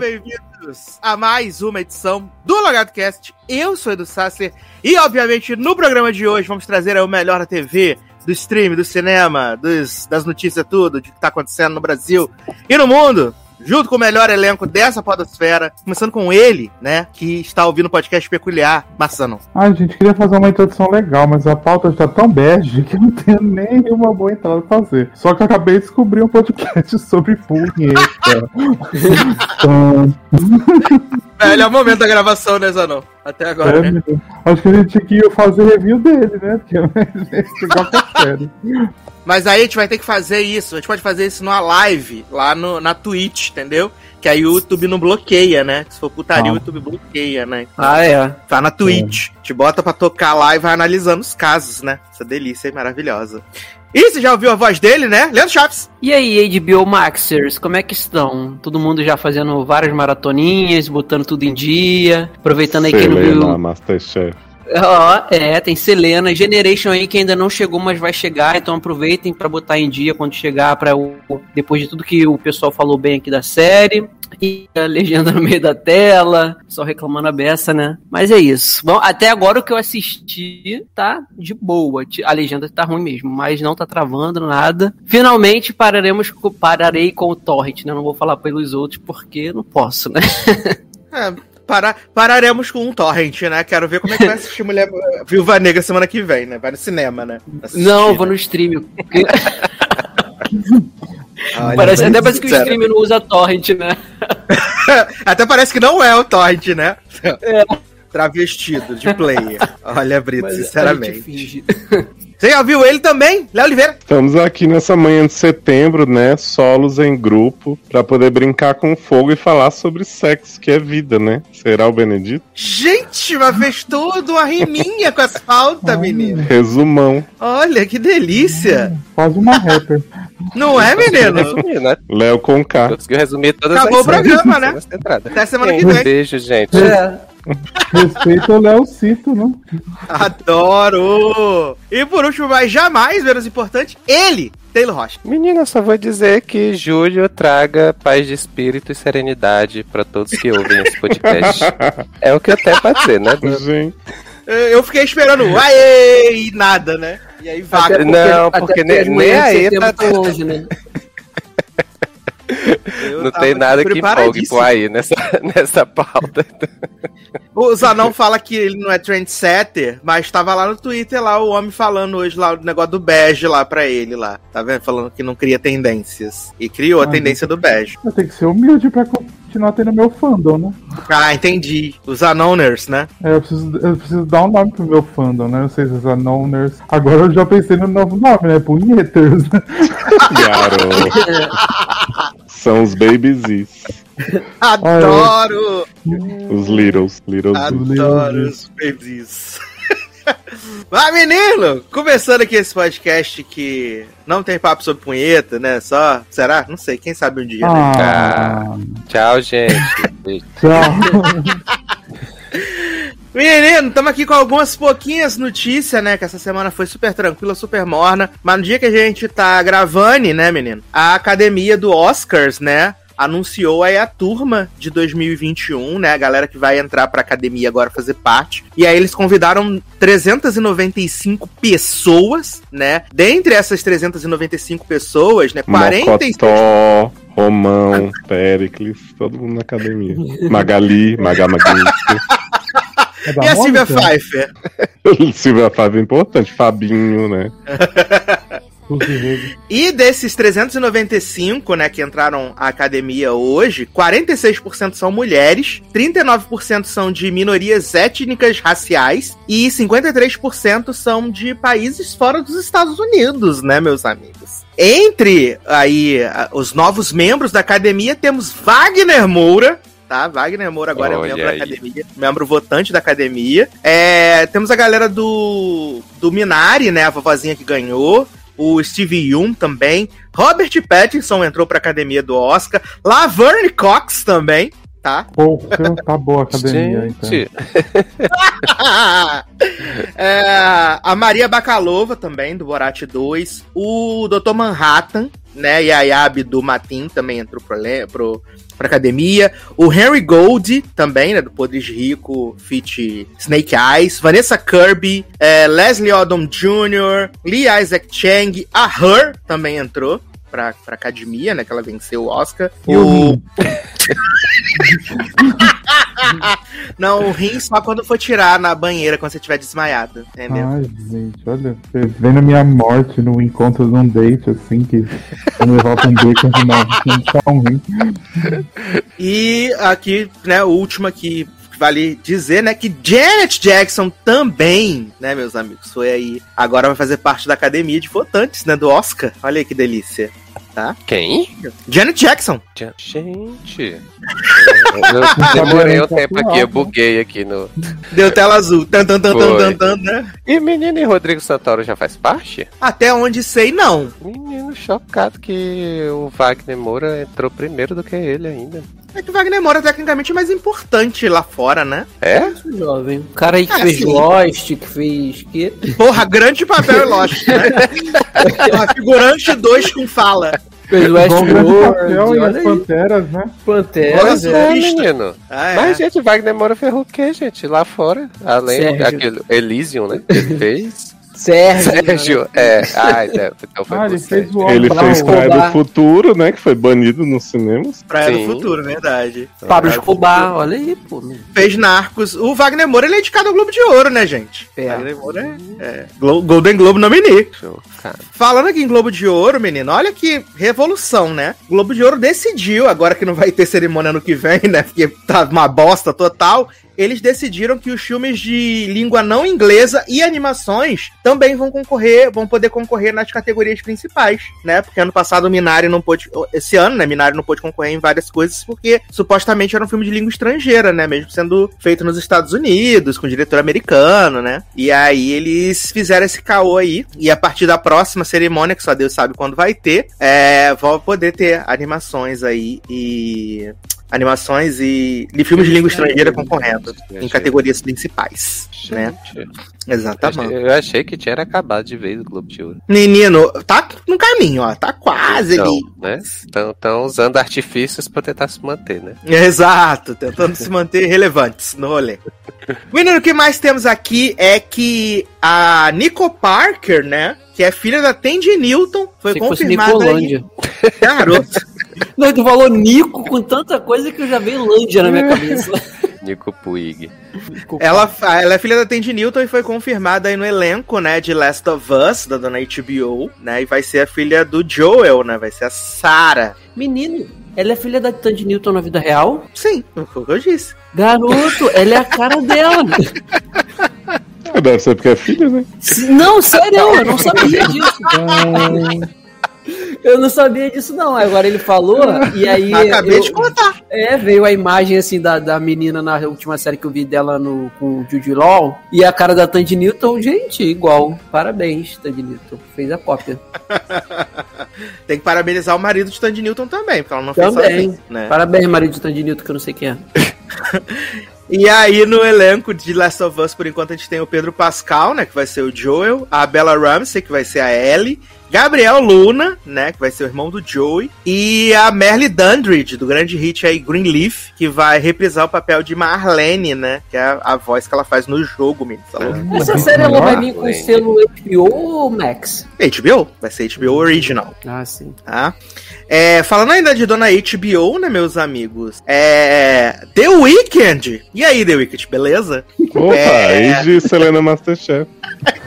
bem-vindos a mais uma edição do LogadoCast. Eu sou Edu Sasser e, obviamente, no programa de hoje vamos trazer o melhor da TV, do stream, do cinema, dos, das notícias, tudo, de que tá acontecendo no Brasil e no mundo junto com o melhor elenco dessa podosfera, começando com ele, né, que está ouvindo o podcast peculiar, Massano. Ai, gente, queria fazer uma introdução legal, mas a pauta está tão bege que não tenho nenhuma boa entrada pra fazer. Só que eu acabei de descobrir um podcast sobre punheta. Melhor momento da gravação, né, Zanon? Até agora, é, né? Acho que a gente tinha que fazer review dele, né? Porque sério. Mas aí a gente vai ter que fazer isso. A gente pode fazer isso numa live lá no, na Twitch, entendeu? Que aí o YouTube não bloqueia, né? Se for putaria, ah. o YouTube bloqueia, né? ah, é. Tá na Twitch. É. Te bota pra tocar lá e vai analisando os casos, né? Essa delícia aí maravilhosa. E você já ouviu a voz dele, né? Leandro Chaves. E aí, HBO Maxers, como é que estão? Todo mundo já fazendo várias maratoninhas, botando tudo em dia, aproveitando aí que não viu... Masterchef. Ó, oh, é, tem Selena, Generation aí que ainda não chegou, mas vai chegar, então aproveitem para botar em dia quando chegar para o depois de tudo que o pessoal falou bem aqui da série. E a legenda no meio da tela, só reclamando a beça, né? Mas é isso. Bom, até agora o que eu assisti tá de boa. A legenda tá ruim mesmo, mas não tá travando nada. Finalmente pararemos, pararei com o Torrent, né? Não vou falar pelos outros porque não posso, né? É, parar, pararemos com um torrent, né? Quero ver como é que vai assistir Mulher Viúva Negra semana que vem, né? Vai no cinema, né? Assistir, não, né? vou no stream. Olha, parece, até parece que o stream não usa torrent, né? até parece que não é o torrent, né? É. Travestido de player. Olha, Brito, Mas sinceramente. Você já viu ele também, Léo Oliveira? Estamos aqui nessa manhã de setembro, né? Solos em grupo, para poder brincar com fogo e falar sobre sexo, que é vida, né? Será o Benedito? Gente, mas fez tudo uma riminha com as faltas, menino. Resumão. Olha, que delícia. Faz uma rapper. Não é, menino? né? Léo com K. Conseguiu resumir todas Acabou as o programa, né? Até semana que vem. Um beijo, gente. É. Respeita o Léo Cito, né? Adoro! E por último, mas jamais menos importante, ele, Taylor Rocha. Menina, só vou dizer que Júlio traga paz de espírito e serenidade para todos que ouvem esse podcast. é o que eu tenho pra dizer, né? Gente. Eu fiquei esperando, aê, e nada, né? E aí vaga. Não, porque nem, nem aí tá... longe, né? Eu não tem nada que empolgue pro aí nessa, nessa pauta. O Zanão fala que ele não é trendsetter, mas tava lá no Twitter lá o homem falando hoje lá o negócio do bege lá pra ele lá. Tá vendo? Falando que não cria tendências. E criou a ah, tendência do bege. Tem que ser humilde pra continuar tendo meu fandom, né? Ah, entendi. Os Anoners, né? É, eu preciso, eu preciso dar um nome pro meu fandom, né? Não sei se os Anoners. Agora eu já pensei no novo nome, né? Punheters. Garoto. São os Babies. Adoro! Os Littles. littles Adoro os Babies. Vai, menino! Começando aqui esse podcast que não tem papo sobre punheta, né? Só. Será? Não sei, quem sabe um dia, né? ah. né? Tchau, gente. Tchau. Menino, estamos aqui com algumas pouquinhas notícias, né? Que essa semana foi super tranquila, super morna. Mas no dia que a gente tá gravando, né, menino? A academia do Oscars, né? Anunciou aí a turma de 2021, né? A galera que vai entrar pra academia agora fazer parte. E aí eles convidaram 395 pessoas, né? Dentre essas 395 pessoas, né? 46. Mocotó, Romão, Pericles, todo mundo na academia. Magali, Magali. É e a Silvia Pfeiffer? Silvia Pfeiffer é importante, Fabinho, né? e desses 395, né, que entraram à academia hoje, 46% são mulheres, 39% são de minorias étnicas raciais e 53% são de países fora dos Estados Unidos, né, meus amigos? Entre aí os novos membros da academia temos Wagner Moura, tá? Wagner Moura agora Olha é membro aí. da academia, membro votante da academia. É, temos a galera do, do Minari, né? A vovozinha que ganhou. O Steve Young também. Robert Pattinson entrou pra academia do Oscar. Laverne Cox também. Tá? Pô, tá boa a academia, Gente. então. é, a Maria Bacalova também, do Borat 2. O Dr. Manhattan, né? E a Yab do Matin também entrou pro, pro, pra academia. O Henry Gold, também, né? Do Podres Rico, Fit Snake Eyes. Vanessa Kirby, é, Leslie Odom Jr., Lee Isaac Chang, a Her também entrou pra, pra academia, né? Que ela venceu o Oscar. E o. Não, o rim só quando for tirar na banheira, quando você estiver desmaiado, entendeu? Ai, gente, olha, vendo a minha morte no encontro de um date, assim, que quando levar pra um date, no final, um rim. E aqui, né, o último aqui, vale dizer, né, que Janet Jackson também, né, meus amigos, foi aí, agora vai fazer parte da academia de votantes, né, do Oscar. Olha aí que delícia tá? Quem? Janet Jackson. Gente. Eu, demorei um tempo aqui, eu buguei aqui no. Deu tela azul. Tan, tan, tan, tan, tan, né? E menino e Rodrigo Santoro já faz parte? Até onde sei, não. Menino chocado que o Wagner Moura entrou primeiro do que ele ainda. É que o Wagner Moura é tecnicamente mais importante lá fora, né? É? Jovem. O cara aí que é, fez sim. Lost, que fez. Que... Porra, grande papel Lost, né? Uma figurante 2 com fala. Fez Westworld. E as Panteras, né? Panteras, é, menino. Ah, é. Mas, gente, Wagner Moura fez o quê, gente? Lá fora. Além daquele Elysium, né? Que ele fez. Sérgio. Sérgio, é. Ah, é. Então foi ah, ele fez, o ele fez Praia do Futuro, né? Que foi banido nos cinemas. Praia Sim. do Futuro, verdade. Pablo Escobar, olha aí, pô. Fez Narcos. O Wagner Moura, ele é indicado ao Globo de Ouro, né, gente? É. Wagner Moura é, é. Golden Globe nominee. Show, Falando aqui em Globo de Ouro, menino, olha que revolução, né? Globo de Ouro decidiu, agora que não vai ter cerimônia no que vem, né? Porque tá uma bosta total eles decidiram que os filmes de língua não inglesa e animações também vão concorrer, vão poder concorrer nas categorias principais, né? Porque ano passado o Minari não pôde, esse ano, né, Minari não pôde concorrer em várias coisas porque supostamente era um filme de língua estrangeira, né, mesmo sendo feito nos Estados Unidos, com diretor americano, né? E aí eles fizeram esse caô aí e a partir da próxima cerimônia, que só Deus sabe quando vai ter, é, vão poder ter animações aí e animações e de filmes de língua estrangeira concorrendo em categorias principais, né? Exatamente. Eu achei que tinha acabado de vez o Globo de Ouro. Menino, tá no caminho, ó, tá quase então, ali. Né? Estão usando artifícios para tentar se manter, né? Exato, tentando se manter relevantes no rolê. Menino, o que mais temos aqui é que a Nico Parker, né, que é filha da Tandy Newton, foi Você confirmada aí. Garoto. Não, tu falou Nico com tanta coisa que eu já veio Lândia na minha cabeça. Nico Puig. Ela, ela é filha da Tandy Newton e foi confirmada aí no elenco, né, de Last of Us, da dona HBO, né, e vai ser a filha do Joel, né, vai ser a Sarah. Menino, ela é filha da Tandy Newton na vida real? Sim, foi o que eu disse. Garoto, ela é a cara dela. Deve ser porque é filha, né? Não, sério, eu não sabia disso. Eu não sabia disso, não. Agora ele falou, e aí. Acabei eu, de contar. É, veio a imagem assim da, da menina na última série que eu vi dela no, com o Judy Law. E a cara da Tandy Newton, gente, igual. Parabéns, Tandy Newton. Fez a cópia. Tem que parabenizar o marido de Tandy Newton também, porque ela não também. fez sozinha, né? Parabéns, marido de Tandy Newton, que eu não sei quem é. E aí, no elenco de Last of Us, por enquanto, a gente tem o Pedro Pascal, né? Que vai ser o Joel, a Bella Ramsey, que vai ser a Ellie, Gabriel Luna, né, que vai ser o irmão do Joey, e a Merle Dandridge, do grande hit aí Greenleaf, que vai reprisar o papel de Marlene, né, que é a, a voz que ela faz no jogo, menino. Tá Essa série ela vai vir com o selo HBO ou Max? HBO, vai ser HBO Original. Ah, sim. Tá? É, falando ainda de dona HBO, né, meus amigos? É. The Weeknd! E aí, The Weeknd, beleza? Opa, é... e de Selena Masterchef.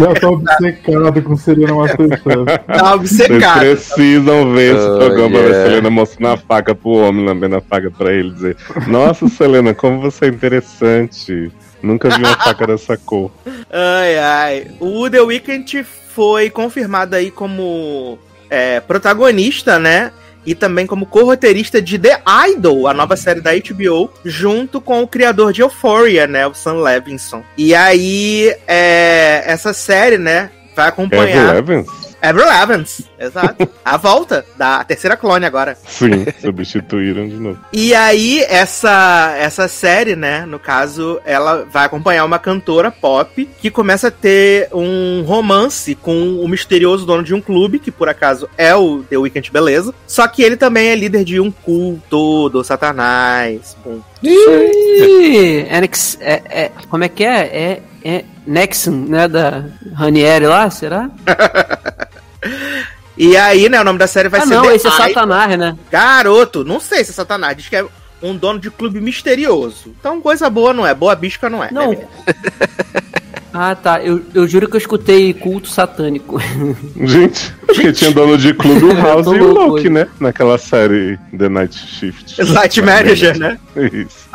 Já tá obcecado com Serena Masterchef. Tá obcecado. Vocês precisam ver esse oh, programa yeah. da Selena mostrando a faca pro homem, lambendo a faca pra ele, dizer: Nossa, Selena, como você é interessante. Nunca vi uma faca dessa cor. Ai, ai. O The Weeknd foi confirmado aí como é, protagonista, né? E também como co-roteirista de The Idol, a nova série da HBO, junto com o criador de Euphoria, né, o Sam Levinson. E aí, é, essa série, né, vai acompanhar... Kevin Levins? Avril Evans, exato. a volta da terceira clone agora. Sim, substituíram de novo. E aí, essa, essa série, né, no caso, ela vai acompanhar uma cantora pop que começa a ter um romance com o misterioso dono de um clube, que por acaso é o The Weeknd Beleza. Só que ele também é líder de um culto do Satanás. Um... Ih, é, é, como é que é? É, é Nexon, né? Da Ranieri lá, será? e aí, né, o nome da série vai ah, ser. Não, The esse é Satanás, né? Garoto, não sei se é Satanás. Diz que é um dono de clube misterioso. Então, coisa boa não é. Boa bisca não é. Não. Né, ah, tá. Eu, eu juro que eu escutei culto satânico. Gente, porque tinha dono de clube o House e o Loki, né? Naquela série The Night Shift. Night Manager, né? Isso.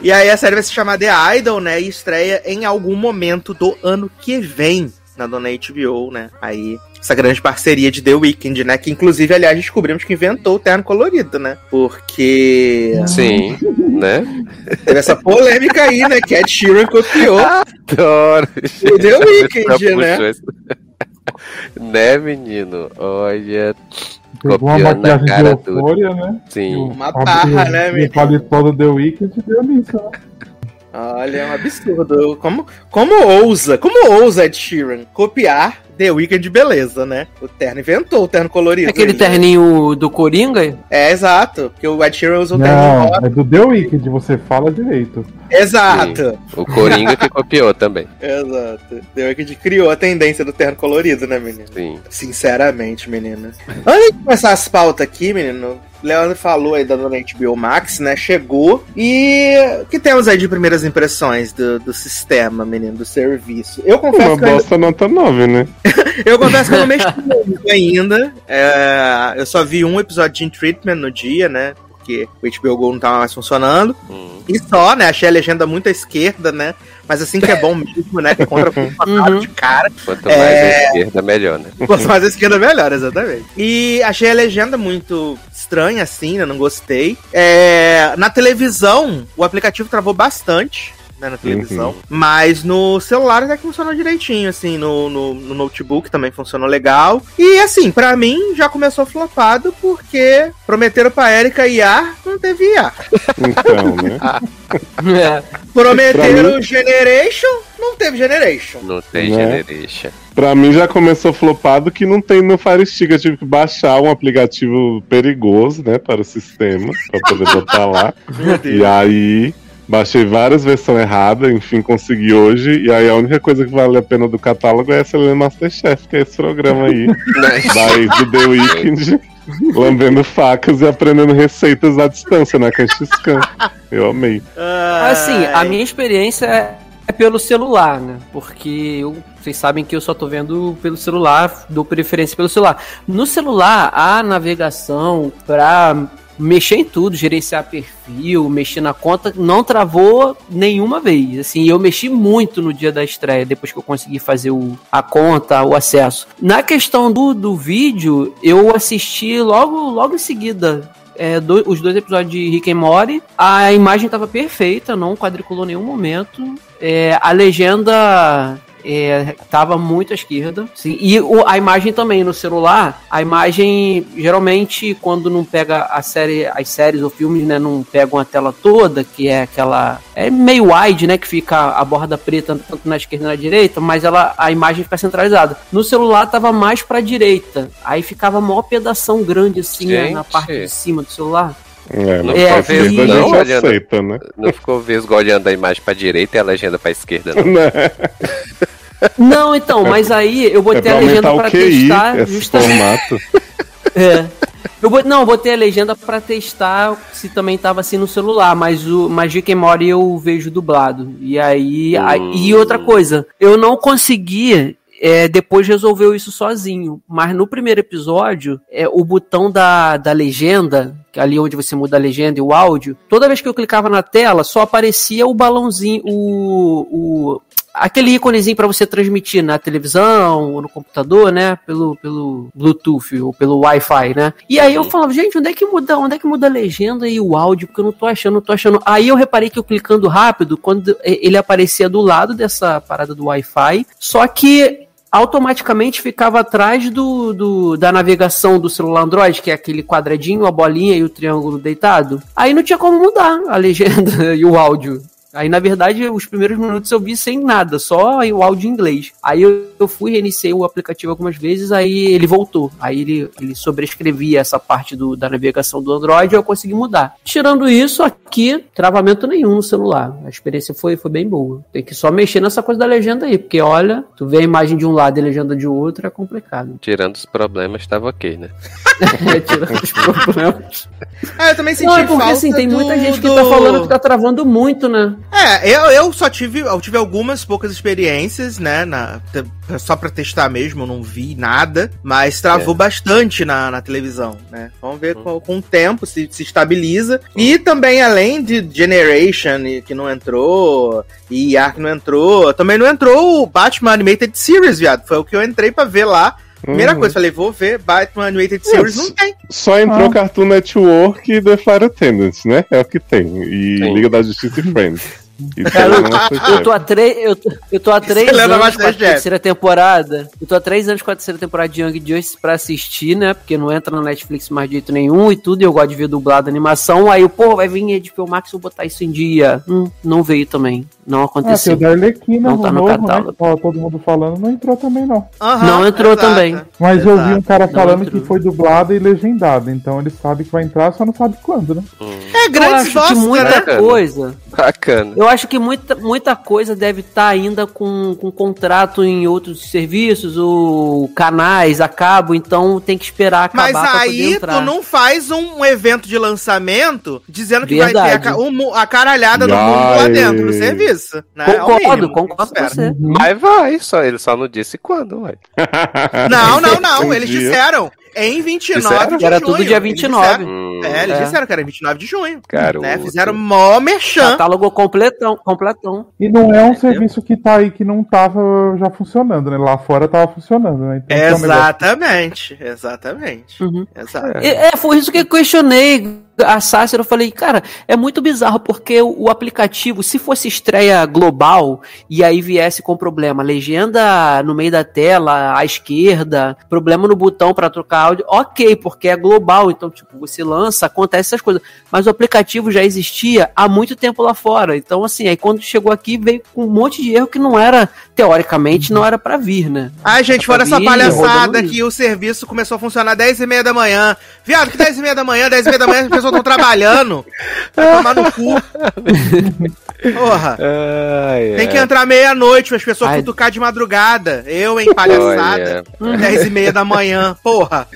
e aí a série vai se chamar The Idol, né? E estreia em algum momento do ano que vem na dona HBO, né? Aí essa grande parceria de The Weeknd, né? Que inclusive, aliás, descobrimos que inventou o terno colorido, né? Porque. Sim, né? Teve essa polêmica aí, né? Que Ed Sheeran copiou. Adoro. O The Weeknd, né? né, menino? Olha. Pegou uma maquiagem de euforia, né? Sim. Uma barra, né, menino? O paletó do The Weeknd deu nisso, né? Olha, é um absurdo. Como, como ousa, como ousa Ed Sheeran copiar The Weeknd beleza, né? O terno inventou o terno colorido. Aquele aí, terninho né? do Coringa? É, exato. Porque o Ed Sheeran usa o terno Não, é do The Weeknd, você fala direito. Exato. Sim. O Coringa que copiou também. Exato. The Weeknd criou a tendência do terno colorido, né, menino? Sim. Sinceramente, menina. Antes de começar as pautas aqui, menino, Leandro falou aí da dona HBO Max, né? Chegou. E o que temos aí de primeiras impressões do, do sistema, menino, do serviço? Eu confesso Uma que. Uma bosta ainda... nota 9, né? eu confesso que eu não mexi muito ainda. É, eu só vi um episódio de In Treatment no dia, né? porque o HBO Go não tava mais funcionando. Hum. E só, né? Achei a legenda muito à esquerda, né? Mas assim que é bom mesmo, né? Que contra uhum. de cara. Quanto mais é... à esquerda, melhor, né? Quanto mais à esquerda, melhor, exatamente. E achei a legenda muito estranha, assim, né? Não gostei. É... Na televisão, o aplicativo travou bastante né, na televisão. Uhum. Mas no celular até que funcionou direitinho, assim, no, no, no, notebook também funcionou legal. E assim, para mim já começou flopado porque prometeram pra Erika IA, não teve IA. Então, né? é. Prometeram mim... Generation, não teve Generation. Não tem né? Generation. Pra mim já começou flopado que não tem no Fire Stick. Eu tive que baixar um aplicativo perigoso, né, para o sistema, para poder botar lá. e aí Baixei várias versões erradas, enfim, consegui hoje. E aí a única coisa que vale a pena do catálogo é essa Helena Masterchef, que é esse programa aí. daí do The Weeknd, lambendo facas e aprendendo receitas à distância na Canchiscan. Eu amei. Assim, a minha experiência é, é pelo celular, né? Porque eu, vocês sabem que eu só tô vendo pelo celular, dou preferência pelo celular. No celular, a navegação pra mexer em tudo, gerenciar perfil, mexer na conta, não travou nenhuma vez. Assim, eu mexi muito no dia da estreia, depois que eu consegui fazer o, a conta, o acesso. Na questão do, do vídeo, eu assisti logo, logo em seguida. É, do, os dois episódios de Rick and Morty, a imagem estava perfeita, não quadriculou nenhum momento. É, a legenda é, tava muito à esquerda. Sim. E o, a imagem também no celular, a imagem geralmente quando não pega a série, as séries ou filmes, né, não pegam a tela toda, que é aquela é meio wide, né, que fica a borda preta tanto na esquerda e na direita, mas ela a imagem fica centralizada. No celular tava mais para direita, aí ficava maior pedação grande assim né, na parte de cima do celular. É, não, é, ficou vez, não, aceita, né? não ficou vesgolhando a imagem pra direita e a legenda pra esquerda, não. Não, então, mas aí eu botei é a legenda pra QI, testar. Justamente. é. Eu bot... Não, eu botei a legenda para testar se também tava assim no celular, mas o and Morty eu vejo dublado. E aí, hum. e outra coisa, eu não conseguia é, depois resolveu isso sozinho. Mas no primeiro episódio, é, o botão da, da legenda, é ali onde você muda a legenda e o áudio, toda vez que eu clicava na tela, só aparecia o balãozinho, o, o aquele íconezinho para você transmitir na televisão ou no computador, né? Pelo, pelo Bluetooth ou pelo Wi-Fi, né? E aí eu falava, gente, onde é que muda, onde é que muda a legenda e o áudio? Porque eu não tô achando, não tô achando. Aí eu reparei que eu clicando rápido, quando ele aparecia do lado dessa parada do Wi-Fi, só que automaticamente ficava atrás do, do, da navegação do celular Android, que é aquele quadradinho, a bolinha e o triângulo deitado. Aí não tinha como mudar a legenda e o áudio. Aí, na verdade, os primeiros minutos eu vi sem nada, só o áudio em inglês. Aí eu, eu fui, reiniciei o aplicativo algumas vezes, aí ele voltou. Aí ele, ele sobrescrevia essa parte do, da navegação do Android e eu consegui mudar. Tirando isso, aqui, travamento nenhum no celular. A experiência foi, foi bem boa. Tem que só mexer nessa coisa da legenda aí, porque olha, tu vê a imagem de um lado e a legenda de outro, é complicado. Tirando os problemas, estava ok, né? é, tirando os problemas. Ah, eu também senti Não, é porque assim, tem muita gente que tá falando que tá travando muito, né? É, eu, eu só tive, eu tive algumas poucas experiências, né, na, só pra testar mesmo, eu não vi nada, mas travou é. bastante na, na televisão, né? Vamos ver hum. com, com o tempo se, se estabiliza. Hum. E também, além de Generation, que não entrou, e Ark não entrou, também não entrou o Batman Animated Series, viado. Foi o que eu entrei pra ver lá. Primeira uhum. coisa, falei, vou ver Batman Animated Series, não tem. Só entrou ah. Cartoon Network e The Fire Attendant, né? É o que tem. E Sim. Liga da Justiça e Friends. É eu, tô há três, eu, eu tô há três anos com a terceira temporada. Eu tô há três anos com a terceira temporada de Young Justice pra assistir, né? Porque não entra na Netflix mais de jeito nenhum e tudo. E eu gosto de ver dublado animação. Aí o pô, vai vir HBO Max, vou botar isso em dia. Hum, não veio também. Não aconteceu. Ah, o da Arlequina, não tá no, novo, catálogo. Né? Todo mundo falando, não entrou também não. Uhum, não entrou exato. também. Mas exato. eu vi um cara falando que foi dublado e legendado. Então ele sabe que vai entrar, só não sabe quando, né? Hum. É grande eu acho que muita né? coisa. Bacana. Eu acho que muita, muita coisa deve estar tá ainda com, com contrato em outros serviços ou canais a cabo, então tem que esperar acabar Mas aí tu não faz um evento de lançamento dizendo que Verdade. vai ter a, a caralhada do mundo lá dentro do serviço. Né? Concordo, concordo com você. Mas vai, só, ele só não disse quando, vai. Não, não, não, eles disseram. Em 29 de Era junho. tudo dia 29. Eles é, eles é. disseram que era 29 de junho. Cara, né? Fizeram mó merchan. Catálogo completão, completão. E não é um serviço que tá aí que não tava já funcionando, né? Lá fora tava funcionando, né? Então, exatamente, é exatamente. Uhum. Exato. É, é, foi isso que eu questionei a eu falei, cara, é muito bizarro, porque o, o, aplicativo, se fosse estreia global e aí viesse com problema, legenda no meio da tela, à esquerda, problema no botão para trocar áudio, ok, porque é global, então, tipo, você lança, acontece essas coisas. Mas o aplicativo já existia há muito tempo lá fora. Então, assim, aí quando chegou aqui, veio com um monte de erro que não era, teoricamente, não era para vir, né? Ai, gente, fora essa palhaçada que o serviço começou a funcionar 10 e meia da manhã. Viado, que 10 e meia da manhã, 10 e meia da manhã, pessoas estão trabalhando. Vai tomar no cu. Porra. Ai, Tem que entrar meia-noite para as pessoas Ai. cutucar de madrugada. Eu, em palhaçada. Olha. 10 e meia da manhã. Porra.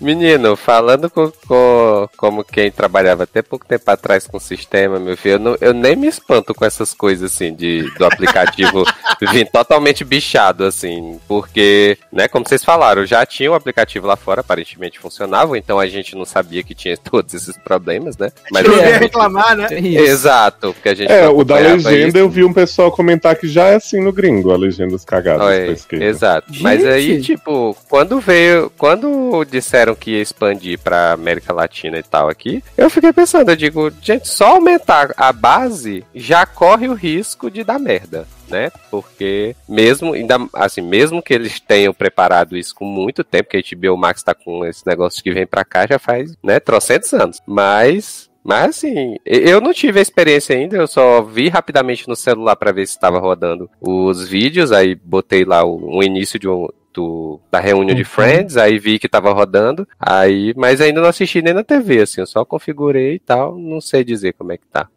Menino, falando com, com, como quem trabalhava até pouco tempo atrás com o sistema, meu filho, eu, não, eu nem me espanto com essas coisas assim de, do aplicativo vir totalmente bichado, assim, porque, né, como vocês falaram, já tinha o um aplicativo lá fora, aparentemente funcionava, então a gente não sabia que tinha todos esses problemas, né? Mas não ia reclamar, né? Exato, porque a gente. É, o da legenda isso. eu vi um pessoal comentar que já é assim no gringo, a legendas cagadas. Oi, exato. Gente. Mas aí, tipo, quando veio, quando disseram disseram que ia expandir pra América Latina e tal aqui, eu fiquei pensando, eu digo, gente, só aumentar a base já corre o risco de dar merda. Né? Porque mesmo ainda assim, mesmo que eles tenham preparado isso com muito tempo, que a HBO Max tá com esse negócio que vem para cá já faz, né, trocentos anos. Mas mas assim, eu não tive a experiência ainda, eu só vi rapidamente no celular para ver se estava rodando os vídeos, aí botei lá o, o início de um, do, da reunião de uhum. Friends, aí vi que tava rodando, aí, mas ainda não assisti nem na TV, assim, eu só configurei e tal, não sei dizer como é que tá.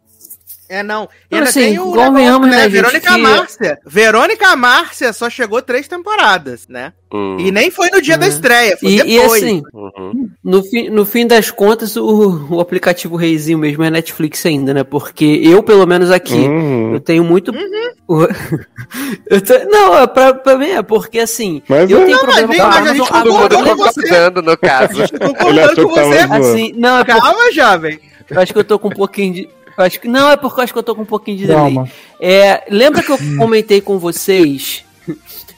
É, não. E ainda assim, tem o negócio, né? né Verônica que... Márcia. Verônica Márcia só chegou três temporadas, né? Hum. E nem foi no dia da uhum. estreia, foi e, depois. E assim, uhum. no, fim, no fim das contas, o, o aplicativo reizinho mesmo é Netflix ainda, né? Porque eu, pelo menos aqui, uhum. eu tenho muito... Uhum. eu tô... Não, é pra, pra mim é porque assim, mas eu é... tenho não, problema mas, com a Amazon... Agora, concordando, no caso. A gente concordando com você. Assim, não, é Calma, jovem. Eu acho que eu tô com um pouquinho de... Acho que, não, é porque eu acho que eu tô com um pouquinho de delay. É, lembra que eu comentei com vocês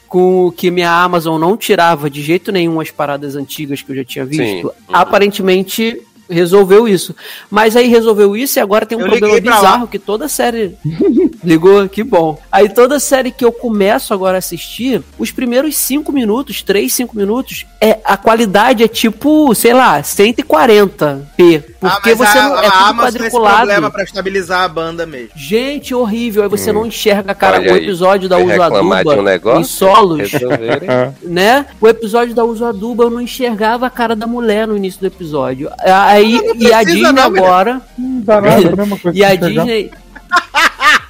com que minha Amazon não tirava de jeito nenhum as paradas antigas que eu já tinha visto? Sim. Aparentemente resolveu isso. Mas aí resolveu isso e agora tem um eu problema bizarro que toda série ligou, que bom. Aí toda série que eu começo agora a assistir, os primeiros 5 minutos, 3, 5 minutos, é a qualidade é tipo, sei lá, 140p, porque ah, você a, não é a tudo quadriculado. problema para estabilizar a banda mesmo. Gente, horrível. Aí você hum. não enxerga, cara, Olha o episódio aí, da Uso Aduba um em solos, né? O episódio da Uso Aduba eu não enxergava a cara da mulher no início do episódio. Aí e a Disney não, agora. Hum, dá nada, é a mesma coisa e a Disney.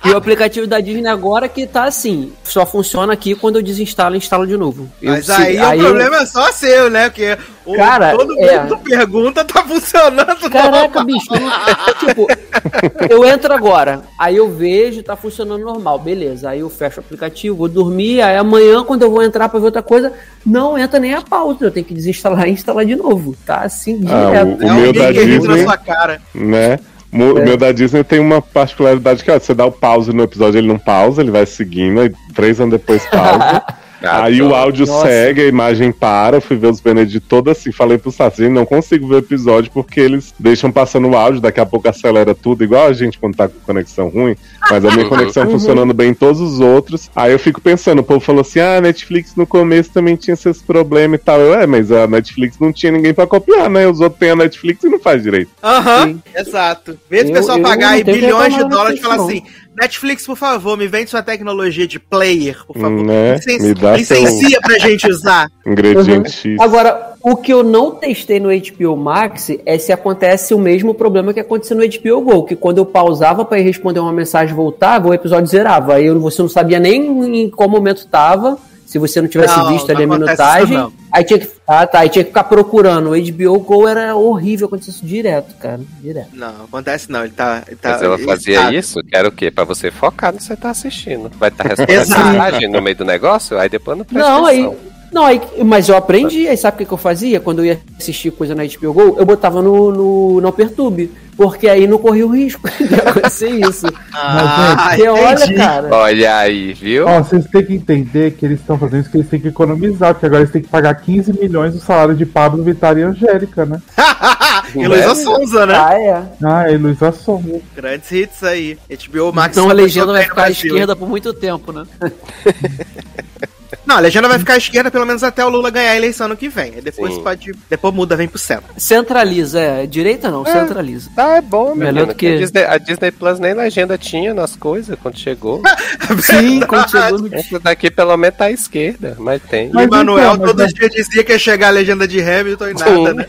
E o aplicativo da Disney agora que tá assim, só funciona aqui quando eu desinstalo e instalo de novo. Mas aí, aí, o problema é só seu, né? Porque o, cara, todo é... mundo pergunta, tá funcionando. Caraca, normal. bicho. tipo, eu entro agora, aí eu vejo, tá funcionando normal, beleza. Aí eu fecho o aplicativo, vou dormir, aí amanhã, quando eu vou entrar pra ver outra coisa, não entra nem a pauta. Eu tenho que desinstalar e instalar de novo. Tá assim, direto. Ah, o, o meu da Disney, na sua cara. Né? O é. meu da Disney tem uma particularidade que ó, você dá o pause no episódio, ele não pausa, ele vai seguindo, e três anos depois pausa. Aí o áudio Nossa. segue, a imagem para. Fui ver os Benedito todo assim. Falei pro Sassi, não consigo ver o episódio porque eles deixam passando o áudio, daqui a pouco acelera tudo, igual a gente quando tá com conexão ruim. Mas a minha uhum. conexão uhum. funcionando bem em todos os outros. Aí eu fico pensando, o povo falou assim: ah, a Netflix no começo também tinha esses problemas e tal. Eu, é, mas a Netflix não tinha ninguém pra copiar, né? Os outros têm a Netflix e não faz direito. Aham, uhum, exato. Vê o pessoal pagar aí bilhões de dólares e falar assim: Netflix, por favor, me vende sua tecnologia de player, por favor. Né? Licenci me dá licencia seu... pra gente usar. Ingrediente uhum. Agora, o que eu não testei no HBO Max é se acontece o mesmo problema que aconteceu no HBO Go, que quando eu pausava para responder uma mensagem voltava, o episódio zerava. Aí você não sabia nem em qual momento tava se você não tivesse não, visto ali a minutagem, aí tinha que. Ah, tá. Aí tinha que ficar procurando. O HBO Go era horrível, acontecia isso direto, cara. Direto. Não, acontece não. Ele tá. Ele tá Mas ela fazia tá... isso, que era o quê? Pra você focar no que você tá assistindo. Vai estar tá respondendo mensagem no meio do negócio, aí depois não presta Não, atenção. aí. Não, aí, mas eu aprendi, aí sabe o que, que eu fazia? Quando eu ia assistir coisa na HBO Go, eu botava no, no Não Perturbe porque aí não corria o risco de acontecer isso. Ah, porque olha, cara. Olha aí, viu? Ó, vocês têm que entender que eles estão fazendo isso que eles têm que economizar, porque agora eles têm que pagar 15 milhões do salário de Pablo Vittar e Angélica, né? e Luísa Sonza, né? Ah, é. Ah, e Luísa Sonza. Grandes hits aí. HBO Max. Então a legenda vai ficar à esquerda por muito tempo, né? Não, a legenda vai ficar à esquerda pelo menos até o Lula ganhar a eleição no que vem. Aí depois Sim. pode. Depois muda, vem pro centro. Centraliza, é. Direita não, é. centraliza. Ah, é bom, Melhor do que. A Disney, a Disney, Plus nem legenda tinha nas coisas quando chegou. Sim, quando chegou no. Essa daqui pelo menos tá à esquerda, mas tem. Mas, e Manuel então, todo dia dizia que ia chegar a legenda de Hamilton e nada, Sim. né?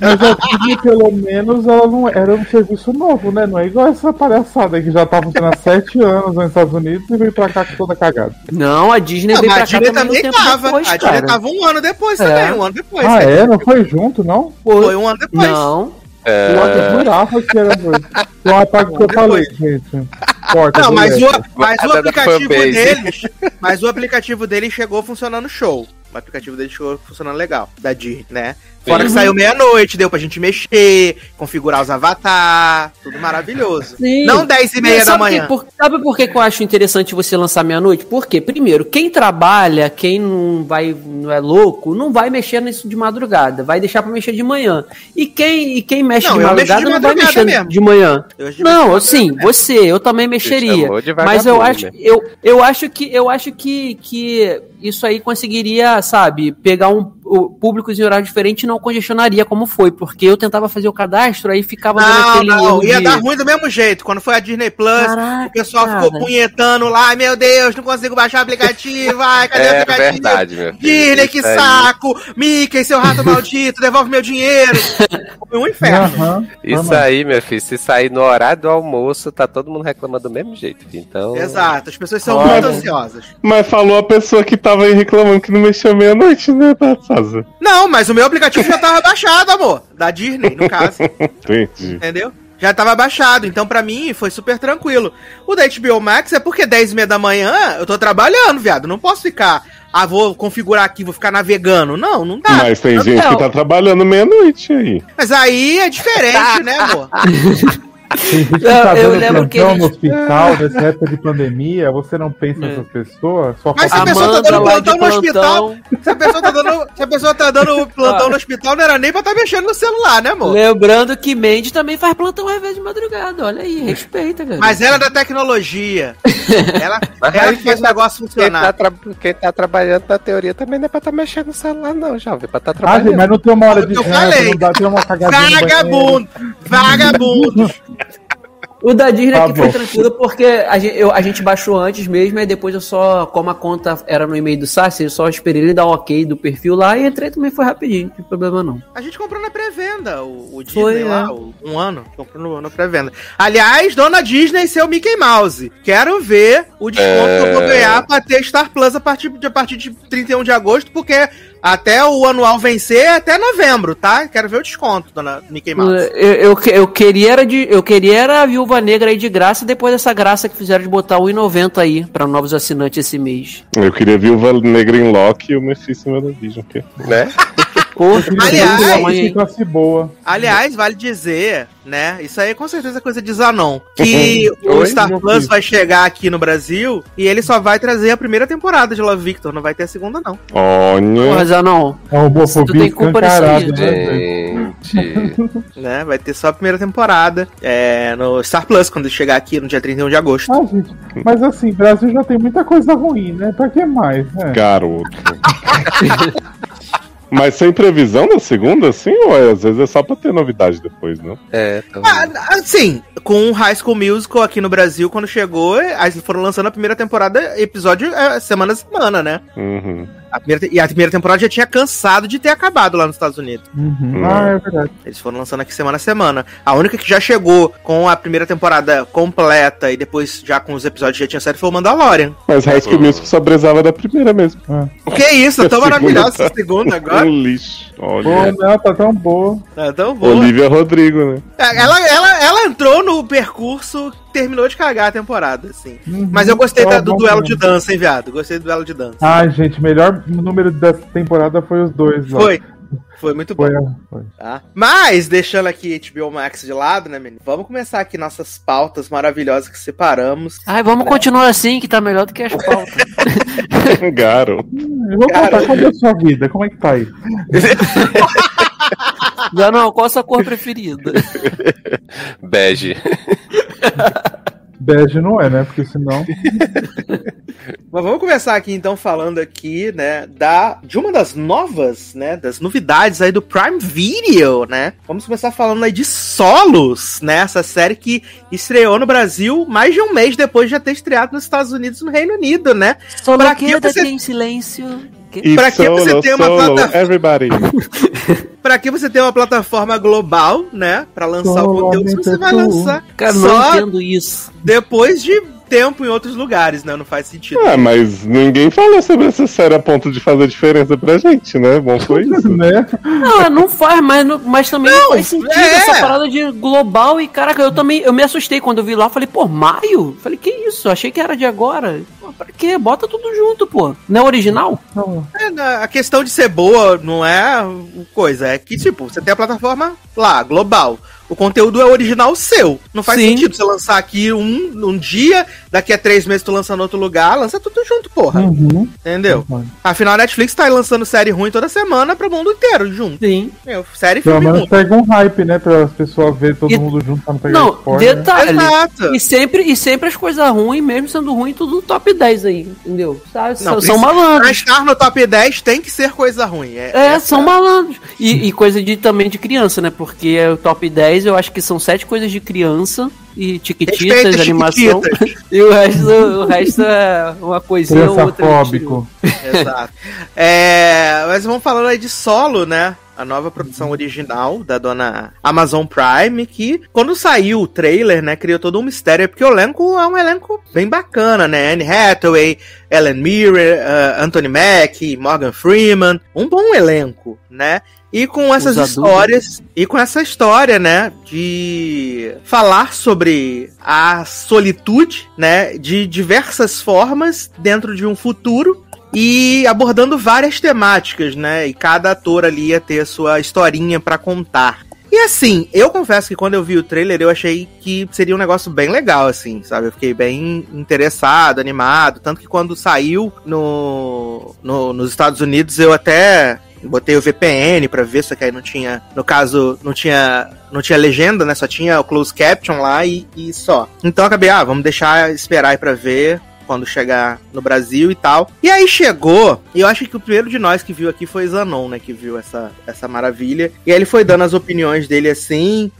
Mas a Disney, pelo menos, ela não era um serviço novo, né? Não é igual essa palhaçada que já tá funcionando há sete anos nos Estados Unidos e veio pra cá com toda cagada. Não, a Disney não, veio pra cá também, também tava. Depois, a Disney tava um ano depois é. também, um ano depois. Ah, é? Não foi junto, não? Foi, foi um ano depois. Não. É... Eu jurava que era dois. Foi um ataque que eu falei, gente. Porta não, mas o, mas o aplicativo deles. Mas o aplicativo dele chegou funcionando show. O aplicativo dele chegou funcionando legal, da Disney, né? Fora que saiu meia-noite, deu pra gente mexer, configurar os avatar, tudo maravilhoso. Sim. Não 10 e meia da manhã. Que, por, sabe por que, que eu acho interessante você lançar meia-noite? Porque, primeiro, quem trabalha, quem não vai, não é louco, não vai mexer nisso de madrugada, vai deixar pra mexer de manhã. E quem, e quem mexe não, de, madrugada, de, madrugada não vai mexer mesmo. de manhã. Não, assim, você, eu também mexeria. Mas eu acho, eu, eu acho que eu acho que, que isso aí conseguiria, sabe, pegar um públicos em horário diferente não congestionaria como foi, porque eu tentava fazer o cadastro, aí ficava não, aquele não, ia de... dar ruim do mesmo jeito. Quando foi a Disney Plus, Caraca, o pessoal cara. ficou punhetando lá, ai meu Deus, não consigo baixar o aplicativo, ai, cadê é, o aplicativo? Verdade, meu Disney, que saco! Mickey, seu rato maldito, devolve meu dinheiro! Foi um inferno. Uhum. Isso aí, meu filho, se sair no horário do almoço, tá todo mundo reclamando do mesmo jeito, então... Exato, as pessoas são Olha. muito ansiosas. Mas falou a pessoa que tava aí reclamando que não mexeu meia-noite, né, Tatsasa? Não, mas o meu aplicativo já tava baixado, amor. Da Disney, no caso. Entendi. Entendeu? Já tava baixado, então para mim foi super tranquilo. O da HBO Max é porque 10 e meia da manhã eu tô trabalhando, viado. Não posso ficar, ah, vou configurar aqui, vou ficar navegando. Não, não dá. Mas tem gente que tá trabalhando meia-noite aí. Mas aí é diferente, né, amor? Tem gente que tá eu, eu lembro que no hospital nessa época de pandemia, você não pensa é. nessas pessoas? Só Mas se a pessoa tá dando plantão no hospital, se a pessoa tá dando, se a pessoa tá dando plantão no hospital, não era nem pra estar tá mexendo no celular, né, amor? Lembrando que Mandy também faz plantão às vezes de madrugada, olha aí, respeita, cara. Mas ela é da tecnologia. ela, ela faz o negócio funcionar. Quem tá, quem tá, trabalhando na teoria também não é pra estar tá mexendo no celular, não, jovem, pra estar tá trabalhando. Ah, mas não tem uma hora de eu falei. Vagabundo! Vagabundo! O da Disney tá aqui foi tranquilo porque a gente, eu, a gente baixou antes mesmo, e depois eu só, como a conta era no e-mail do Sassi, eu só esperei ele dar um ok do perfil lá e entrei também foi rapidinho, não tem problema não. A gente comprou na pré-venda, o, o, Disney foi, lá, é. o, um ano, comprou no, na pré-venda. Aliás, dona Disney e seu Mickey Mouse, quero ver o desconto é... que eu vou ganhar pra ter Star Plus a partir, a partir de 31 de agosto, porque até o anual vencer é até novembro, tá? Quero ver o desconto, dona Mickey Mouse. Eu, eu, eu, queria era de, eu queria era a Viúva Negra aí de graça, depois dessa graça que fizeram de botar o 1,90 aí para novos assinantes esse mês. Eu queria Viúva Negra em Loki e o Mephisto em Vision, né? aliás, boa. aliás, vale dizer, né? Isso aí com certeza é coisa de Zanon. Que o Star Plus vai chegar aqui no Brasil e ele só vai trazer a primeira temporada de Love Victor, não vai ter a segunda, não. Olha. Mas Zanon. É homofobia tu tem culpa nisso né? né? Vai ter só a primeira temporada é, no Star Plus, quando chegar aqui no dia 31 de agosto. Ah, gente, mas assim, Brasil já tem muita coisa ruim, né? Pra que mais, né? Garoto. Mas sem previsão na segunda, sim? Ou é, às vezes é só pra ter novidade depois, não? É, ah, sim. Com High School Musical aqui no Brasil, quando chegou, eles foram lançando a primeira temporada, episódio é, semana a semana, né? Uhum. A primeira, e a primeira temporada já tinha cansado de ter acabado lá nos Estados Unidos. Uhum. Ah, é verdade. Eles foram lançando aqui semana a semana. A única que já chegou com a primeira temporada completa e depois já com os episódios já tinha saído foi o Mandalorian. Mas High School Musical só brisava da primeira mesmo. Ah. O que é isso? É tão maravilhosa essa segunda agora. Um lixo. Olha. Pô, não, tá tão boa. Tá tão boa. Olivia Rodrigo, né? É, ela, ela, ela entrou no percurso terminou de cagar a temporada, assim. Uhum. Mas eu gostei da, do duelo de dança, hein, viado? Gostei do duelo de dança. Ai, gente, melhor número dessa temporada foi os dois. Foi. Foi muito bom. Foi, foi. Tá? Mas, deixando aqui HBO Max de lado, né, menino? Vamos começar aqui nossas pautas maravilhosas que separamos. Ai, vamos né? continuar assim, que tá melhor do que as pautas. Garo. Eu vou contar como é a sua vida, como é que tá aí? Já não, qual a sua cor preferida? Bege. Bege não é, né? Porque senão. Mas vamos começar aqui então falando aqui, né, da de uma das novas, né, das novidades aí do Prime Video, né? Vamos começar falando aí de Solos, né? Essa série que estreou no Brasil mais de um mês depois de já ter estreado nos Estados Unidos e no Reino Unido, né? Solo pra que você... em silêncio. Para que você tem uma plataforma everybody. para que você tem uma plataforma global, né, para lançar solo o conteúdo, você vai lançar Cara, só não entendo isso. Depois de tempo em outros lugares, né? Não faz sentido. É, mas ninguém falou sobre essa série a ponto de fazer diferença pra gente, né? Bom foi isso. né? Não, não faz, mas, mas também não, não faz sentido é. essa parada de global e, caraca, eu também, eu me assustei quando eu vi lá, falei, pô, maio? Falei, que isso? Achei que era de agora. Pô, pra quê? Bota tudo junto, pô. Não é original? Não. É, a questão de ser boa não é coisa, é que, tipo, você tem a plataforma lá, global. O conteúdo é original seu. Não faz Sim. sentido você lançar aqui um, um dia, daqui a três meses tu lança em outro lugar, lança tudo junto, porra. Uhum. Entendeu? Uhum. Afinal, a Netflix tá lançando série ruim toda semana pro mundo inteiro junto. Sim. Meu, série Pelo menos pega um hype, né? Para as pessoas verem todo e... mundo junto pra não pegar Não, spoiler, detalhe. Né? Exato. E sempre, e sempre as coisas ruins, mesmo sendo ruim, tudo no top 10 aí, entendeu? Sabe? Não, são malandros. Pra estar no top 10 tem que ser coisa ruim. É, é, é são malandros. E, e, coisa de, também de criança, né? Porque é o top 10 eu acho que são sete coisas de criança e tiquititas, animação. e o resto, o resto é uma coisinha ou outra. Exato. É, mas vamos falando aí de solo, né? A nova produção original da dona Amazon Prime, que quando saiu o trailer, né, criou todo um mistério, porque o elenco é um elenco bem bacana, né? Anne Hathaway, Ellen Mirren, uh, Anthony Mack, Morgan Freeman, um bom elenco, né? E com essas histórias, e com essa história, né, de falar sobre a solitude, né, de diversas formas dentro de um futuro e abordando várias temáticas, né? E cada ator ali ia ter sua historinha para contar. E assim, eu confesso que quando eu vi o trailer, eu achei que seria um negócio bem legal, assim, sabe? Eu fiquei bem interessado, animado. Tanto que quando saiu no, no nos Estados Unidos, eu até botei o VPN para ver, só que aí não tinha, no caso, não tinha, não tinha legenda, né? Só tinha o close caption lá e, e só. Então acabei, ah, vamos deixar esperar aí para ver quando chegar no Brasil e tal. E aí chegou, e eu acho que o primeiro de nós que viu aqui foi Zanon, né? Que viu essa, essa maravilha. E aí ele foi dando as opiniões dele assim.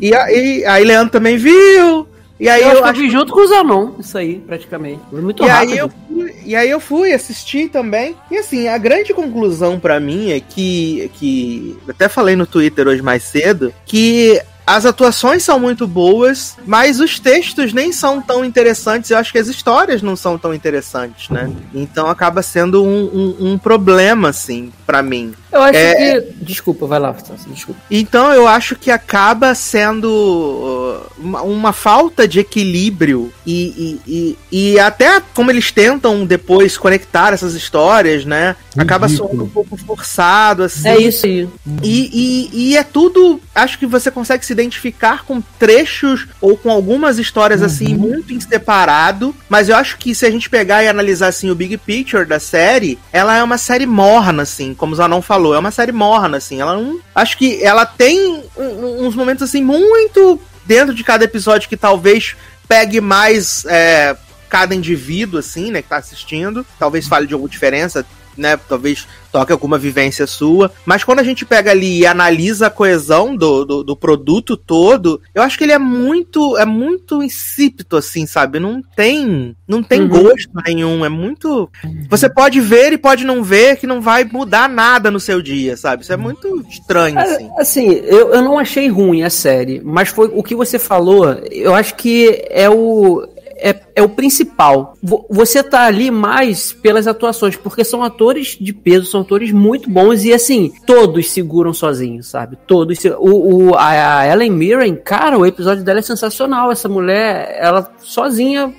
E aí, aí Leandro também viu. E aí eu, eu acho que eu vi junto com o Zanon, isso aí, praticamente. Foi muito e rápido. Aí eu fui, e aí eu fui assistir também. E assim, a grande conclusão para mim é que, que. Até falei no Twitter hoje mais cedo, que as atuações são muito boas, mas os textos nem são tão interessantes. Eu acho que as histórias não são tão interessantes, né? Então acaba sendo um, um, um problema, assim, para mim. Eu acho é... que. Desculpa, vai lá, desculpa. Então eu acho que acaba sendo uh, uma, uma falta de equilíbrio e, e, e, e, até como eles tentam depois conectar essas histórias, né? Acaba soando um pouco forçado, assim. É isso aí. E, e, e, é tudo. Acho que você consegue se identificar com trechos ou com algumas histórias uhum. assim, muito em separado. Mas eu acho que se a gente pegar e analisar assim o big picture da série, ela é uma série morna, assim, como o Zanon falou falou, é uma série morna, assim. Ela não. Acho que ela tem uns momentos, assim, muito dentro de cada episódio que talvez pegue mais é, cada indivíduo, assim, né, que tá assistindo. Talvez fale de alguma diferença né? Talvez toque alguma vivência sua. Mas quando a gente pega ali e analisa a coesão do, do, do, produto todo, eu acho que ele é muito, é muito insípido, assim, sabe? Não tem, não tem uhum. gosto nenhum. É muito. Você pode ver e pode não ver, que não vai mudar nada no seu dia, sabe? Isso é muito estranho, é, assim. Assim, eu, eu não achei ruim a série, mas foi o que você falou, eu acho que é o é, é o principal. Você tá ali mais pelas atuações, porque são atores de peso, são atores muito bons e assim, todos seguram sozinhos, sabe? Todos. O, o, a Ellen Mirren, cara, o episódio dela é sensacional. Essa mulher, ela sozinha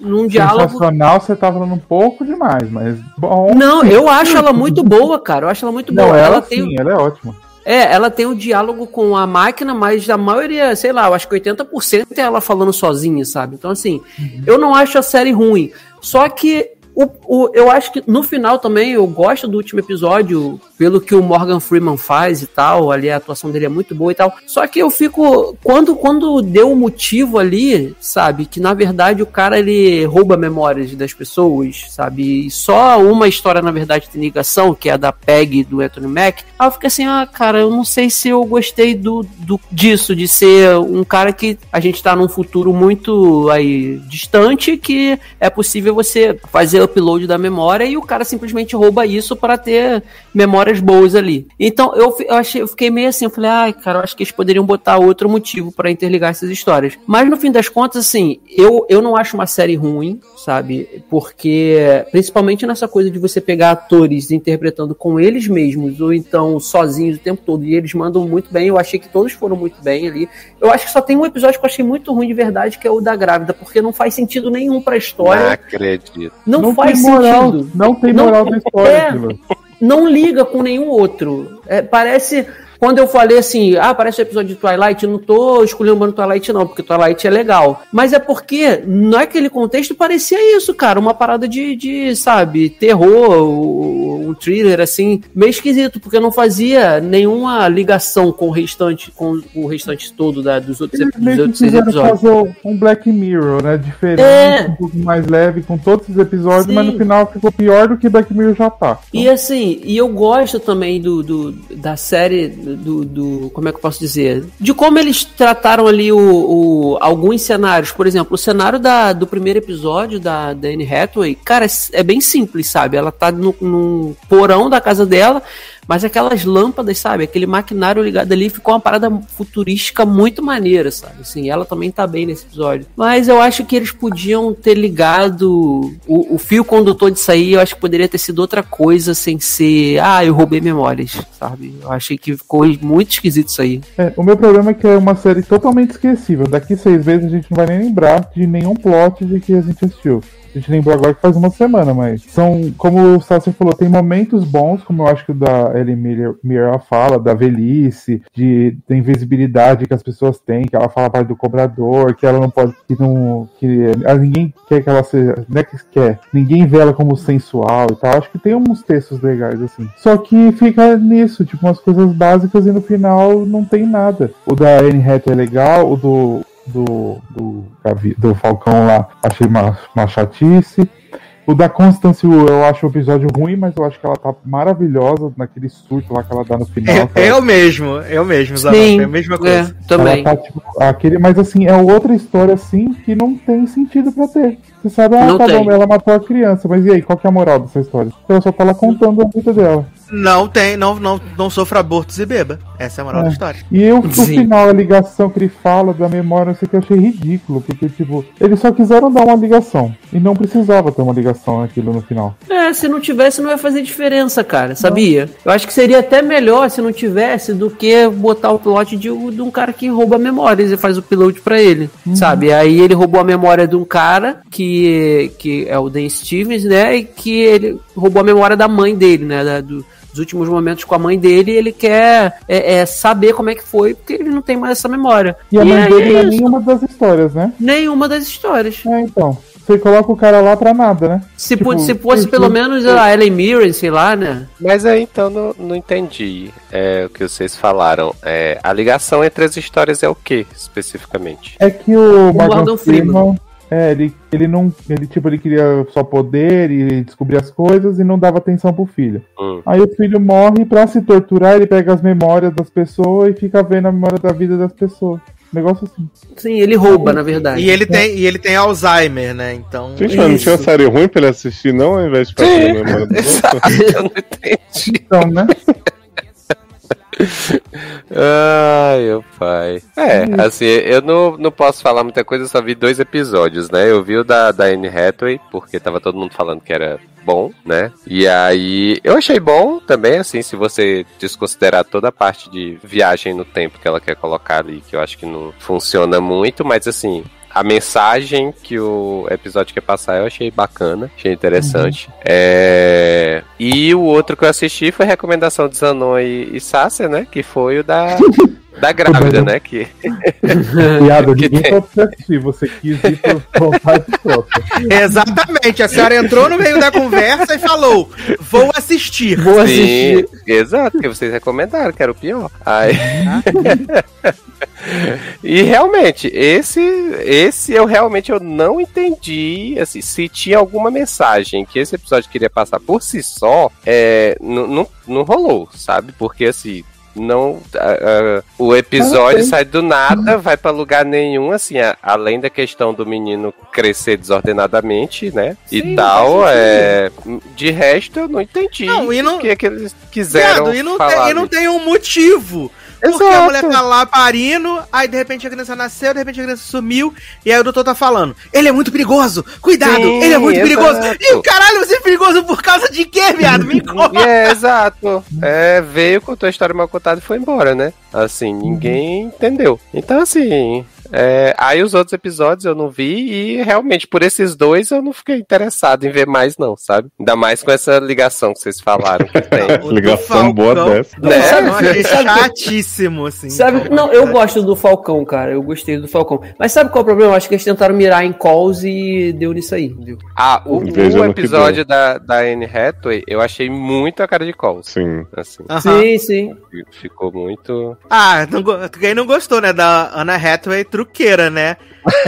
num diálogo. Sensacional, você tá falando um pouco demais, mas bom. Não, eu acho ela muito boa, cara. Eu acho ela muito boa. Não, ela, ela sim, tem... ela é ótima. É, ela tem um diálogo com a máquina, mas a maioria, sei lá, eu acho que 80% é ela falando sozinha, sabe? Então, assim, uhum. eu não acho a série ruim. Só que o, o, eu acho que no final também eu gosto do último episódio, pelo que o Morgan Freeman faz e tal, ali a atuação dele é muito boa e tal. Só que eu fico. Quando, quando deu o um motivo ali, sabe, que na verdade o cara ele rouba memórias das pessoas, sabe? E só uma história, na verdade, tem ligação, que é a da Peg do Anthony Mack. Aí eu fico assim, ah, cara, eu não sei se eu gostei do, do disso, de ser um cara que a gente tá num futuro muito aí distante, que é possível você fazer upload da memória e o cara simplesmente rouba isso para ter memórias boas ali. Então eu, eu, achei, eu fiquei meio assim, eu falei, ai, ah, cara, eu acho que eles poderiam botar outro motivo para interligar essas histórias. Mas no fim das contas, assim, eu, eu não acho uma série ruim, sabe? Porque, principalmente nessa coisa de você pegar atores interpretando com eles mesmos, ou então sozinhos o tempo todo, e eles mandam muito bem, eu achei que todos foram muito bem ali. Eu acho que só tem um episódio que eu achei muito ruim de verdade, que é o da grávida, porque não faz sentido nenhum pra história. Não acredito. Não, não faz moral, sentido. Não tem moral não, na história. É, não liga com nenhum outro. É, parece quando eu falei assim, ah, parece o episódio de Twilight, eu não tô escolhendo Twilight não, porque Twilight é legal. Mas é porque, naquele contexto, parecia isso, cara, uma parada de, de sabe, terror, um thriller, assim, meio esquisito, porque não fazia nenhuma ligação com o restante, com o restante todo da, dos outros, dos outros episódios. fazer um Black Mirror, né, diferente, é... um pouco mais leve com todos os episódios, Sim. mas no final ficou pior do que Black Mirror já tá. Então... E assim, e eu gosto também do, do da série do, do, Como é que eu posso dizer? De como eles trataram ali o, o alguns cenários. Por exemplo, o cenário da, do primeiro episódio da, da Anne Hathaway, cara, é, é bem simples, sabe? Ela tá no, num porão da casa dela mas aquelas lâmpadas, sabe? Aquele maquinário ligado ali ficou uma parada futurística muito maneira, sabe? Assim, ela também tá bem nesse episódio. Mas eu acho que eles podiam ter ligado o, o fio condutor disso aí, eu acho que poderia ter sido outra coisa sem ser, ah, eu roubei memórias, sabe? Eu achei que ficou muito esquisito isso aí. É, o meu problema é que é uma série totalmente esquecível. Daqui seis vezes a gente não vai nem lembrar de nenhum plot de que a gente assistiu. A gente lembrou agora que faz uma semana, mas são, como o Sassi falou, tem momentos bons, como eu acho que o da Ellen Miller fala da velhice, de, da invisibilidade que as pessoas têm, que ela fala parte do cobrador, que ela não pode, que não, que ela, ninguém quer que ela seja, não é que quer, ninguém vê ela como sensual e tal. Acho que tem uns textos legais assim. Só que fica nisso, tipo umas coisas básicas e no final não tem nada. O da Anne Hathaway é legal, o do do, do, do Falcão lá achei uma, uma chatice. O da Constance eu acho o episódio ruim, mas eu acho que ela tá maravilhosa naquele surto lá que ela dá no final. É, é o mesmo, é o mesmo, Sim, é a mesma coisa. É, também. Tá, tipo, aquele, mas assim, é outra história assim que não tem sentido pra ter. Você sabe, ah, não tá tem. bom, ela matou a criança, mas e aí, qual que é a moral dessa história? Ela só tá lá contando a vida dela. Não tem, não, não, não sofra abortos e beba. Essa é a moral é. da história. E eu, no final, a ligação que ele fala da memória, não sei que, eu achei ridículo. Porque, tipo, eles só quiseram dar uma ligação. E não precisava ter uma ligação naquilo no final. É, se não tivesse, não ia fazer diferença, cara, sabia? Não. Eu acho que seria até melhor se não tivesse do que botar o plot de, de um cara que rouba memórias e faz o piloto para ele, uhum. sabe? Aí ele roubou a memória de um cara que, que é o Dan Stevens, né? E que ele roubou a memória da mãe dele, né? Da, do, os últimos momentos com a mãe dele, ele quer é, é, saber como é que foi, porque ele não tem mais essa memória. E a mãe dele é nenhuma das histórias, né? Nenhuma das histórias. É, então. Você coloca o cara lá pra nada, né? Se, tipo, se fosse pelo menos a Ellen Mirren, sei lá, né? Mas aí então não, não entendi é, o que vocês falaram. É, a ligação entre as histórias é o que, especificamente? É que o, o Morgan Freeman é, ele, ele não. Ele, tipo, ele queria só poder e descobrir as coisas e não dava atenção pro filho. Hum. Aí o filho morre pra se torturar, ele pega as memórias das pessoas e fica vendo a memória da vida das pessoas. negócio assim. Sim, ele rouba, na verdade. E ele, tem, e ele tem Alzheimer, né? Então. Gente, mas não tinha série ruim pra ele assistir, não, ao invés de fazer a memória do Eu não entendi. Então, né? Ai, meu pai. É, assim, eu não, não posso falar muita coisa, eu só vi dois episódios, né? Eu vi o da, da Anne Hathaway, porque tava todo mundo falando que era bom, né? E aí eu achei bom também, assim, se você desconsiderar toda a parte de viagem no tempo que ela quer colocar ali, que eu acho que não funciona muito, mas assim, a mensagem que o episódio quer passar eu achei bacana, achei interessante. Uhum. É... E o outro que eu assisti foi a recomendação de Zanon e, e Sácia, né? Que foi o da. Da grávida, né? Que... Piada, que ninguém pode assistir, você quis ir por vontade própria. Exatamente, a senhora entrou no meio da conversa e falou: Vou assistir. Vou assistir. Sim, exato, porque vocês recomendaram, que era o pior. Aí... e realmente, esse, esse eu realmente eu não entendi assim, se tinha alguma mensagem que esse episódio queria passar por si só, é, não, não rolou, sabe? Porque assim, não. Uh, o episódio sai do nada, vai para lugar nenhum, assim, a, além da questão do menino crescer desordenadamente, né? Sim, e tal. É, de resto, eu não entendi não, e não, o que, é que eles quiseram. Viado, e, não falar tem, e não tem um motivo. Porque Exato. a mulher tá lá parindo, aí de repente a criança nasceu, de repente a criança sumiu, e aí o doutor tá falando: ele é muito perigoso, cuidado, Sim, ele é muito exato. perigoso. E o caralho, você é perigoso por causa de quê, viado? Me conta. É, exato. É, veio, contou a história mal contada e foi embora, né? Assim, ninguém entendeu. Então, assim, é, aí os outros episódios eu não vi e realmente por esses dois eu não fiquei interessado em ver mais não, sabe? Ainda mais com essa ligação que vocês falaram que tem. ligação boa dessa. Né? Sabe, chatíssimo, assim. Sabe, não, eu gosto do Falcão, cara. Eu gostei do Falcão. Mas sabe qual é o problema? Eu acho que eles tentaram mirar em calls e deu nisso aí. Viu? Ah, o, o episódio da, da Anne Hathaway eu achei muito a cara de calls. Sim. Assim. Sim, sim. Ficou muito... Ah, não, quem não gostou, né? Da Anna Hathaway truqueira, né?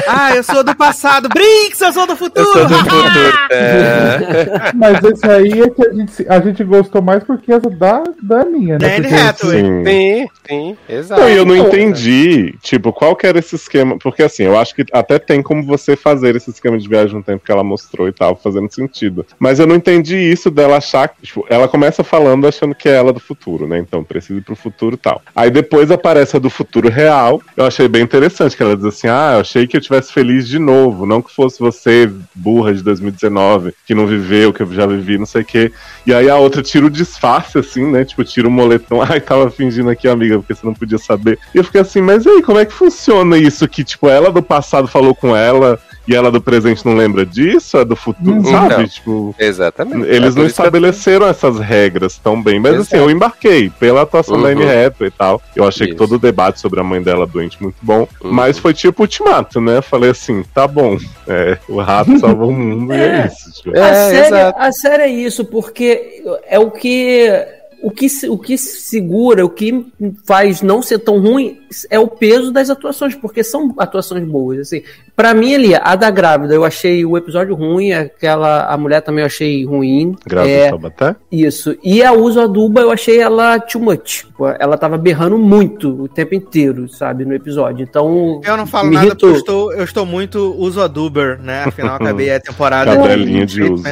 Ah, eu sou do passado. Brinks, eu sou do futuro. Eu sou do futuro. é. Mas esse aí é que a gente, a gente gostou mais porque é da, da minha, né? Danny Hathaway. Sim, sim, sim exato. Não, eu não entendi, tipo, qual que era esse esquema. Porque assim, eu acho que até tem como você fazer esse esquema de viagem no tempo que ela mostrou e tal, fazendo sentido. Mas eu não entendi isso dela achar tipo, ela começa falando achando que é ela do futuro, né? Então precisa ir pro futuro e tal. Aí depois aparece a do futuro real. Eu achei bem interessante que ela diz assim: ah, eu achei que eu tivesse feliz de novo, não que fosse você, burra de 2019, que não viveu, que eu já vivi, não sei o quê. E aí a outra tira o disfarce, assim, né? Tipo, tira o moletom. Ai, tava fingindo aqui, amiga, porque você não podia saber. E eu fiquei assim, mas aí, como é que funciona isso? Que, tipo, ela do passado falou com ela e ela do presente não lembra disso, é do futuro, uhum. sabe? Não. Tipo, Exatamente. Eles é não estabeleceram essas regras tão bem, mas Exato. assim, eu embarquei pela atuação uhum. da Anne Hathaway e tal. Eu achei Isso. que todo o debate sobre a mãe dela doente muito bom, uhum. mas foi tipo ultimato, né? Falei assim, tá bom, é, o rato salva o mundo e é isso. Tipo. É, a, série, a série é isso, porque é o que o que, o que segura, o que faz não ser tão ruim é o peso das atuações, porque são atuações boas. Assim, para mim, ali, a da grávida, eu achei o episódio ruim, aquela a mulher também eu achei ruim. Grávida é, Sabaté? Isso. E a Uso Aduba, eu achei ela too much. Ela tava berrando muito o tempo inteiro, sabe, no episódio. Então. Eu não falo nada irritou. porque eu estou, eu estou muito Uso Aduber, né? Afinal, acabei a temporada. De, de uso.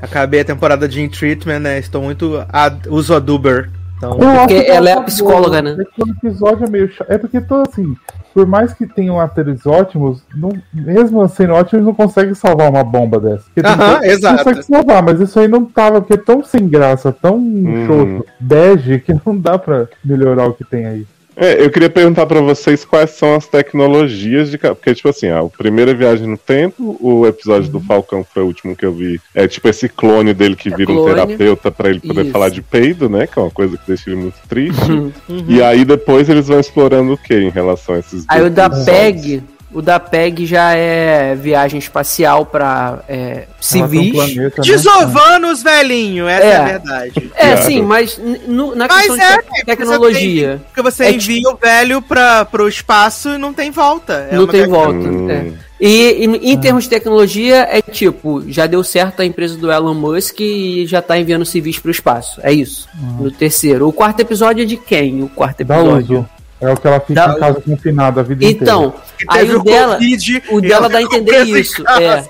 Acabei a temporada de In Treatment, né? Estou muito Uso Aduber. Então, porque ela é a psicóloga, né? É o episódio é meio chato. É porque tô assim, por mais que tenham atores ótimos, não, mesmo sendo ótimos, não consegue salvar uma bomba dessa. Aham, exato. Consegue salvar, mas isso aí não tava, porque é tão sem graça, tão hum. choto, bege, que não dá pra melhorar o que tem aí. É, eu queria perguntar para vocês quais são as tecnologias de. Porque, tipo assim, a primeira viagem no tempo, o episódio uhum. do Falcão foi o último que eu vi. É tipo esse clone dele que é vira clone. um terapeuta para ele poder Isso. falar de peido, né? Que é uma coisa que deixa ele muito triste. Uhum. E aí depois eles vão explorando o que em relação a esses. Aí o da PEG o da PEG já é viagem espacial para é, civis. Um né? Desovanos, velhinho, essa é, é a verdade. É, sim, mas no, na questão mas é, de tecnologia. Porque você é envia o velho para o espaço e não tem volta. É não tem volta. Hum. É. E, em hum. termos de tecnologia, é tipo, já deu certo a empresa do Elon Musk e já tá enviando civis para o espaço. É isso. Hum. No terceiro. O quarto episódio é de quem? O quarto episódio? É o que ela fica da... em casa confinada a vida então, inteira. Então, aí o dela, o dela dá a entender isso. É.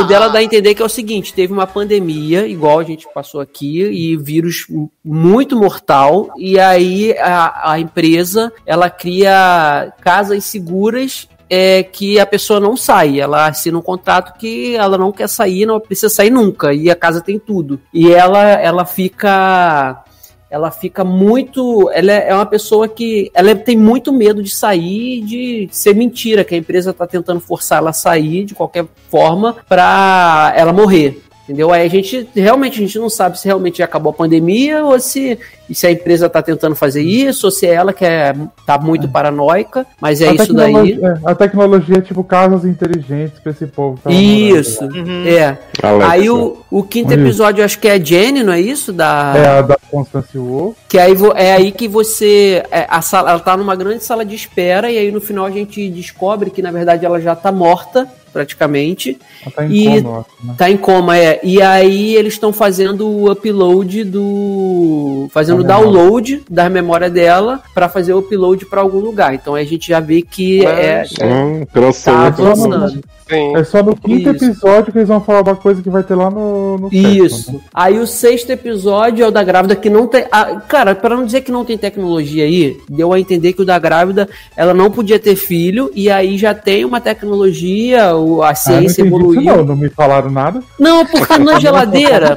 O dela dá a entender que é o seguinte: teve uma pandemia, igual a gente passou aqui, e vírus muito mortal, e aí a, a empresa ela cria casas seguras é que a pessoa não sai. Ela assina um contrato que ela não quer sair, não precisa sair nunca. E a casa tem tudo. E ela, ela fica ela fica muito. Ela é uma pessoa que. Ela tem muito medo de sair de ser mentira, que a empresa está tentando forçar ela a sair de qualquer forma para ela morrer. Entendeu? Aí a gente realmente a gente não sabe se realmente acabou a pandemia ou se, se a empresa está tentando fazer isso, ou se é ela que é, tá muito é. paranoica, mas é a isso daí. É, a tecnologia é tipo casas inteligentes para esse povo. Tá isso, uhum. é. Alexa. Aí o, o quinto episódio, acho que é a Jenny, não é isso? Da... É a da Constance Wu. Que aí é aí que você. É, a sala, ela tá numa grande sala de espera, e aí no final a gente descobre que na verdade ela já tá morta praticamente. Ela tá em e coma, né? tá em coma, é. E aí eles estão fazendo o upload do. fazendo o download da memória dela para fazer o upload para algum lugar. Então aí a gente já vê que é. é hum, tá funcionando. Sim. É só no quinto Isso. episódio que eles vão falar da coisa que vai ter lá no, no Isso. Sexto, né? Aí o sexto episódio é o da grávida que não tem. Ah, cara, para não dizer que não tem tecnologia aí, deu a entender que o da grávida ela não podia ter filho e aí já tem uma tecnologia, a ciência ah, não evoluiu. Isso não, não me falaram nada. Não, porque na geladeira.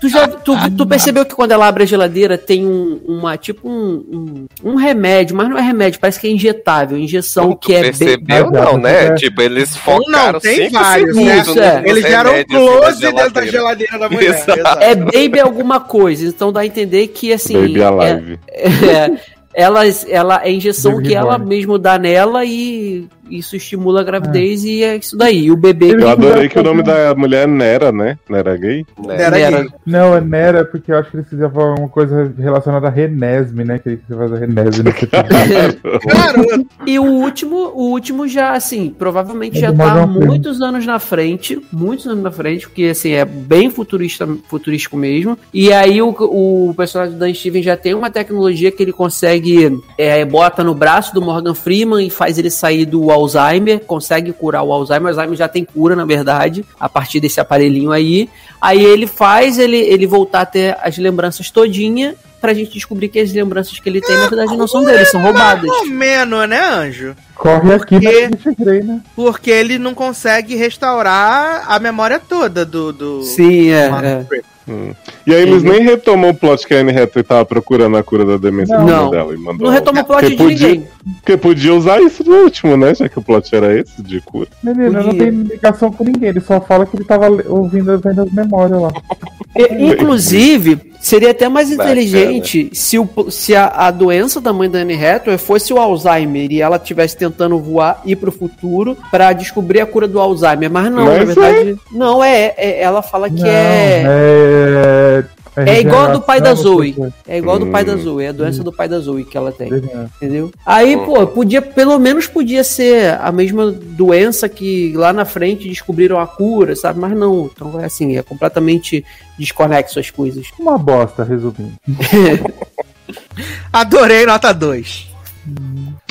tu já tu, tu, percebeu que quando ela abre a geladeira tem um, uma tipo um, um, um remédio, mas não é remédio, parece que é injetável, injeção que é percebeu bem... não, né? É. Tipo, eles focaram não, tem vários, né? Isso, é. Eles deram um close dentro da geladeira da mulher. Exato. É baby alguma coisa, então dá a entender que assim. Baby alive. É, é, ela, ela é injeção baby que ela mesmo dá nela e isso estimula a gravidez é. e é isso daí. O bebê. Eu adorei que o nome da mulher é Nera, né? Nera gay? Nera, Nera. gay. Não, é Nera porque eu acho que eles quiseram falar uma coisa relacionada a Renesme, né? Que ele quis fazer Renesme nesse Claro! e o último, o último já, assim, provavelmente é já tá muitos anos na frente. Muitos anos na frente, porque assim, é bem futurista, futurístico mesmo. E aí o, o personagem do Dan Steven já tem uma tecnologia que ele consegue é, bota no braço do Morgan Freeman e faz ele sair do Alzheimer, consegue curar o Alzheimer. O Alzheimer já tem cura, na verdade, a partir desse aparelhinho aí. Aí ele faz ele, ele voltar a ter as lembranças todinha pra gente descobrir que as lembranças que ele tem, na verdade, não são dele, são roubadas. Mais ou menos, né, Anjo? Corre aqui porque, né? Porque ele não consegue restaurar a memória toda do. do Sim, é. é. Hum. E aí eles nem retomam o plot que a Anne Hathaway tava procurando a cura da demência não. dela. E mandou não retoma o plot de podia, ninguém. Porque podia usar isso no último, né? Já que o plot era esse, de cura. Menina, não tem ligação com ninguém. Ele só fala que ele tava ouvindo as memórias lá. E, inclusive, seria até mais inteligente se, o, se a, a, doença da mãe da Anne Hathaway fosse o Alzheimer e ela estivesse tentando voar ir pro futuro para descobrir a cura do Alzheimer. Mas não, Mas na verdade. É. Não, é, é, Ela fala que não, é... é é igual do pai da Zoe. É igual do pai da Zoe. É a doença do pai da Zoe que ela tem. Entendeu? Aí, pô, podia, pelo menos podia ser a mesma doença que lá na frente descobriram a cura, sabe? Mas não. Então é assim, é completamente desconexo as coisas. Uma bosta, resumindo. Adorei nota 2.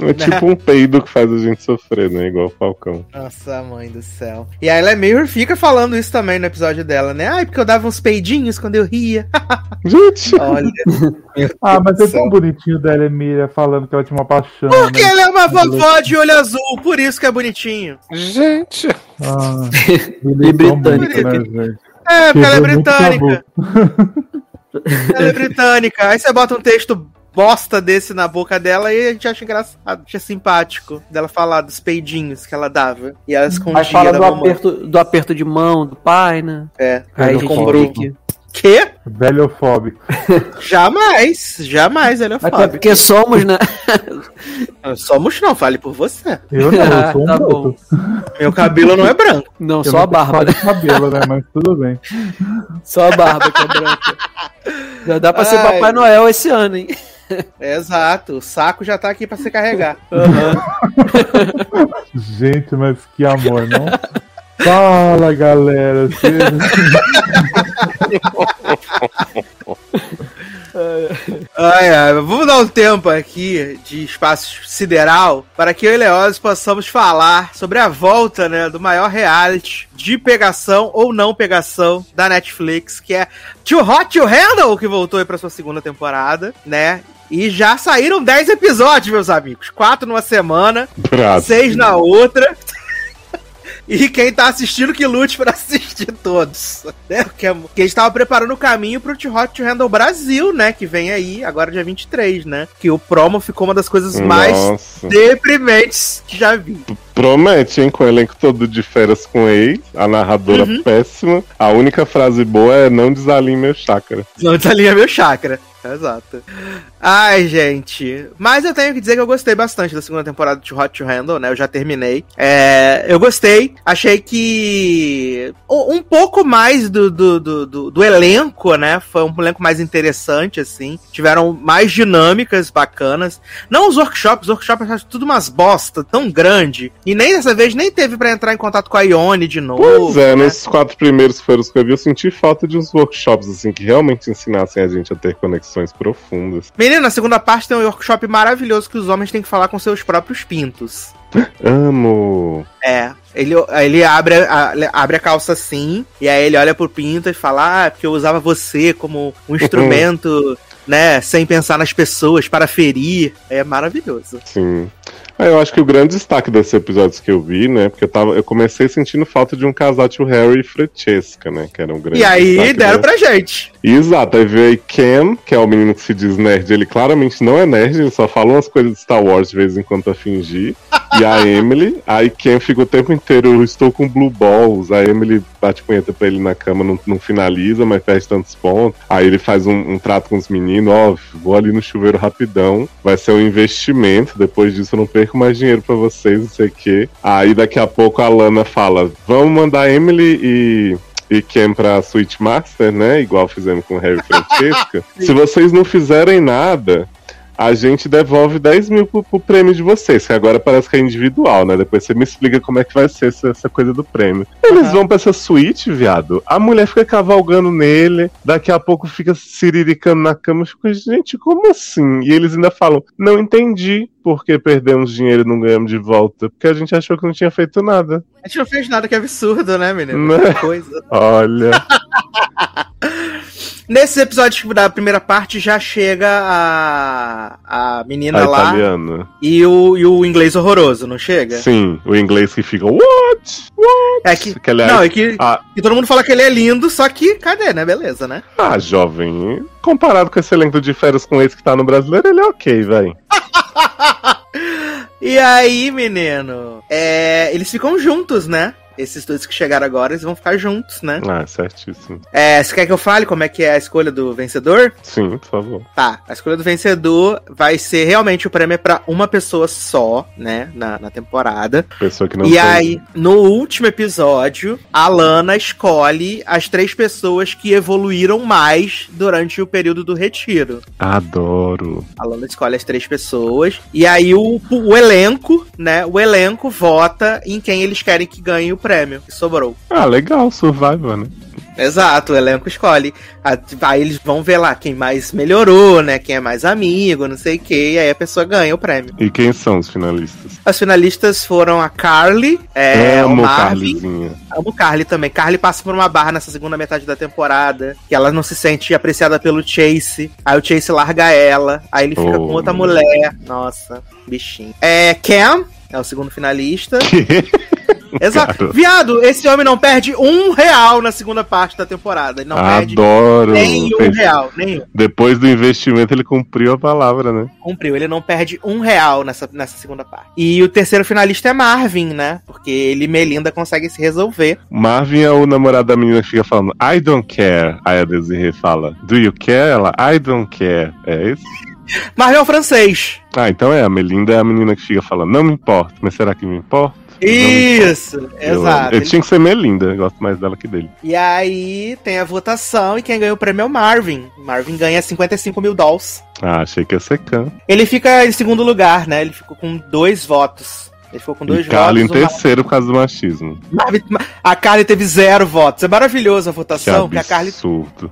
É tipo um peido que faz a gente sofrer, né? Igual o Falcão. Nossa, mãe do céu. E a Ellen Mirror fica falando isso também no episódio dela, né? Ai, porque eu dava uns peidinhos quando eu ria. gente! Olha. ah, mas é tão bonitinho da Ellen Mirror falando que ela tinha uma paixão. Porque né? ela é uma vovó de olho azul, por isso que é bonitinho. Gente! Ah, e britânica, né, gente? É, porque ela é britânica. ela é britânica. Aí você bota um texto bosta desse na boca dela e a gente acha engraçado, acha simpático dela falar dos peidinhos que ela dava. E ela escondia Aí fala do aperto, do aperto de mão do pai, né? É. Aí a gente comprou. Que? Velhofóbico. jamais, jamais velhofóbico. Até porque somos, né? somos não, fale por você. Eu não, eu sou um tá bom. Meu cabelo não é branco. Não, eu só não a barba. Né? cabelo, né? Mas tudo bem. Só a barba que é branca. Já dá pra Ai. ser Papai Noel esse ano, hein? Exato, o saco já tá aqui para se carregar. Uhum. Gente, mas que amor, não? Fala, galera. ai, ai, vamos dar um tempo aqui de espaço sideral para que eu e Leoz possamos falar sobre a volta né, do maior reality de pegação ou não pegação da Netflix, que é Too Hot to Handle, que voltou aí para sua segunda temporada, né? E já saíram 10 episódios, meus amigos. Quatro numa semana, Prato. seis na outra. E quem tá assistindo que lute para assistir todos. Né? Porque, a gente tava preparando o caminho pro Hot to Handle Brasil, né? Que vem aí agora dia 23, né? Que o promo ficou uma das coisas Nossa. mais deprimentes que já vi. Promete, hein? Com o elenco todo de férias com ex, a narradora uhum. péssima. A única frase boa é não desalinhe meu chakra. Não desalinhe meu chakra. Exato. Ai, gente. Mas eu tenho que dizer que eu gostei bastante da segunda temporada de Hot to Handle, né? Eu já terminei. É, eu gostei. Achei que um pouco mais do, do, do, do, elenco, né? Foi um elenco mais interessante, assim. Tiveram mais dinâmicas bacanas. Não os workshops, os workshops acho tudo umas bosta tão grande. E nem dessa vez nem teve para entrar em contato com a Ione de novo. Pois é, né? nesses quatro primeiros que foram os que eu vi, eu senti falta de uns workshops, assim, que realmente ensinassem a gente a ter conexão reflexões profundas. Menina, na segunda parte tem um workshop maravilhoso que os homens têm que falar com seus próprios pintos. Amo! É, ele, ele abre, a, abre a calça assim, e aí ele olha pro pinto e fala: Ah, porque eu usava você como um instrumento, né, sem pensar nas pessoas, para ferir. É maravilhoso. Sim. É, eu acho que o grande destaque desses episódios que eu vi, né? Porque eu, tava, eu comecei sentindo falta de um casal tipo Harry e Francesca, né? Que era um grande E aí deram pra gente. Exato, aí veio aí Ken, que é o menino que se diz nerd. Ele claramente não é nerd, ele só falou umas coisas de Star Wars de vez em quando pra fingir. e a Emily, aí Ken fica o tempo inteiro, eu estou com Blue Balls. A Emily bate punheta pra ele na cama, não, não finaliza, mas perde tantos pontos. Aí ele faz um, um trato com os meninos, ó, vou ali no chuveiro rapidão. Vai ser um investimento, depois disso eu não perco mais dinheiro para vocês, não sei o quê. Aí daqui a pouco a Lana fala: vamos mandar Emily e e Ken pra Switch Master, né? Igual fizemos com Harry Francesca. Se vocês não fizerem nada, a gente devolve 10 mil pro, pro, prêmio de vocês, que agora parece que é individual, né? Depois você me explica como é que vai ser essa, essa coisa do prêmio. Eles uhum. vão pra essa suíte, viado. A mulher fica cavalgando nele, daqui a pouco fica siriricando na cama. Eu fico, gente, como assim? E eles ainda falam, não entendi por que perdemos dinheiro e não ganhamos de volta. Porque a gente achou que não tinha feito nada. A gente não fez nada, que absurdo, né, menino? Né? Coisa. Olha. Nesses episódios da primeira parte já chega a, a menina a lá. Italiana. E o, e o inglês horroroso, não chega? Sim, o inglês que fica, what? What? É que, que aliás, não, é que, a... que todo mundo fala que ele é lindo, só que cadê, né? Beleza, né? Ah, jovem, comparado com esse elenco de férias com esse que tá no brasileiro, ele é ok, velho. e aí, menino? É, eles ficam juntos, né? Esses dois que chegaram agora, eles vão ficar juntos, né? Ah, certíssimo. É, você quer que eu fale como é que é a escolha do vencedor? Sim, por favor. Tá, a escolha do vencedor vai ser realmente o prêmio para uma pessoa só, né, na, na temporada. Pessoa que não E aí, no último episódio, a Lana escolhe as três pessoas que evoluíram mais durante o período do retiro. Adoro. A Lana escolhe as três pessoas e aí o, o elenco, né, o elenco vota em quem eles querem que ganhe o prêmio que sobrou. Ah, legal, Survivor, né? Exato, o elenco escolhe. Aí eles vão ver lá quem mais melhorou, né? Quem é mais amigo, não sei o que, e aí a pessoa ganha o prêmio. E quem são os finalistas? As finalistas foram a Carly, é, Amo o Marvin. Amo Carly também. Carly passa por uma barra nessa segunda metade da temporada, que ela não se sente apreciada pelo Chase. Aí o Chase larga ela, aí ele fica oh, com outra mulher. Nossa, bichinho. É, Cam é o segundo finalista. Exato. Viado, esse homem não perde um real na segunda parte da temporada. Ele não Adoro. perde nenhum Fez... real. Nenhum. Depois do investimento, ele cumpriu a palavra, né? Cumpriu. Ele não perde um real nessa, nessa segunda parte. E o terceiro finalista é Marvin, né? Porque ele e Melinda conseguem se resolver. Marvin é o namorado da menina que fica falando I don't care. Aí a Desiree fala Do you care? Ela I don't care. É isso? Marvin é o francês. Ah, então é. A Melinda é a menina que fica falando Não me importa, mas será que me importa? Isso, exato. Ele, tinha que ser Melinda, eu gosto mais dela que dele. E aí tem a votação e quem ganhou o prêmio é o Marvin. Marvin ganha 55 mil dólares. Ah, achei que ia ser Khan. Ele fica em segundo lugar, né? Ele ficou com dois votos. Ele ficou com dois e Carly votos. em terceiro por causa do machismo. A Carly teve zero votos. É maravilhoso a votação. Que, que a Carly.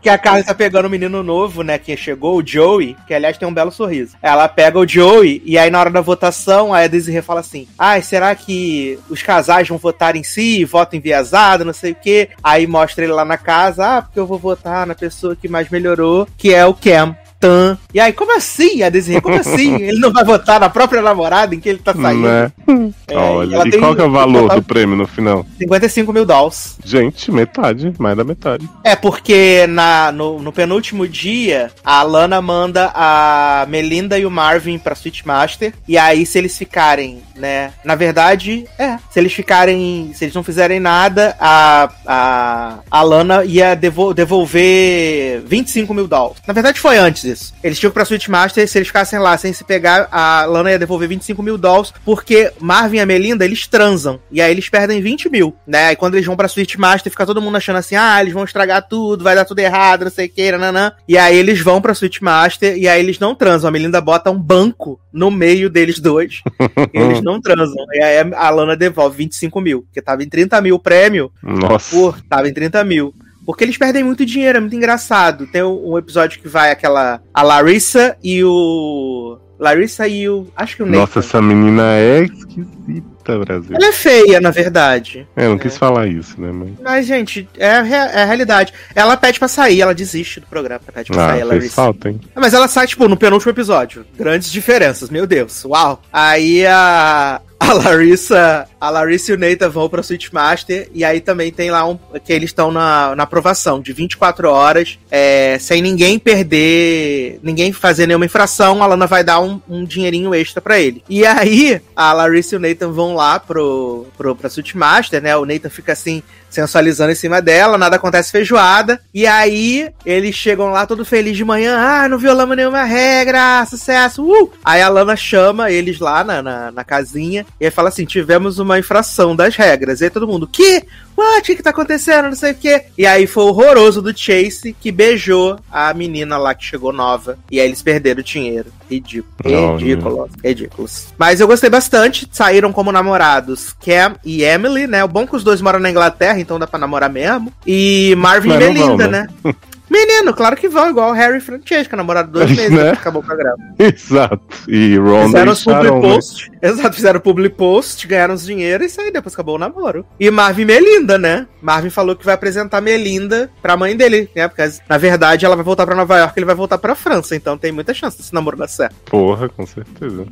Que a Carly tá pegando o um menino novo, né? Que chegou, o Joey, que aliás tem um belo sorriso. Ela pega o Joey e aí na hora da votação, a Desiree fala assim: Ai, ah, será que os casais vão votar em si? Voto enviesado, não sei o quê. Aí mostra ele lá na casa: Ah, porque eu vou votar na pessoa que mais melhorou, que é o Cam. Tan. E aí, como assim? A Desiree, como assim? Ele não vai votar na própria namorada em que ele tá saindo? Né? É, Olha, e, e qual que é o valor do prêmio no final? 55 mil dólares. Gente, metade, mais da metade. É, porque na, no, no, penúltimo dia, a Lana manda a Melinda e o Marvin pra Switchmaster. E aí, se eles ficarem, né? Na verdade, é. Se eles ficarem. Se eles não fizerem nada, a, a, a Lana ia devolver 25 mil dólares. Na verdade, foi antes isso. Eles tinham pra Switchmaster, se eles ficassem lá sem se pegar, a Lana ia devolver 25 mil dólares, porque Marvin e a Melinda, eles transam. E aí eles perdem 20 mil, né? E quando eles vão pra Switchmaster, fica todo mundo achando assim, ah, eles vão estragar tudo, vai dar tudo errado, não sei o que, nanã. E aí eles vão pra Switchmaster e aí eles não transam. A Melinda bota um banco no meio deles dois. eles não transam. E aí a Lana devolve 25 mil, porque tava em 30 mil o prêmio. Nossa. Por, tava em 30 mil. Porque eles perdem muito dinheiro, é muito engraçado. Tem um, episódio que vai aquela. A Larissa e o. Larissa e o. Acho que o Nathan. Nossa, essa menina é esquisita, Brasil. Ela é feia, na verdade. É, eu não é. quis falar isso, né? Mas, mas gente, é a, é a, realidade. Ela pede pra sair, ela desiste do programa, pede pra ah, sair, a Larissa. Falta, hein? Mas ela sai, tipo, no penúltimo episódio. Grandes diferenças, meu Deus. Uau. Aí a, a Larissa, a Larissa e o Neita vão pra Switchmaster e aí também tem lá um que eles estão na, na aprovação de 24 horas, é, sem ninguém perder, ninguém fazer nenhuma infração, a Lana vai dar um, um dinheirinho extra para ele. E aí, a Larissa e o Nathan vão lá pro, pro, pra Switchmaster, né? O Nathan fica assim, sensualizando em cima dela, nada acontece feijoada. E aí eles chegam lá todo feliz de manhã, ah, não violamos nenhuma regra, sucesso, uh! Aí a Lana chama eles lá na, na, na casinha e aí fala assim: tivemos uma infração das regras. E aí todo mundo, que? What? O que, que tá acontecendo? Não sei o quê. E aí foi horroroso do Chase que beijou a menina lá que chegou nova. E aí eles perderam o dinheiro. Ridículo. Ridículo. Ridículos. Mas eu gostei bastante. Saíram como namorados Cam e Emily, né? O bom é que os dois moram na Inglaterra, então dá pra namorar mesmo. E Marvin Mas e Melinda, vão, né? né? Menino, claro que vão, igual Harry e Francesca, namorado dois meses né? acabou o programa. Exato. E Ron fizeram os public né? post. Exato, fizeram public post, ganharam os dinheiro e aí depois acabou o namoro. E Marvin Melinda, né? Marvin falou que vai apresentar Melinda pra mãe dele, né? Porque na verdade ela vai voltar pra Nova York, ele vai voltar pra França, então tem muita chance desse namoro dar certo. Porra, com certeza.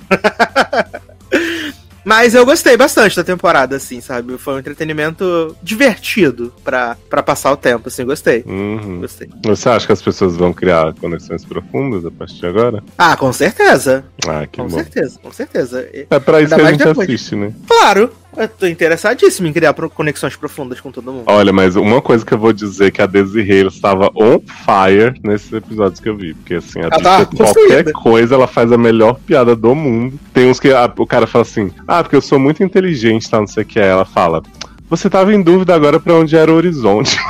Mas eu gostei bastante da temporada, assim, sabe? Foi um entretenimento divertido pra, pra passar o tempo, assim, gostei. Uhum. Gostei. Você acha que as pessoas vão criar conexões profundas a partir de agora? Ah, com certeza. Ah, que com bom. Com certeza, com certeza. É pra isso Ainda que a gente depois. assiste, né? Claro. Eu tô interessadíssimo em criar conexões profundas com todo mundo. Olha, mas uma coisa que eu vou dizer é que a Desiree estava on fire nesses episódios que eu vi. Porque assim, a tá qualquer coisa, ela faz a melhor piada do mundo. Tem uns que a, o cara fala assim: Ah, porque eu sou muito inteligente, tá? Não sei o que. Aí ela fala: Você tava em dúvida agora pra onde era o horizonte.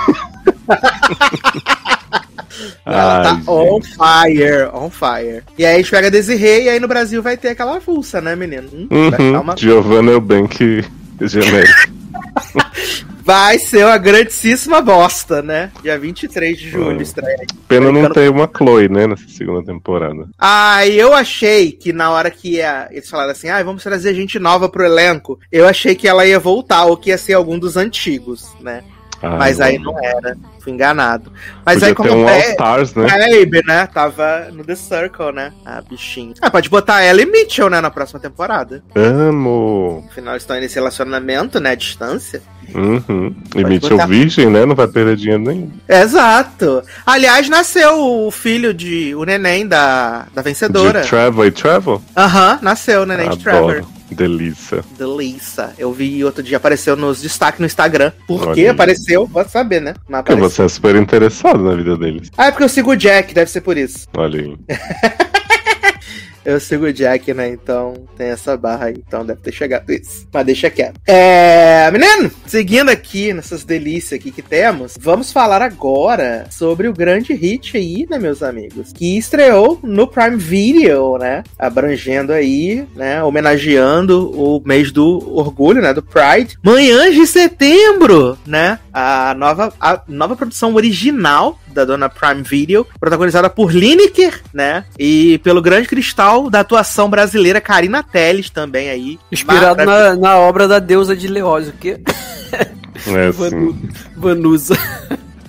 Ela tá gente. on fire, on fire. E aí a gente pega Desirê e aí no Brasil vai ter aquela avulsa, né, menino? Hum, uhum. uma... Giovanna Eubank genérico. vai ser uma grandíssima bosta, né? Dia 23 de julho, estreia. Pena não ter uma Chloe, né, nessa segunda temporada. Ah, eu achei que na hora que ia, eles falaram assim, ah, vamos trazer gente nova pro elenco, eu achei que ela ia voltar, ou que ia ser algum dos antigos, né? Ah, Mas aí não era fui enganado. Mas aí como um All Stars, né? Baby, né? Tava no The Circle, né? A bichinha. Ah, pode botar ela e Mitchell, né? Na próxima temporada. Amo! Afinal, estão nesse relacionamento, né? À distância. Uhum. E Mitchell botar... virgem, né? Não vai perder dinheiro nenhum. Exato. Aliás, nasceu o filho de. o neném da, da vencedora. De Trevor e Trevor? Aham, uhum, nasceu o neném Adoro. de Trevor. Delícia. Delícia. Eu vi outro dia, apareceu nos destaques no Instagram. Por que apareceu? Pode saber, né? Porque você é super interessado na vida deles. Ah, é porque eu sigo o Jack, deve ser por isso. Olha aí. Eu sigo o Jack, né? Então tem essa barra aí. Então deve ter chegado isso. Mas deixa quieto. É. Menino, seguindo aqui nessas delícias aqui que temos, vamos falar agora sobre o grande hit aí, né, meus amigos? Que estreou no Prime Video, né? Abrangendo aí, né? Homenageando o mês do orgulho, né? Do Pride. Manhãs de setembro, né? A nova, a nova produção original da dona Prime Video, protagonizada por Lineker, né? E pelo grande cristal da atuação brasileira Karina Telles também aí. Inspirado na, na, obra da deusa de Leózio, que é, Vanu, Vanusa.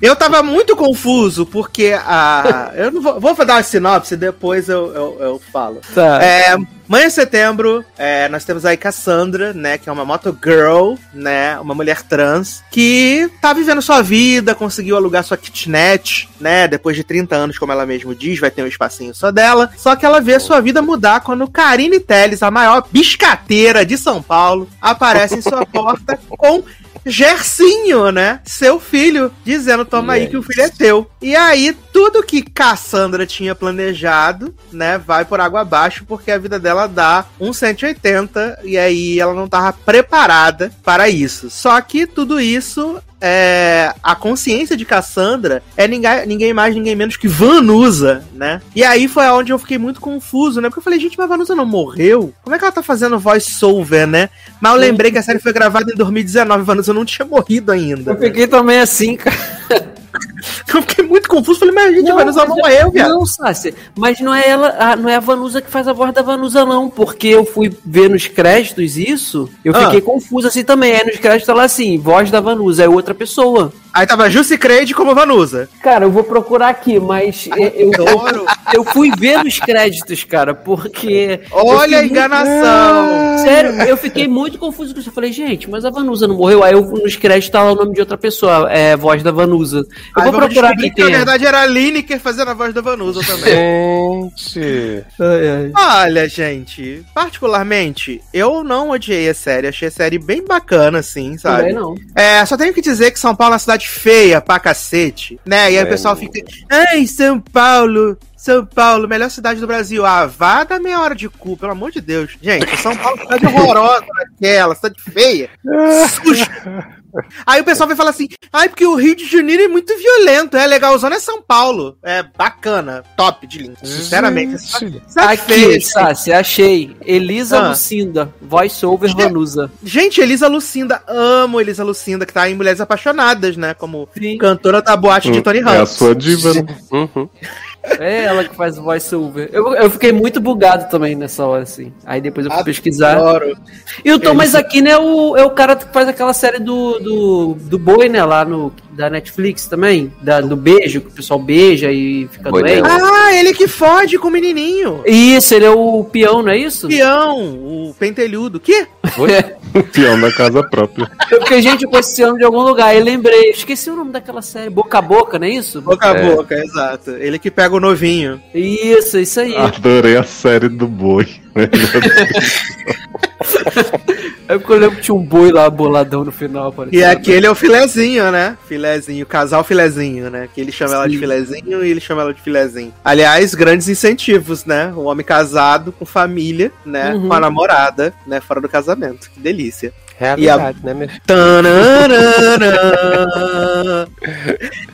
Eu tava muito confuso, porque a. Eu não vou, vou dar uma sinopse, depois eu, eu, eu falo. Tá. É, Mãe de setembro, é, nós temos aí Cassandra, né? Que é uma moto girl, né? Uma mulher trans, que tá vivendo sua vida, conseguiu alugar sua kitnet, né? Depois de 30 anos, como ela mesmo diz, vai ter um espacinho só dela. Só que ela vê sua vida mudar quando Karine Telles, a maior biscateira de São Paulo, aparece em sua porta com Gercinho, né? Seu filho, dizendo: toma aí que o filho é teu. E aí, tudo que Cassandra tinha planejado, né, vai por água abaixo, porque a vida dela dá um 180 e aí ela não tava preparada para isso. Só que tudo isso é, a consciência de Cassandra é ninguém, ninguém mais, ninguém menos que Vanusa, né? E aí foi onde eu fiquei muito confuso, né? Porque eu falei, gente, mas Vanusa não morreu? Como é que ela tá fazendo voice-over, né? Mas eu lembrei que a série foi gravada em 2019, Vanusa não tinha morrido ainda. Eu fiquei também assim, cara. Eu fiquei muito confuso. Falei, mas a gente, não, a Vanusa não morreu, viado. Não, Sácia, mas não é ela, a, não é a Vanusa que faz a voz da Vanusa, não. Porque eu fui ver nos créditos isso, eu ah. fiquei confuso assim também. Aí nos créditos tá lá assim, voz da Vanusa, é outra pessoa. Aí tava Jussi Creed como Vanusa. Cara, eu vou procurar aqui, mas eu, eu, eu, fui ver nos créditos, cara, porque. Olha a enganação! Muito... Sério, eu fiquei muito confuso com isso. Eu falei, gente, mas a Vanusa não morreu? Aí eu, nos créditos tá lá o nome de outra pessoa, é voz da Vanusa. Eu Aí vou procurar aqui. Que, na verdade era a Lineker fazendo a voz da Vanusa também. Gente. ai, ai. Olha, gente, particularmente, eu não odiei a série. Achei a série bem bacana, assim, sabe? Também não. É, só tenho que dizer que São Paulo é uma cidade feia pra cacete, né? E aí é, o pessoal fica, ai, São Paulo, são Paulo, melhor cidade do Brasil. Ah, vá dar meia hora de cu, pelo amor de Deus. Gente, São Paulo, cidade horrorosa aquela, cidade feia, suja. Aí o pessoal vai falar assim: ai, porque o Rio de Janeiro é muito violento. É legalzão, é São Paulo. É bacana, top de link. Sinceramente. Sabe Aqui, Sassi, achei. Elisa ah. Lucinda, voice-over Vanusa. Gente, Elisa Lucinda, amo Elisa Lucinda, que tá em Mulheres Apaixonadas, né? Como Sim. cantora da boate hum, de Tony Ramos. É a sua diva, né? Uhum. É ela que faz voice-over. Eu, eu fiquei muito bugado também nessa hora, assim. Aí depois eu fui Adoro. pesquisar. E o Thomas Aquino é o, é o cara que faz aquela série do, do, do boi, né? Lá no, da Netflix também. Da, do beijo, que o pessoal beija e fica boi doente. Ah, ele que fode com o menininho. Isso, ele é o peão, não é isso? Peão, o pentelhudo. Que? o peão da casa própria. Eu fiquei, gente, com esse ano de algum lugar. E lembrei, esqueci o nome daquela série. Boca a Boca, não é isso? Boca a é. Boca, exato. Ele que pega o novinho. Isso, isso aí. Adorei a série do boi. É porque eu lembro que tinha um boi lá boladão no final. E aquele é o filezinho, né? Filezinho, casal filezinho, né? Que ele chama Sim. ela de filezinho e ele chama ela de filezinho. Aliás, grandes incentivos, né? O homem casado com família, né? Uhum. Com a namorada, né? Fora do casamento. Que delícia. Realidade, a... né, meu filho?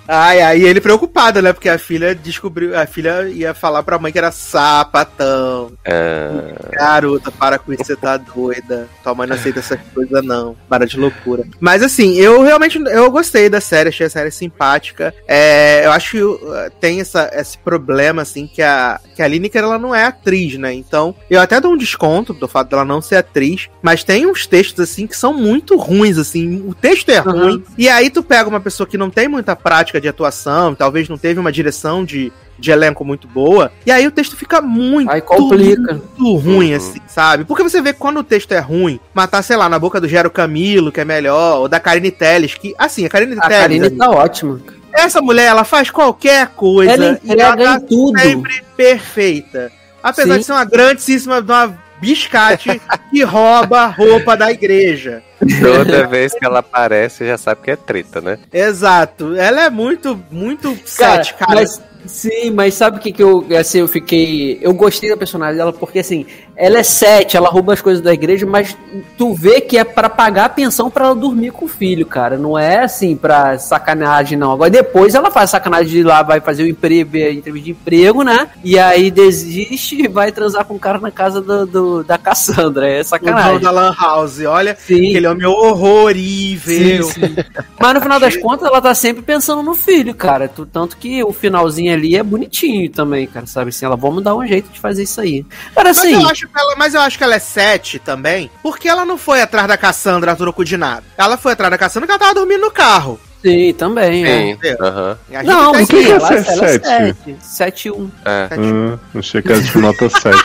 Ai, aí ele preocupado, né? Porque a filha descobriu. A filha ia falar pra mãe que era sapatão. Ah. Garota, para com isso, você tá doida. Tua mãe não aceita essas coisas, não. Para de loucura. Mas assim, eu realmente eu gostei da série, achei a série simpática. É, eu acho que uh, tem essa, esse problema, assim, que a, que a Lineker ela não é atriz, né? Então, eu até dou um desconto do fato dela não ser atriz, mas tem uns textos, assim, que são muito ruins, assim. O texto é uhum. ruim. E aí tu pega uma pessoa que não tem muita prática de atuação, talvez não teve uma direção de, de elenco muito boa. E aí o texto fica muito, aí complica. muito ruim, uhum. assim, sabe? Porque você vê que quando o texto é ruim, matar, sei lá, na boca do Gero Camilo, que é melhor, ou da Karine Telles, que, assim, a Karine a Telles. A Karine tá ótima. Essa mulher, ela faz qualquer coisa. Ela entrega ela tá em tudo. sempre perfeita. Apesar Sim. de ser uma grandíssima, uma biscate que rouba roupa da igreja. Toda vez que ela aparece, já sabe que é treta, né? Exato. Ela é muito, muito cara, sete, cara. Mas, sim, mas sabe o que, que eu, assim, eu fiquei. Eu gostei da personagem dela, porque assim, ela é sete, ela rouba as coisas da igreja, mas tu vê que é para pagar a pensão para ela dormir com o filho, cara. Não é assim pra sacanagem, não. Agora depois ela faz sacanagem de ir lá, vai fazer o emprego, a entrevista de emprego, né? E aí desiste e vai transar com o cara na casa do, do da Cassandra. É sacanagem. O da Lan House, olha, sim. aquele homem horrorível. Sim, sim. mas no final das contas, ela tá sempre pensando no filho, cara. Tanto que o finalzinho ali é bonitinho também, cara, sabe? Assim, ela, vamos dar um jeito de fazer isso aí. Cara, assim. Mas eu acho acho ela, mas eu acho que ela é 7 também, porque ela não foi atrás da Cassandra a troco de nada. Ela foi atrás da Cassandra porque ela tava dormindo no carro. Sim, também. Sim, é. Uhum. Não, o que, que é 7? 7 1. É. Hum, achei que era de nota 7.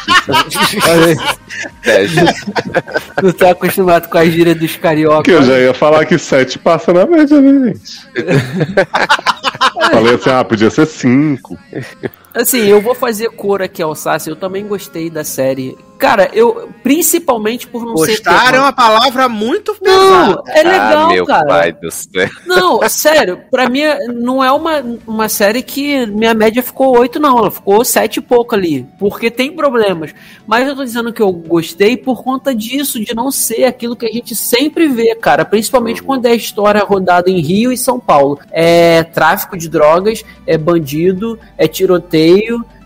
Não tá acostumado com a gíria dos carioca. Que eu já ia falar que 7 passa na média, né, gente? Falei assim, ah, podia ser 5. Assim, eu vou fazer cor aqui ao Sassi. Eu também gostei da série. Cara, eu principalmente por não Gostar ser. Gostar é uma palavra muito pesada. Não, é legal, ah, meu cara. Pai do céu. Não, sério, pra mim não é uma, uma série que minha média ficou 8, não. Ela ficou 7 e pouco ali. Porque tem problemas. Mas eu tô dizendo que eu gostei por conta disso, de não ser aquilo que a gente sempre vê, cara. Principalmente quando é história rodada em Rio e São Paulo. É tráfico de drogas, é bandido, é tiroteio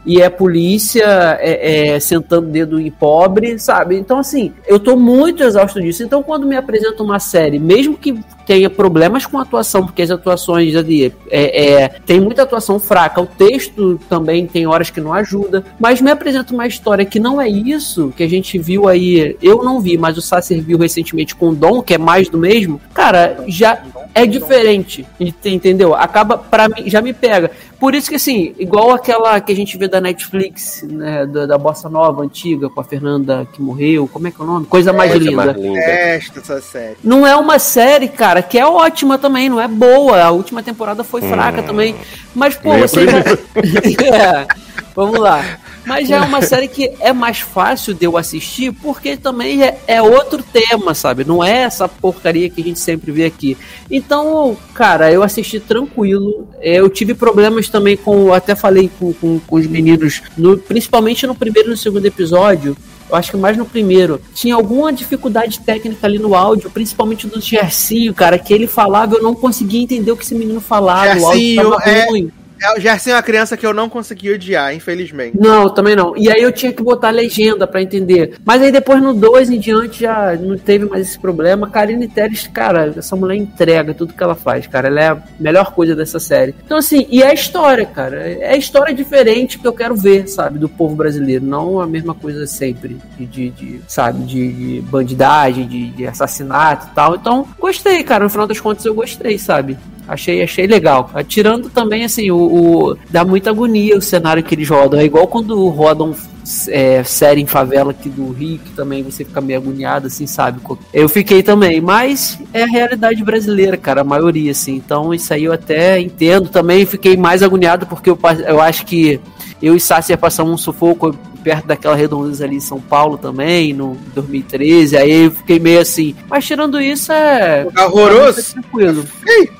e é polícia é, é, sentando dedo em pobre, sabe? Então, assim, eu tô muito exausto disso. Então, quando me apresenta uma série, mesmo que tenha problemas com a atuação, porque as atuações ali é, é, tem muita atuação fraca, o texto também tem horas que não ajuda, mas me apresenta uma história que não é isso que a gente viu aí. Eu não vi, mas o Sasser viu recentemente com o Dom, que é mais do mesmo. Cara, já é diferente, entendeu? Acaba, para mim, já me pega. Por isso que, assim, igual aquela que a gente vê da Netflix, né, da, da Bossa Nova antiga, com a Fernanda que morreu, como é que é o nome? Coisa mais Coisa linda. Mais linda. essa série. Não é uma série, cara, que é ótima também, não é boa. A última temporada foi fraca hum. também. Mas, pô, você já... é, vamos lá. Mas já é uma série que é mais fácil de eu assistir porque também é, é, outro tema, sabe? Não é essa porcaria que a gente sempre vê aqui. Então, cara, eu assisti tranquilo. Eu tive problemas também com. Até falei com, com, com os meninos, no, principalmente no primeiro e no segundo episódio eu acho que mais no primeiro, tinha alguma dificuldade técnica ali no áudio, principalmente do Gercinho, cara, que ele falava, eu não conseguia entender o que esse menino falava, Gercinho, o áudio tava é... ruim. É, o Gerson é uma criança que eu não consegui odiar, infelizmente. Não, também não. E aí eu tinha que botar legenda para entender. Mas aí depois no 2 em diante já não teve mais esse problema. Karine Teres, cara, essa mulher entrega tudo que ela faz, cara. Ela é a melhor coisa dessa série. Então, assim, e é a história, cara. É a história diferente que eu quero ver, sabe, do povo brasileiro. Não a mesma coisa sempre. De, de, sabe, de, de bandidagem, de, de assassinato e tal. Então, gostei, cara. No final das contas, eu gostei, sabe? Achei, achei legal. Tirando também, assim, o, o, dá muita agonia o cenário que eles rodam. É igual quando rodam é, série em favela aqui do Rio, que também você fica meio agoniado, assim, sabe? Eu fiquei também, mas é a realidade brasileira, cara, a maioria, assim. Então, isso aí eu até entendo. Também fiquei mais agoniado porque eu, eu acho que eu e Sassi ia passar um sufoco perto daquela redondeza ali em São Paulo também, no 2013. Aí eu fiquei meio assim. Mas tirando isso, é. Horroroso? tranquilo.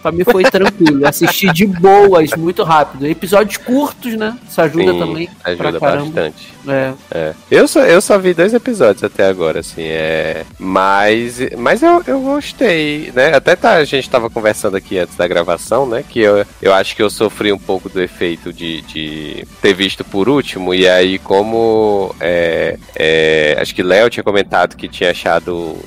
Pra mim foi tranquilo. Assisti de boas, muito rápido. Episódios curtos, né? Isso ajuda Sim, também. Ajuda bastante. É. é. Eu, só, eu só vi dois episódios até agora, assim. É... Mas, mas eu, eu gostei, né? Até tá, a gente tava conversando aqui antes da gravação, né? Que eu, eu acho que eu sofri um pouco do efeito de, de ter visto por último. E aí, como é, é, acho que Léo tinha comentado que tinha achado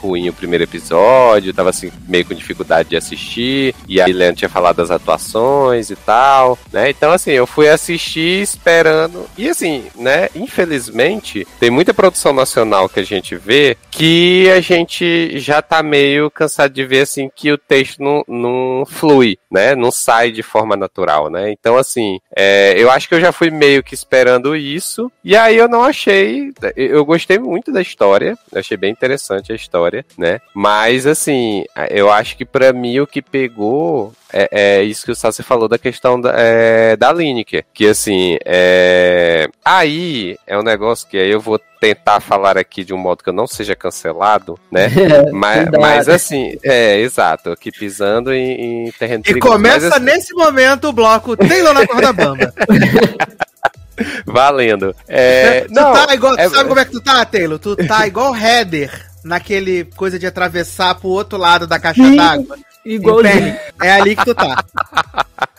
ruim o primeiro episódio, tava assim, meio com dificuldade de assistir, e aí Leandro tinha falado das atuações e tal, né? Então, assim, eu fui assistir esperando. E assim, né? Infelizmente, tem muita produção nacional que a gente vê que a gente já tá meio cansado de ver assim que o texto não, não flui, né? Não sai de forma natural, né? Então, assim, é, eu acho que eu já fui meio que esperando isso. E aí eu não achei. Eu gostei muito da história. achei bem interessante a história, né? Mas, assim, eu acho que para mim o que pegou é, é, isso que o Sassi falou da questão da, é, da Lineker. Que assim, é... aí é um negócio que aí eu vou tentar falar aqui de um modo que eu não seja cancelado, né? É, mas, mas, assim, é, exato, aqui pisando em, em terreno E perigoso. começa mas, assim... nesse momento o bloco Taylor na corda bamba. Valendo. É, tu não, tá igual, é... sabe como é que tu tá, Taylor? Tu tá igual Header naquele coisa de atravessar pro outro lado da caixa d'água. Igual É ali que tu tá.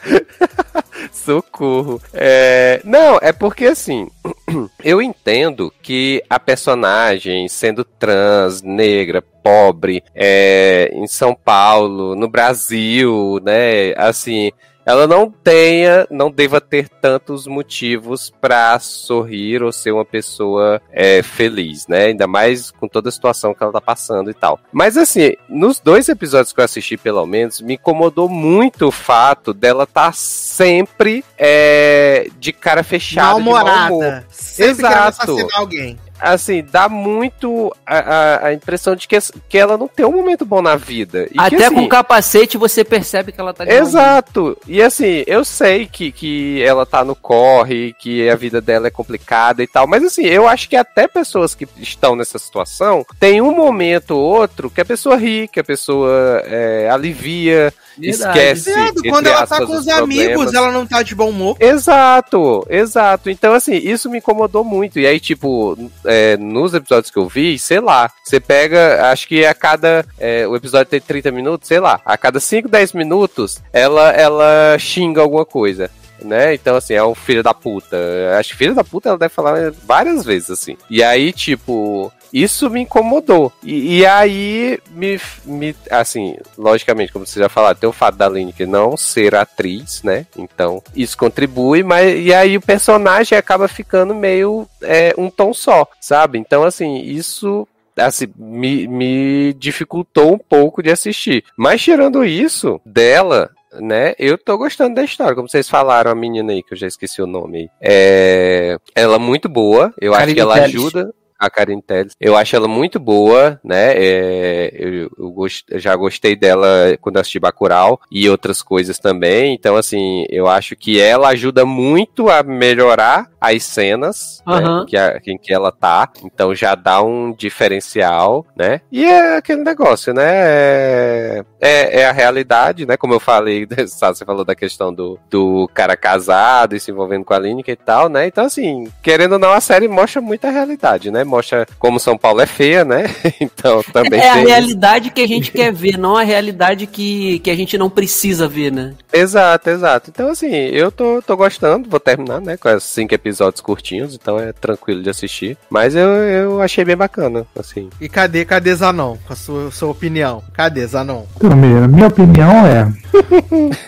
Socorro. É... Não, é porque assim, eu entendo que a personagem, sendo trans, negra, pobre, é, em São Paulo, no Brasil, né, assim, ela não tenha, não deva ter tantos motivos para sorrir ou ser uma pessoa é, feliz, né? Ainda mais com toda a situação que ela tá passando e tal. Mas assim, nos dois episódios que eu assisti, pelo menos, me incomodou muito o fato dela estar tá sempre é, de cara fechada, Mal-humorada. Sempre Exato. querendo alguém assim, dá muito a, a, a, impressão de que, que ela não tem um momento bom na vida. E Até que, assim, com capacete você percebe que ela tá Exato. E assim, eu sei que, que ela tá no corre, que a vida dela é complicada e tal, mas assim, eu acho que até pessoas que estão nessa situação, tem um momento ou outro que a pessoa ri, que a pessoa é, alivia, esquece. quando ela tá com os, amigos, ela não tá de bom humor. Exato, exato. Então, assim, isso me incomodou muito. E aí, tipo, é, nos episódios que eu vi, sei lá, você pega, acho que a cada. É, o episódio tem 30 minutos, sei lá, a cada 5, 10 minutos, ela, ela xinga alguma coisa né? Então, assim, é um filho da puta. Acho que filho da puta ela deve falar várias vezes, assim. E aí, tipo, isso me incomodou. E, e, aí, me, me, assim, logicamente, como você já falou, tem o fato da Lineker não ser atriz, né? Então, isso contribui, mas e aí o personagem acaba ficando meio é, um tom só, sabe? Então, assim, isso assim, me, me dificultou um pouco de assistir. Mas tirando isso, dela, né? Eu tô gostando da história. Como vocês falaram, a menina aí, que eu já esqueci o nome. É... Ela é muito boa. Eu acho que ela ajuda a Karen Telles. Eu acho ela muito boa, né? É, eu, eu, gost, eu, já gostei dela quando assisti Bacurau e outras coisas também. Então, assim, eu acho que ela ajuda muito a melhorar as cenas uhum. né, que a, em que ela tá. Então já dá um diferencial, né? E é aquele negócio, né? É, é, é a realidade, né? Como eu falei, você falou da questão do, do cara casado e se envolvendo com a Lineker e tal, né? Então, assim, querendo ou não, a série mostra muita realidade, né? Mostra como São Paulo é feia, né? então também É a realidade isso. que a gente quer ver, não a realidade que, que a gente não precisa ver, né? Exato, exato. Então, assim, eu tô, tô gostando, vou terminar, né? Com esses cinco episódios curtinhos, então é tranquilo de assistir. Mas eu, eu achei bem bacana, assim. E cadê, cadê Zanon? Com a sua, sua opinião? Cadê Zanon? Então, minha, minha opinião é.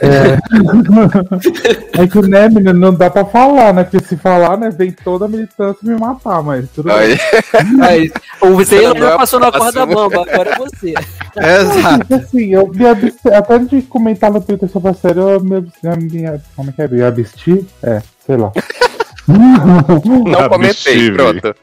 É, é que, né, menino, não dá pra falar, né? Porque se falar, né, vem toda a militância me matar, mas tudo bem. Aí, o Taylor já passou na corda bamba, agora é você. Exato. Assim, eu me abster, até de comentar no Twitter sobre a série, eu me, me, como é que é? Me abstir? É, sei lá. Não comentei, pronto.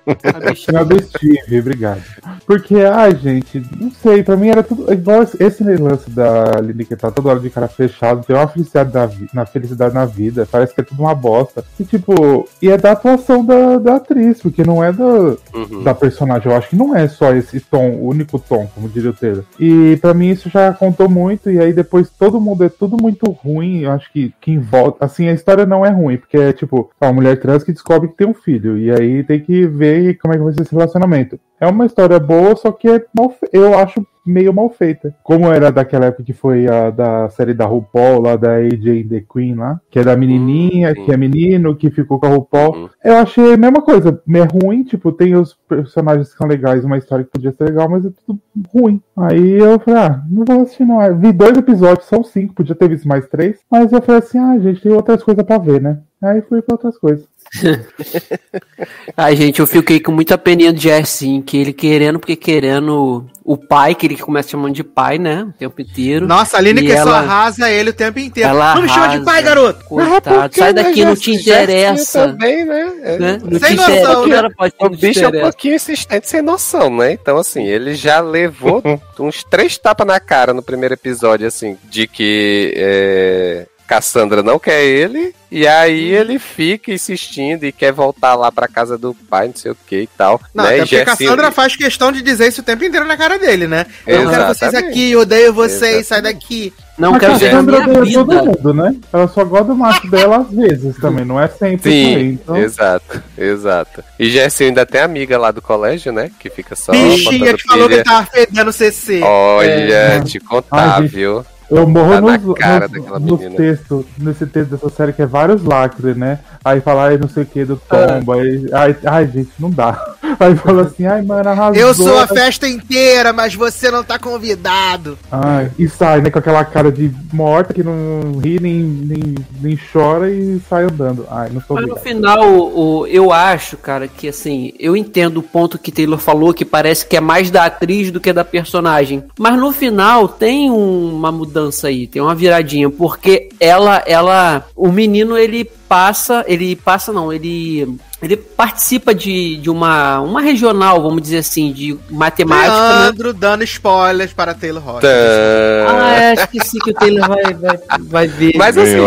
Abstive, obrigado. Porque, ai, gente, não sei, pra mim era tudo. Igual esse lance da Aline que tá toda hora de cara fechado, tem uma felicidade na, na felicidade na vida, parece que é tudo uma bosta. E tipo, e é da atuação da, da atriz, porque não é da, uhum. da personagem. Eu acho que não é só esse tom, o único tom, como diria o Taylor. E pra mim isso já contou muito, e aí depois todo mundo é tudo muito ruim. Eu acho que quem volta. Assim, a história não é ruim, porque é tipo, a mulher trans que descobre que tem um filho. E aí tem que ver como é que vai ser esse relacionamento. É uma história boa, só que é mal eu acho meio mal feita. Como era daquela época que foi a da série da RuPaul, lá da AJ The Queen lá, que é da menininha, uhum. que é menino, que ficou com a RuPaul. Uhum. Eu achei a mesma coisa. É ruim, tipo, tem os personagens que são legais, uma história que podia ser legal, mas é tudo ruim. Aí eu falei, ah, não vou assistir não. Vi dois episódios, são cinco, podia ter visto mais três. Mas eu falei assim, ah, gente, tem outras coisas pra ver, né? Aí fui pra outras coisas. Ai, gente, eu fiquei com muita peninha de Jessin, que ele querendo, porque querendo o pai, que ele começa chamando de pai, né? O tempo inteiro. Nossa, a Aline que ela, só arrasa ele o tempo inteiro. Ela não me chama de pai, garoto! Coitado, sai daqui, não te interessa. Também, né? né? Não sem te noção, né? Pode o bicho é um pouquinho insistente, sem noção, né? Então, assim, ele já levou uns três tapas na cara no primeiro episódio, assim, de que. É Cassandra não quer ele, e aí ele fica insistindo e quer voltar lá pra casa do pai, não sei o que e tal. Não, né? até porque Cassandra faz questão de dizer isso o tempo inteiro na cara dele, né? Eu não quero vocês aqui, eu odeio vocês, Exatamente. sai daqui. Não a quero Cassandra odeia todo mundo, né? Ela só gosta do macho dela às vezes também, não é sempre Sim, aí, então... exato, exato. E Jessie ainda tem amiga lá do colégio, né? Que fica só. Bichinha que falou que tava fedendo CC. Olha, é. te contar, Ai, viu? Eu morro tá nos, nos, nos textos, nesse texto dessa série que é vários lacres, né? Aí fala, ai, não sei o que, do tombo. Aí, ai, ai, gente, não dá. Aí fala assim, ai, mano, arrasou. Eu sou a festa inteira, mas você não tá convidado. Ai, e sai, né, com aquela cara de morta que não ri, nem, nem, nem chora e sai andando. Ai, não sou Mas no final, o, eu acho, cara, que assim, eu entendo o ponto que Taylor falou, que parece que é mais da atriz do que da personagem. Mas no final tem uma mudança aí, tem uma viradinha, porque ela, ela, o menino, ele passa, ele passa não, ele ele participa de, de uma, uma regional, vamos dizer assim, de matemática. Né? Leandro né? dando spoilers para Taylor Rocha. Ah, é, esqueci que o Taylor vai, vai, vai ver. Mas assim,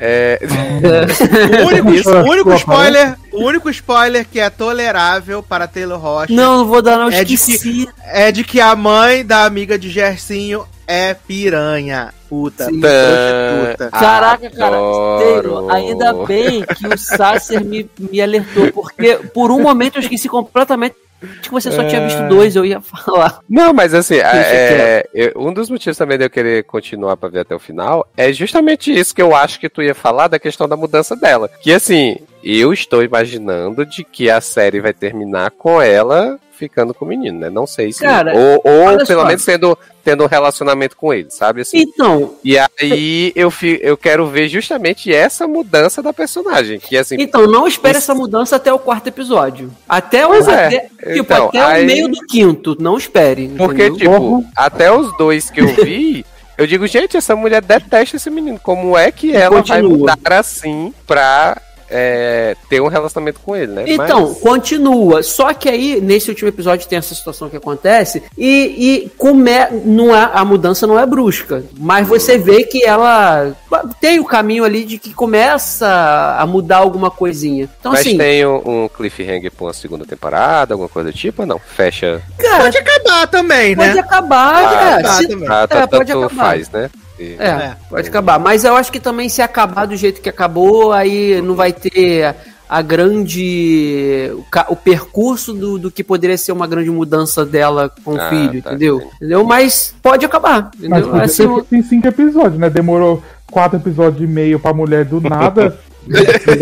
é, é... o único, o único spoiler, o único spoiler que é tolerável para Taylor Rocha. Não, não vou dar não, é de que É de que a mãe da amiga de Gersinho é piranha. Puta, puta. Caraca, cara, Taylor, ainda bem que o Sasser me, me alertou, porque por um momento eu esqueci completamente que você só é... tinha visto dois, eu ia falar. Não, mas assim, é, é, um dos motivos também de eu querer continuar pra ver até o final é justamente isso que eu acho que tu ia falar da questão da mudança dela. Que assim, eu estou imaginando de que a série vai terminar com ela ficando com o menino, né? Não sei se. Cara, ou ou pelo só. menos tendo, tendo um relacionamento com ele, sabe? Assim. Então. E aí eu, fi, eu quero ver justamente essa mudança da personagem. Que, assim, então, não espere essa mudança até o quarto episódio. Até o, é. até, tipo, então, até aí... o meio do quinto. Não espere. Porque, entendeu? tipo, uhum. até os dois que eu vi. Eu digo, gente, essa mulher detesta esse menino. Como é que ela Continua. vai mudar assim pra é, ter um relacionamento com ele, né? Então, Mas... continua. Só que aí, nesse último episódio, tem essa situação que acontece e, e come... não é, a mudança não é brusca. Mas você vê que ela tem o caminho ali de que começa a mudar alguma coisinha. Então, Mas assim, tem um, um cliffhanger pra uma segunda temporada, alguma coisa do tipo ou não? Fecha. Cara, pode acabar também, né? Pode acabar, ah, é, se... ah, tá, é, pode acabar. faz, né? É, é, pode acabar. Mas eu acho que também se acabar do jeito que acabou, aí não vai ter a grande. o, o percurso do, do, que poderia ser uma grande mudança dela com o ah, filho, tá entendeu? Entendeu? Mas pode acabar. Entendeu? Mas assim, tem cinco episódios, né? Demorou quatro episódios e meio pra mulher do nada.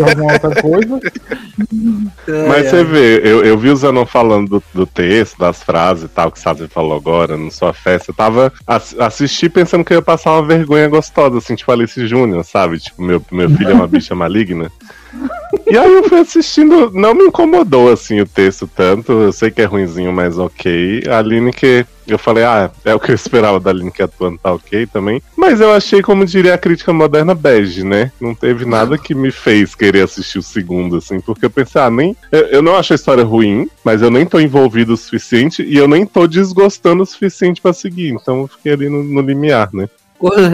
Alguma outra coisa. Mas você vê, eu, eu vi o Zanon falando do, do, texto, das frases e tal, que o Sazi falou agora na sua festa. Eu tava ass assisti pensando que eu ia passar uma vergonha gostosa, assim, tipo Alice Júnior, sabe? Tipo, meu, meu filho é uma bicha maligna. E aí eu fui assistindo, não me incomodou assim o texto tanto. Eu sei que é ruinzinho, mas ok. A que eu falei, ah, é o que eu esperava da Aline que atuando tá ok também. Mas eu achei, como diria a crítica moderna, bege, né? Não teve nada que me fez querer assistir o segundo, assim, porque eu pensei, ah, nem. Eu, eu não acho a história ruim, mas eu nem tô envolvido o suficiente e eu nem tô desgostando o suficiente para seguir. Então eu fiquei ali no, no limiar, né?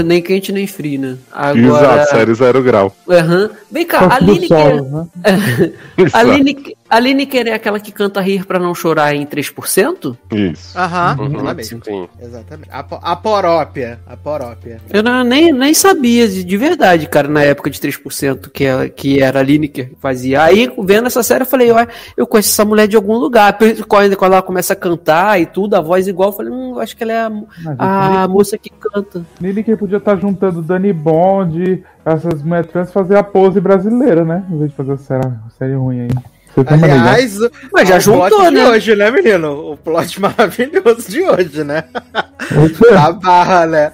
Nem quente nem frio, né? Agora... Exato, série zero grau. Uhum. Vem cá, a Lineker... Né? a, Lineker... a Lineker é aquela que canta rir pra não chorar em 3%? Isso. Aham, uhum. Sim. Exatamente. A, a porópia. A porópia. Eu não, nem, nem sabia de, de, verdade, cara, na época de 3% que, ela, que era a Lineker que fazia. Aí, vendo essa série, eu falei, ó, eu conheço essa mulher de algum lugar. Quando, quando ela começa a cantar e tudo, a voz igual, eu falei, hum, acho que ela é a, a moça que canta. Lineker podia estar tá juntando Dani Bond, essas mulheres trans, fazer a pose brasileira, né? Em vez de fazer a série, a série ruim aí. Aliás, mas já juntou, né? hoje, né, menino? O plot maravilhoso de hoje, né? a barra, né?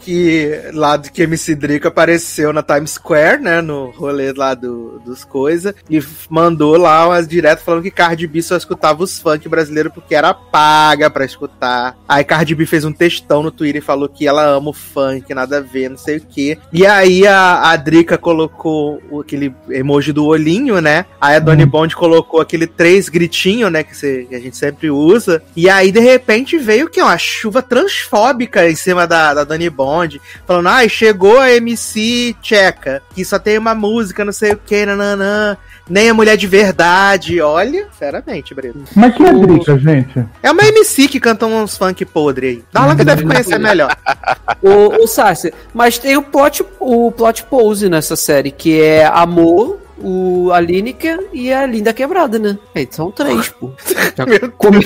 Que lá do que MC Drico apareceu na Times Square, né, no rolê lá do, dos coisas, e mandou lá umas direto falando que Cardi B só escutava os funk brasileiros porque era paga pra escutar. Aí Cardi B fez um textão no Twitter e falou que ela ama o funk, nada a ver, não sei o que. E aí a, a Drica colocou aquele emoji do olhinho, né? Aí a Donny uhum. Bond colocou aquele três gritinho, né, que, você, que a gente sempre usa. E aí, de repente, veio que uma chuva transfóbica em cima da, da Donny Bond onde, falando, ai, ah, chegou a MC tcheca, que só tem uma música, não sei o que, nananã, nem a mulher de verdade. Olha, sinceramente, Brito. Mas que é Drica, gente? É uma MC que canta uns funk podre aí. Dá que deve conhecer melhor. o, o Sassi, mas tem o plot, o plot pose nessa série, que é amor o, a Lineker e a Linda Quebrada, né? Aí são três, pô. Já, come...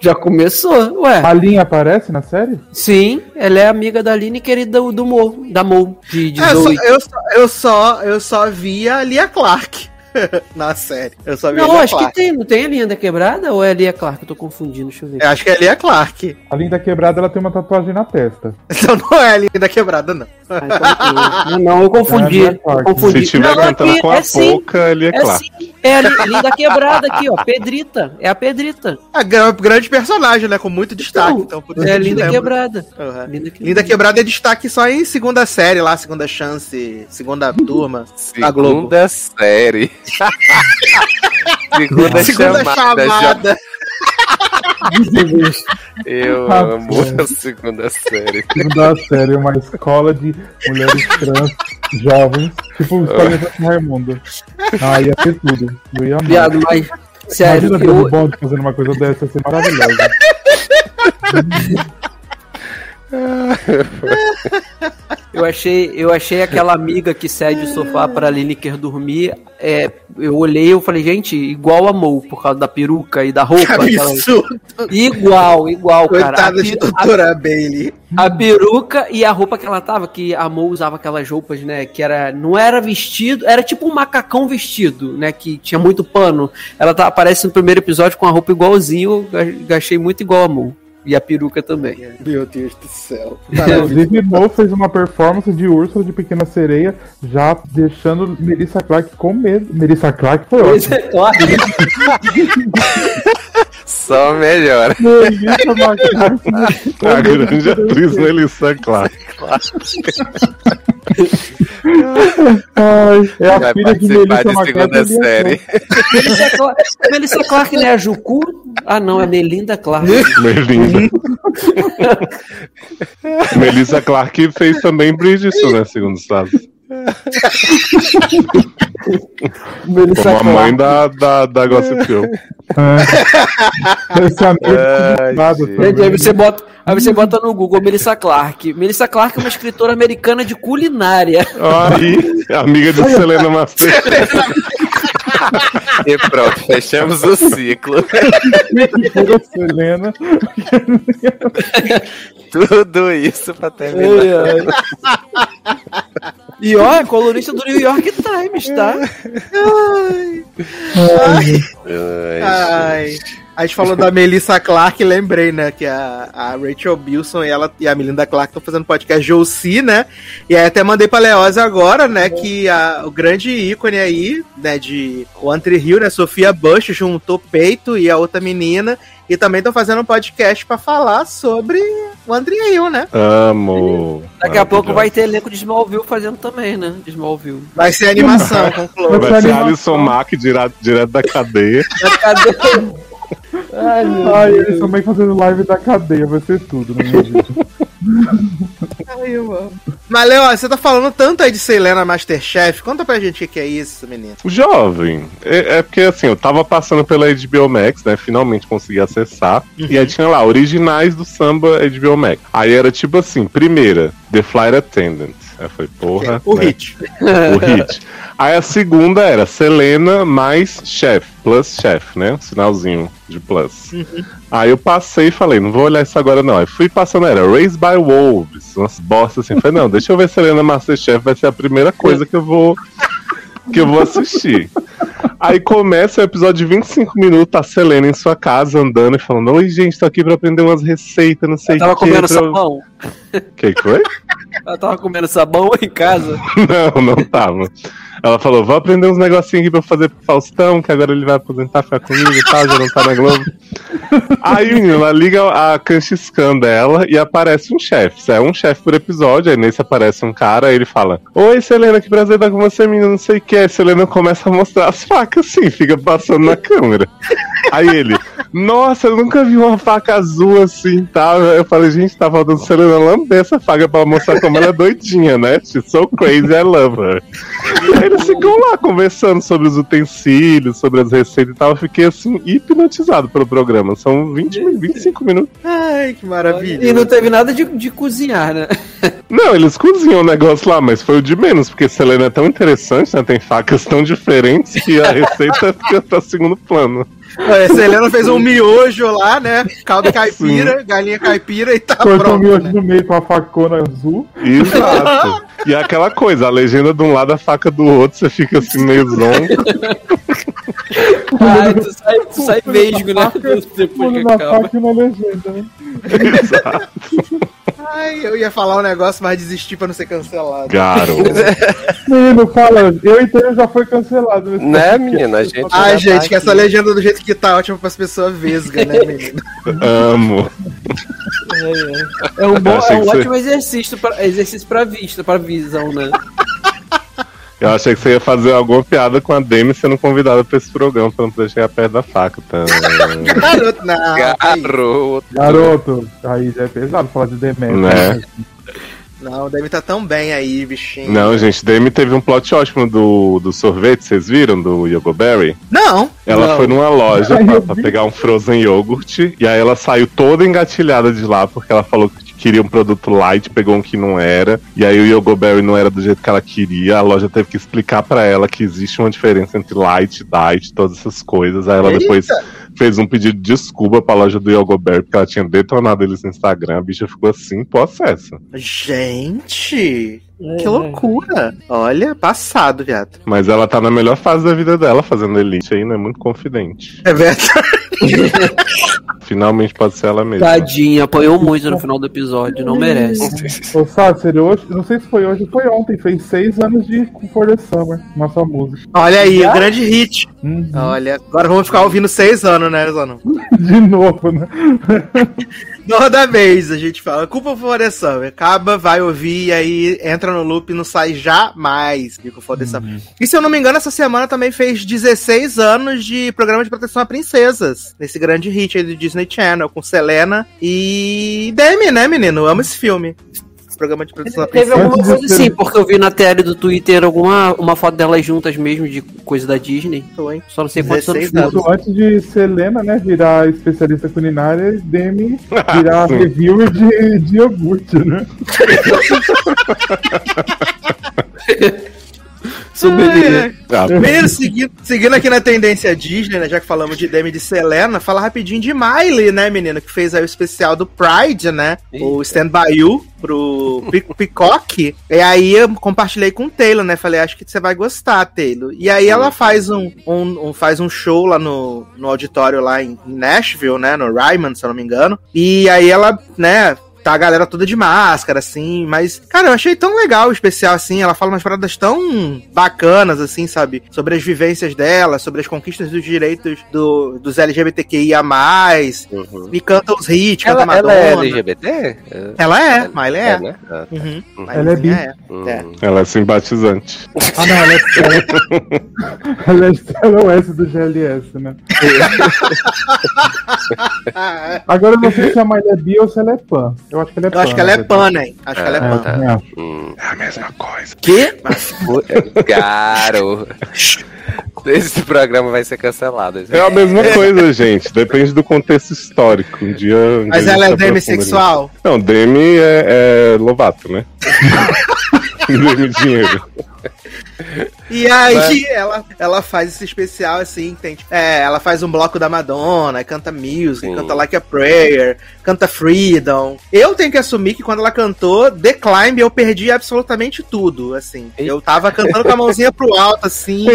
Já começou, ué. A Linha aparece na série? Sim, ela é amiga da Lineker e do, do Mo, da Mo, de, de é, eu, só, eu, só, eu, só, eu só vi a Lia Clark. na série. Eu só vi Não, acho Clark. que tem. Não tem a Linda Quebrada ou é a Lia Clark? Eu tô confundindo, deixa eu ver. Eu acho que é a Lia Clark. A Linda Quebrada, ela tem uma tatuagem na testa. Então não é a Linda Quebrada, não. Ah, então, não, eu confundi. É eu confundi. Se tiver não, cantando aqui, com a é boca, é Lia Clark. Sim. É a Linda Quebrada aqui, ó. Pedrita. É a Pedrita. A grande personagem, né? Com muito destaque. Então, então é a Linda Quebrada. Uhum. Linda Quebrada. Linda Quebrada é destaque só em segunda série lá, segunda chance, segunda turma. Segunda série. Segunda, segunda chamada. chamada. Eu ah, amo a segunda série. Segunda série, uma escola de mulheres trans jovens, tipo o Escola de Raimundo. Ah, ia ter tudo. Eu ia amar. Viado, mas. Sério, Imagina eu... bom fazendo uma coisa dessa, ia ser maravilhoso. Eu achei, eu achei aquela amiga que cede o sofá para Lineker dormir. É, eu olhei e falei, gente, igual a Mo, por causa da peruca e da roupa. Aquela... Igual, igual, Coitada cara. Coitada de doutora a, Bailey. A peruca e a roupa que ela tava, que a Mo usava aquelas roupas, né? Que era. Não era vestido, era tipo um macacão vestido, né? Que tinha muito pano. Ela tá, aparece no primeiro episódio com a roupa igualzinho. Eu achei muito igual a Mo. E a peruca também. Meu Deus do céu. Inclusive, Mo fez uma performance de Úrsula de Pequena Sereia, já deixando Melissa Clark com medo. Melissa Clark foi ótimo. Só melhor. Melissa McClark. A grande atriz Melissa Clark. Ai, é a Vai filha de Melissa de segunda série. Melissa Clark, Melissa Clark, né? A Jucu? Ah, não, é Melinda Clark. Melinda. Melissa Clark fez também Bridgerton, né? Segundo os Estados. Como a mãe da, da, da Gossip Girl. É. Esse amigo é, aí, você bota, aí você bota no Google Melissa Clark. Melissa Clark é uma escritora americana de culinária. Aí, amiga de Selena Master. e pronto, fechamos o ciclo. Selena. Tudo isso pra terminar. Ai, ai. E ó, é colunista do New York Times, tá? Ai. Ai. ai. A gente falou da Melissa Clark, lembrei, né? Que a, a Rachel Bilson e, ela, e a Melinda Clark estão fazendo podcast Josie, né? E aí até mandei pra Leoz agora, né? Que a, o grande ícone aí, né? De One Tree Hill, né? Sofia Bush juntou Peito e a outra menina. E também estão fazendo um podcast para falar sobre o Tree Hill, né? Amo. Daqui a pouco vai ter elenco de Smallville fazendo também, né? De Smallville. Vai ser animação com Chloe. Vai ser Alison Mack direto, direto da cadeia. Da cadeia. Ai, Ai eles também fazendo live da cadeia, vai ser tudo no meu vídeo. Ai, amo. Mas, Léo, você tá falando tanto aí de Selena Masterchef. Conta pra gente o que é isso, menino. Jovem. É, é, porque, assim, eu tava passando pela HBO Max, né? Finalmente consegui acessar. Uhum. E aí tinha lá, originais do samba HBO Max. Aí era tipo assim, primeira, The Flight Attendant. Aí foi, porra. O né? hit. O hit. Aí a segunda era Selena mais chef, plus chef, né? Um sinalzinho de plus. Uhum. Aí eu passei e falei, não vou olhar isso agora não. Aí fui passando, era Raised by Wolves, umas bostas assim. Falei, não, deixa eu ver Selena Masterchef, vai ser a primeira coisa que eu vou que eu vou assistir. Aí começa o episódio de 25 minutos, a Selena em sua casa andando e falando: Oi, gente, tô aqui pra aprender umas receitas, não sei o que. Tava comendo pra... sabão. Que que foi? Ela tava comendo sabão em casa? não, não tava. Ela falou: vou aprender uns negocinhos aqui pra fazer pro Faustão, que agora ele vai aposentar, ficar comigo e tal, já não tá na Globo. Aí, menina, ela liga a Kanchiscan dela e aparece um chefe. É um chefe por episódio, aí nesse aparece um cara, aí ele fala: Oi, Selena, que prazer estar com você, menina, não sei o que. Aí Selena começa a mostrar as facas assim, fica passando na câmera. Aí ele, nossa, eu nunca vi uma faca azul assim. Tá? Eu falei, gente, tá faltando Selena lamber essa faca pra mostrar como ela é doidinha, né? She's so crazy, I love her. Aí eles ficam lá conversando sobre os utensílios, sobre as receitas e tal. Eu fiquei assim, hipnotizado pelo programa. São 20, 25 minutos. Ai, que maravilha. E não teve nada de, de cozinhar, né? Não, eles cozinham o negócio lá, mas foi o de menos, porque Selena é tão interessante, né? Tem facas tão diferentes que a receita fica pra segundo plano. É, Selena fez um miojo lá, né? Caldo caipira, Sim. galinha caipira e tá Cortou pronto. Cortou o miojo né? no meio com a facona azul. Exato. E é aquela coisa, a legenda de um lado, a faca do outro, você fica assim meio zonzo. Ai, tu sai, tu sai vesgo, né? Depois que na acaba. faca e na legenda, né? Exato. Ai, eu ia falar um negócio, mas desisti pra não ser cancelado. Garoto. Menino, fala, eu entendo já foi cancelado. Né, menina? A gente Ai, gente, tá que essa legenda do jeito que tá ótima pras pessoas vesga, né, menino? Amo. É, é. é um, bom, é um ótimo exercício pra, exercício pra vista, pra visão, né? Eu achei que você ia fazer alguma piada com a Demi sendo convidada pra esse programa pra não poder chegar perto da faca. Tá? Garoto, não. Garoto. Garoto. Aí já é pesado falar de Demi. Né? Não, o Demi tá tão bem aí, bichinho. Não, gente, Demi teve um plot ótimo do, do sorvete, vocês viram? Do Yogoberry? Não. Ela não. foi numa loja pra, pra, pegar um frozen yogurt e aí ela saiu toda engatilhada de lá porque ela falou que queria um produto light, pegou um que não era, e aí o Yogoberry não era do jeito que ela queria, a loja teve que explicar para ela que existe uma diferença entre light, diet, todas essas coisas. Aí ela Eita. depois fez um pedido de desculpa pra loja do Yogoberry, porque ela tinha detonado eles no Instagram, a bicha ficou assim, possessa. Gente! É. Que loucura! Olha, passado, viado. Mas ela tá na melhor fase da vida dela fazendo elite aí, né? Muito confidente. É verdade. Finalmente pode ser ela mesma. Tadinha, apanhou muito no final do episódio, não merece. Ô, Sácer, hoje, não sei se foi hoje ou foi ontem, fez seis anos de For the Summer, nossa música. Olha aí, o grande hit. Uhum. Olha, agora vamos ficar ouvindo seis anos, né, Zano? de novo, né? Toda vez a gente fala, culpa Summer. Acaba, vai ouvir, e aí entra no loop e não sai jamais. The Summer. Uhum. E se eu não me engano, essa semana também fez 16 anos de programa de proteção a princesas. Nesse grande hit aí do Disney Channel, com Selena e Demi, né, menino? Eu amo esse filme programa de produção Teve alguma coisa assim, porque eu vi na tela do Twitter alguma uma foto delas juntas mesmo, de coisa da Disney. Só não sei quantos anos Isso antes de Selena, né, virar especialista culinária, Demi virar reviewer de, de iogurte, né? souvenir. Ah, Menino, seguindo, seguindo aqui na tendência Disney, né? Já que falamos de Demi de Selena, fala rapidinho de Miley, né, menino? Que fez aí o especial do Pride, né? Eita. O Stand By You pro Peacock. E aí eu compartilhei com o Taylor, né? Falei, acho que você vai gostar, Taylor. E aí ela faz um, um, um, faz um show lá no, no auditório lá em Nashville, né? No Ryman, se eu não me engano. E aí ela, né, tá a galera toda de máscara, assim, mas, cara, eu achei tão legal o especial, assim, ela fala umas paradas tão bacanas, assim, sabe? Sobre as vivências dela, sobre as conquistas dos direitos do, dos LGBTQIA+, uhum. e canta os hits, ela, canta Madonna. Ela é LGBT? Ela é, mas ela é. é, né? ah, tá. uhum. Ela é bi. É. Uhum. é. Ela é simpatizante. Ah, não, ela é... Ela, é, ela, é, ela é o S do GLS, né? Agora eu não sei se a Miley é bi ou se ela é pan. Eu acho que ela é Eu acho que ela é pan, né? Acho que ela é, é pan. Tá. É. Hum. é a mesma coisa. Que? Caro. Esse programa vai ser cancelado. É a mesma coisa, gente. Depende do contexto histórico. Um dia. Mas ela é demissexual? Não, Demi é, é Lovato, né? Demi dinheiro. E aí Mas... ela, ela faz esse especial assim, tem, é, ela faz um bloco da Madonna, canta music, Sim. canta Like a Prayer, canta Freedom. Eu tenho que assumir que quando ela cantou The Climb, eu perdi absolutamente tudo, assim. Eu tava cantando com a mãozinha pro alto, assim.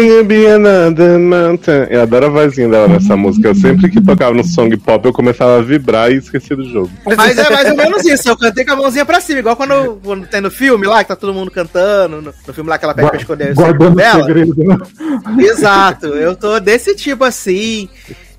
Eu adoro a vozinha dela nessa música. Eu sempre que tocava no song pop, eu começava a vibrar e esquecia do jogo. Mas é mais ou menos isso, eu cantei com a mãozinha pra cima, igual quando, quando tem no filme lá, que tá todo mundo cantando, no, no filme lá que ela pega pra esconder o dela. Segredo, né? Exato, eu tô desse tipo assim.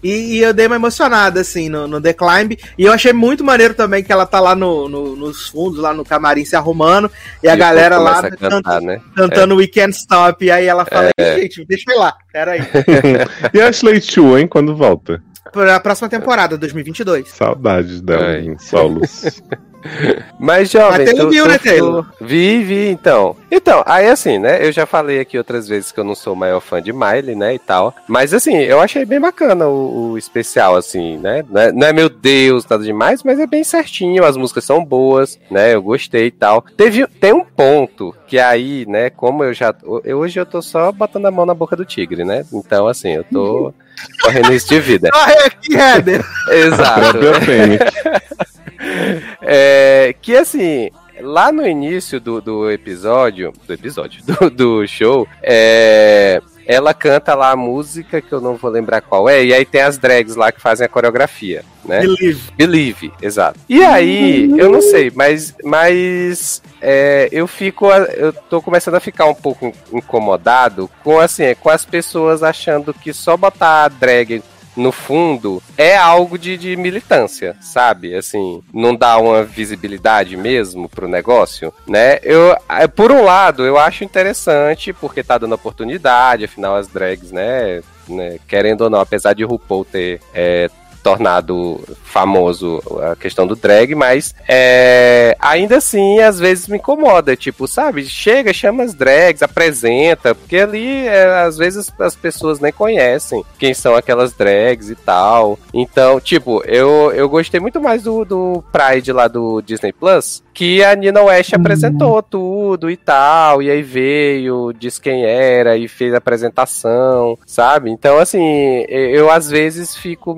E, e, eu dei uma emocionada, assim, no, no The Climb. E eu achei muito maneiro também que ela tá lá no, no nos fundos, lá no camarim se arrumando. E, e a galera lá cantar, canta, né? cantando é. Weekend Stop. E aí ela fala, é. gente, deixa eu ir lá, peraí. e a Ashley Chu, hein, quando volta? Pra próxima temporada, 2022. Saudades dela em solos. Mas, jovem. Mas tu, viu, né, Taylor? Vi, vi, então. Então, aí assim, né? Eu já falei aqui outras vezes que eu não sou o maior fã de Miley, né? E tal. Mas, assim, eu achei bem bacana o, o especial, assim, né? Não é, não é, meu Deus, nada demais, mas é bem certinho. As músicas são boas, né? Eu gostei e tal. Teve, tem um ponto que aí, né? Como eu já. Eu, hoje eu tô só botando a mão na boca do tigre, né? Então, assim, eu tô correndo isso de vida. Corre aqui, Heather! Exato. É, que assim, lá no início do, do episódio, do episódio, do, do show, é, ela canta lá a música que eu não vou lembrar qual é, e aí tem as drags lá que fazem a coreografia, né? Believe. Believe, exato. E aí, eu não sei, mas, mas é, eu fico, eu tô começando a ficar um pouco incomodado com assim, com as pessoas achando que só botar a drag no fundo, é algo de, de militância, sabe? Assim, não dá uma visibilidade mesmo pro negócio, né? Eu, é, por um lado, eu acho interessante, porque tá dando oportunidade, afinal as drags, né? Né, querendo ou não, apesar de RuPaul ter é, tornado famoso a questão do drag, mas é, ainda assim, às vezes me incomoda. Tipo, sabe? Chega, chama as drags, apresenta, porque ali, é, às vezes, as pessoas nem conhecem quem são aquelas drags e tal. Então, tipo, eu, eu gostei muito mais do, do Pride lá do Disney Plus, que a Nina West uhum. apresentou tudo e tal, e aí veio, disse quem era e fez a apresentação, sabe? Então, assim, eu às vezes fico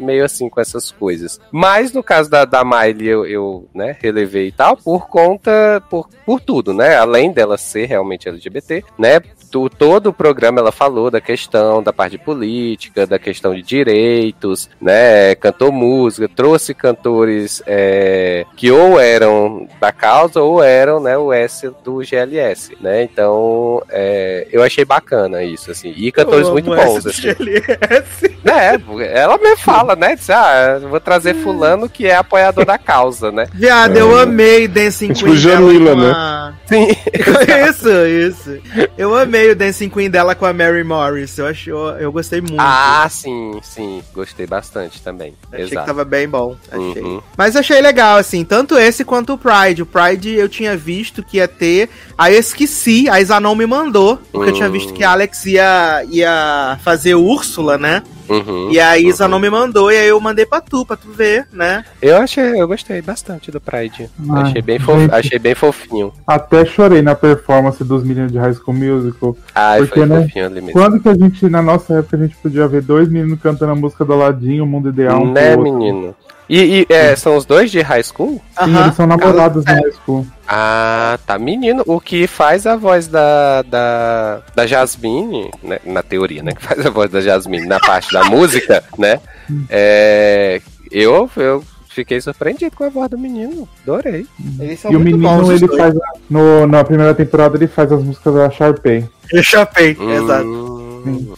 meio, assim com essas coisas. Mas no caso da, da Miley, eu, eu né, relevei e tal, por conta, por, por tudo, né? Além dela ser realmente LGBT, né? Todo o programa ela falou da questão da parte política, da questão de direitos, né? Cantou música, trouxe cantores é, que ou eram da causa ou eram, né, o S do GLS, né? Então, é, eu achei bacana isso, assim. E cantores muito bons, assim. GLS. É, ela me fala, né? Diz, ah, vou trazer fulano que é apoiador da causa, né? Viado, é. eu amei Dancing tipo Queen. Tipo Jamila, né? Sim. isso, isso. Eu amei amei o Dancing Queen dela com a Mary Morris. Eu, acho, eu, eu gostei muito. Ah, sim, sim. Gostei bastante também. Achei Exato. que tava bem bom. Achei. Uhum. Mas achei legal, assim, tanto esse quanto o Pride. O Pride eu tinha visto que ia ter. Aí eu esqueci, a Zanon me mandou. Porque uhum. eu tinha visto que a Alex ia, ia fazer Úrsula, né? Uhum, e a Isa uhum. não me mandou, e aí eu mandei pra tu, pra tu ver, né? Eu achei, eu gostei bastante do Pride. Ai, achei, bem fof, achei bem fofinho. Até chorei na performance dos meninos de High School Musical. Ai, porque, foi né, fofinho ali mesmo. Quando que a gente, na nossa época, a gente podia ver dois meninos cantando a música do Aladinho, o mundo ideal. Um né, menino? E, e é, são os dois de high school? Sim, eles são namorados é. na high school. Ah, tá. Menino, o que faz a voz da, da, da Jasmine, né, na teoria, né? Que faz a voz da Jasmine na parte da música, né? É, eu, eu fiquei surpreendido com a voz do menino. Adorei. E o menino, ele faz. No, na primeira temporada, ele faz as músicas da Sharpay. Sharpay, hum, exato.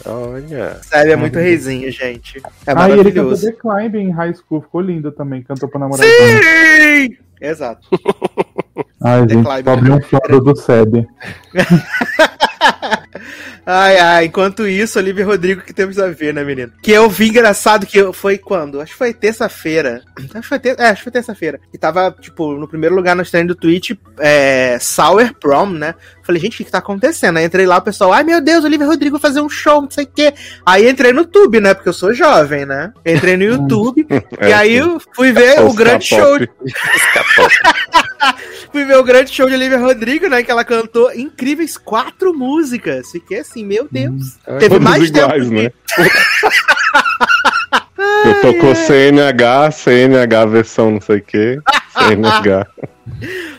Olha. Sério, é muito reizinho, gente. É ah, e ele cantou The Climb em High School, ficou lindo também. Cantou pro namorado. Sim! Exato. Ai, The gente, Climb. um floro do Seb. Ai, ai, enquanto isso, Olivia Rodrigo que temos a ver, né, menino? Que eu vi engraçado que foi quando? Acho que foi terça-feira. Acho que foi, ter... é, acho que foi terça-feira. E tava, tipo, no primeiro lugar no stand do Twitch, é, Sour Prom, né? Falei, gente, o que, que tá acontecendo? Aí entrei lá, o pessoal, ai meu Deus, Olivia Rodrigo fazer um show, não sei o quê. Aí entrei no YouTube, né? Porque eu sou jovem, né? Entrei no YouTube é, e aí eu fui ver o grande show. fui ver o grande show de Olivia Rodrigo, né? Que ela cantou incríveis quatro músicas. Fiquei assim, meu Deus. Hum. Teve mais iguais, tempo. Né? Eu tocou CNH, CNH versão não sei o que, CNH.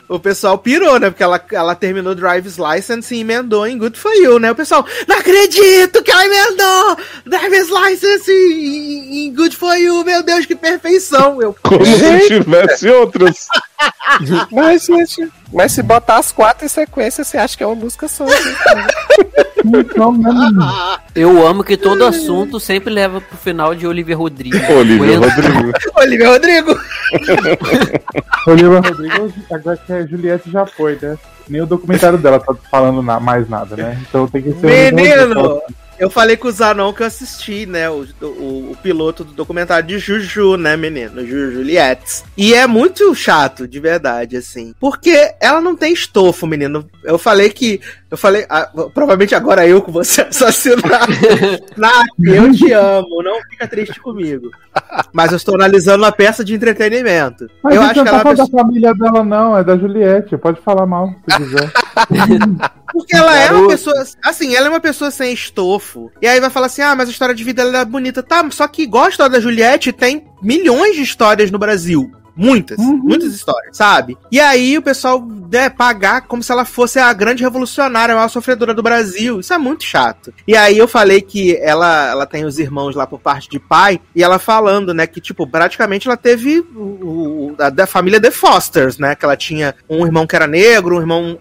o pessoal pirou, né? Porque ela, ela terminou Drive's License e emendou em Good For You, né? O pessoal, não acredito que ela emendou Drive's License em, em Good For You, meu Deus, que perfeição! Eu, Como se tivesse outras. mas, gente, mas se botar as quatro em sequência, você acha que é uma música só. Né? Eu amo que todo assunto sempre leva pro final de Olivia Rodrigo. Olivia Rodrigo. Olivia Rodrigo. Olivia Rodrigo, agora que a Juliette já foi, né? Nem o documentário dela tá falando mais nada, né? Então tem que ser. Menino! Eu falei com o Zanon que eu assisti, né, o, o, o, piloto do documentário de Juju, né, menino? Juju Juliette. E é muito chato, de verdade, assim. Porque ela não tem estofo, menino. Eu falei que. Eu falei. Ah, provavelmente agora eu com você assassinar. Nath, eu te amo. Não fica triste comigo. Mas eu estou analisando uma peça de entretenimento. Mas eu acho que ela. Não é pessoa... da família dela, não. É da Juliette. Pode falar mal, se quiser. Porque ela é uma pessoa. Assim, ela é uma pessoa sem estofo. E aí vai falar assim: ah, mas a história de vida dela é bonita. Tá, só que igual a história da Juliette, tem milhões de histórias no Brasil. Muitas, uhum. muitas histórias, sabe? E aí o pessoal né, pagar como se ela fosse a grande revolucionária, a maior sofredora do Brasil. Isso é muito chato. E aí eu falei que ela, ela tem os irmãos lá por parte de pai, e ela falando, né, que, tipo, praticamente ela teve o, o a, da família The Fosters, né? Que ela tinha um irmão que era negro, um irmão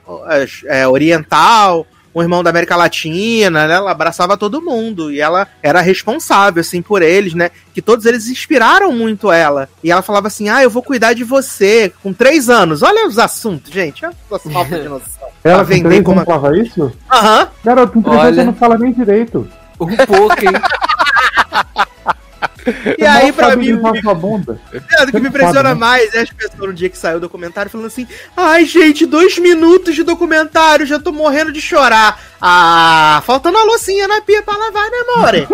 é, oriental, um irmão da América Latina, né? Ela abraçava todo mundo e ela era responsável, assim, por eles, né? Que todos eles inspiraram muito ela. E ela falava assim: ah, eu vou cuidar de você com três anos. Olha os assuntos, gente. Olha a falta de noção. Ela pra vender como. falava isso? Aham. Uhum. Garoto, com três anos você não fala nem direito. Um pouco, hein? E aí, pra mim. O que me impressiona mais é as pessoas no dia que saiu o documentário falando assim: ai, gente, dois minutos de documentário, já tô morrendo de chorar. Ah, faltando a loucinha na pia pra lavar, né, more?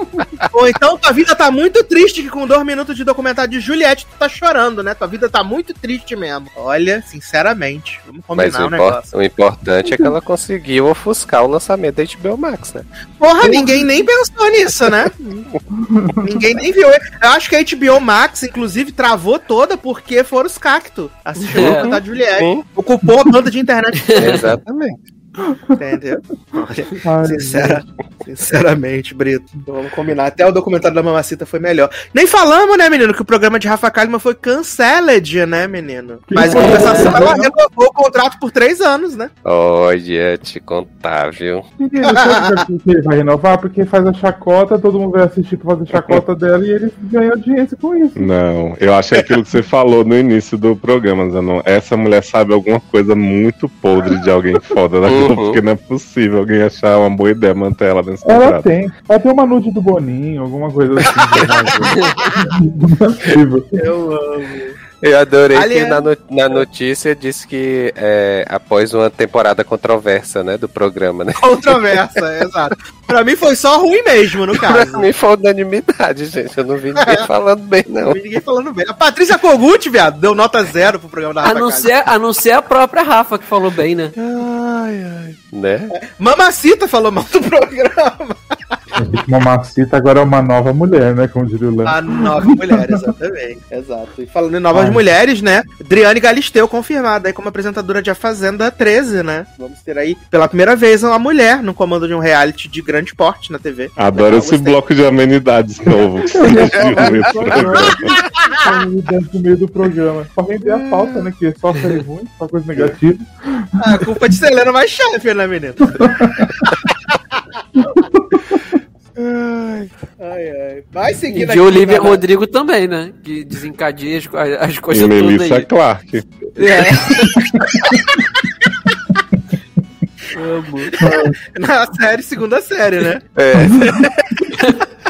Ou então tua vida tá muito triste que com dois minutos de documentário de Juliette tu tá chorando, né? Tua vida tá muito triste mesmo. Olha, sinceramente, vamos combinar Mas o, um negócio. o importante é que ela conseguiu ofuscar o lançamento da HBO Max, né? Porra, ninguém nem pensou nisso, né? ninguém nem viu. Eu acho que a HBO Max, inclusive, travou toda porque foram os cactos. Assistiu é. o documentário de Juliette. Sim. Ocupou a banda de internet. Exatamente. Entendeu? Sincera, sinceramente, Brito. Vamos combinar. Até o documentário da Mamacita foi melhor. Nem falamos, né, menino, que o programa de Rafa Kalimann foi canceled, né, menino? Mas em compensação, ela renovou o contrato por três anos, né? Olha, te contar, viu? Menino, ele vai renovar? Porque faz a chacota, todo mundo vai assistir pra fazer chacota dela e ele ganha audiência com isso. Não, eu acho aquilo que você falou no início do programa, Zanon. Essa mulher sabe alguma coisa muito podre de alguém foda da uhum. porque não é possível alguém achar uma boa ideia manter ela nesse Ela contrato. tem. Ela tem uma nude do Boninho, alguma coisa assim. não é possível. Eu amo. Eu adorei que na, no, na notícia disse que é, após uma temporada controversa, né, do programa, né? Controversa, exato. Pra mim foi só ruim mesmo, no caso. pra mim foi unanimidade, gente. Eu não vi ninguém falando bem, não. Não vi ninguém falando bem. A Patrícia Kogut, viado, deu nota zero pro programa da Rafa. A não, ser, a não ser a própria Rafa que falou bem, né? Né? Mamacita falou mal do programa. Mamacita agora é uma nova mulher, né? Como diria o Lando. A nova mulher, exatamente. Exato. E falando em novas Ai. mulheres, né? Driane Galisteu confirmada aí como apresentadora de A Fazenda 13, né? Vamos ter aí pela primeira vez uma mulher no comando de um reality de grande porte na TV. Adoro esse bloco de amenidades novo. amenidades no meio do programa. Pra render a pauta, né? Que é só ser ruim, só coisa negativa. Ah, a culpa de Selena mais chefe, né, menino? Ai, ai, Vai seguindo e de Olivia canal. Rodrigo também, né? Que desencadeia as, as coisas e Melissa aí. Clark. É. Amo. Na série, segunda série, né? É.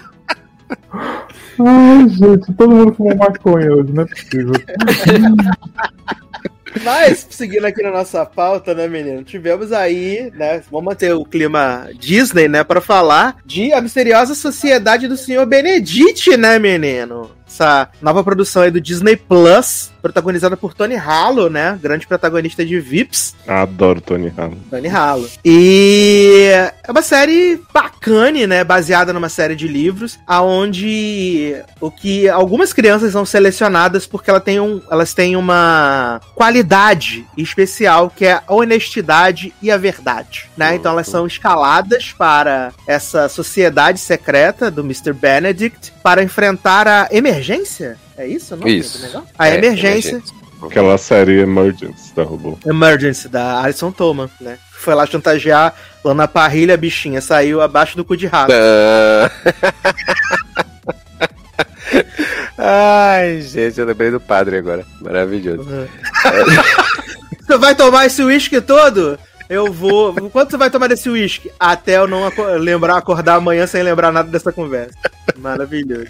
Ai, gente, todo mundo fumou maconha hoje, não é possível. Mas, seguindo aqui na nossa pauta, né, menino? Tivemos aí, né? Vamos manter o clima Disney, né? Para falar de A Misteriosa Sociedade do Senhor Benedict, né, menino? Essa nova produção aí do Disney Plus, protagonizada por Tony Hallo, né? Grande protagonista de Vips. Adoro Tony Hallo. Tony Hallo. E é uma série bacana, né? Baseada numa série de livros, aonde o que algumas crianças são selecionadas porque ela tem um, elas têm uma qualidade especial que é a honestidade e a verdade, né? Então elas são escaladas para essa sociedade secreta do Mr. Benedict para enfrentar a emergência? É isso? Não isso. A é, emergência. emergência. Aquela série Emergency da Robô. Emergency, da Alison Thoman, né? Foi lá chantagear lá na parrilha, a bichinha saiu abaixo do cu de rato. Ai, gente, eu lembrei do padre agora. Maravilhoso. Uhum. Você vai tomar esse uísque todo? Eu vou. Quanto você vai tomar desse uísque? Até eu não lembrar, acordar amanhã sem lembrar nada dessa conversa. Maravilhoso.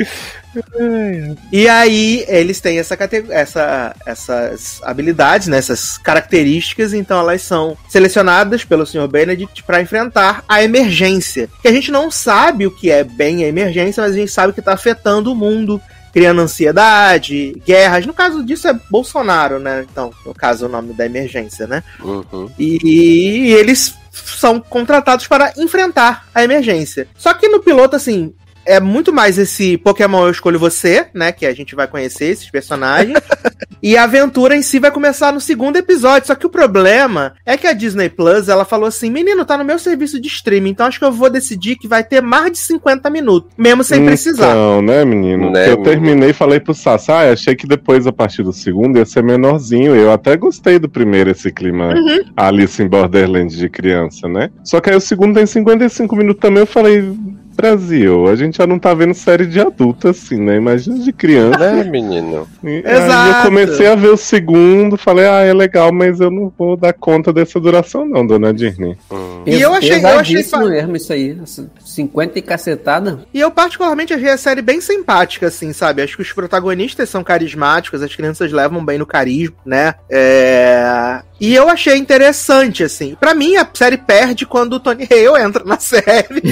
e aí, eles têm essa, essa, essas habilidades, né, essas características, então elas são selecionadas pelo Sr. Benedict para enfrentar a emergência. Que a gente não sabe o que é bem a emergência, mas a gente sabe que está afetando o mundo criando ansiedade, guerras. No caso disso é Bolsonaro, né? Então, no caso, o nome da emergência, né? Uhum. E, e, eles são contratados para enfrentar a emergência. Só que no piloto, assim, é muito mais esse Pokémon Eu Escolho Você, né? Que a gente vai conhecer esses personagens. e a aventura em si vai começar no segundo episódio. Só que o problema é que a Disney Plus, ela falou assim: menino, tá no meu serviço de streaming, então acho que eu vou decidir que vai ter mais de 50 minutos, mesmo sem então, precisar. Não, né, menino? Né, eu menino? terminei e falei pro Sassi, ah, achei que depois, a partir do segundo, ia ser menorzinho. Eu até gostei do primeiro, esse clima uhum. Alice em Borderlands de criança, né? Só que aí o segundo tem 55 minutos também, eu falei Brasil, a gente já não tá vendo série de adulto assim, né? Imagina de criança. Né, menino? E, Exato. Aí eu comecei a ver o segundo, falei, ah, é legal, mas eu não vou dar conta dessa duração, não, dona Disney. Hum. E eu achei, eu achei mesmo isso aí, 50 e cacetada. E eu particularmente achei a série bem simpática, assim, sabe? Acho que os protagonistas são carismáticos, as crianças levam bem no carisma, né? É... E eu achei interessante, assim. para mim, a série perde quando o Tony Hale entra na série.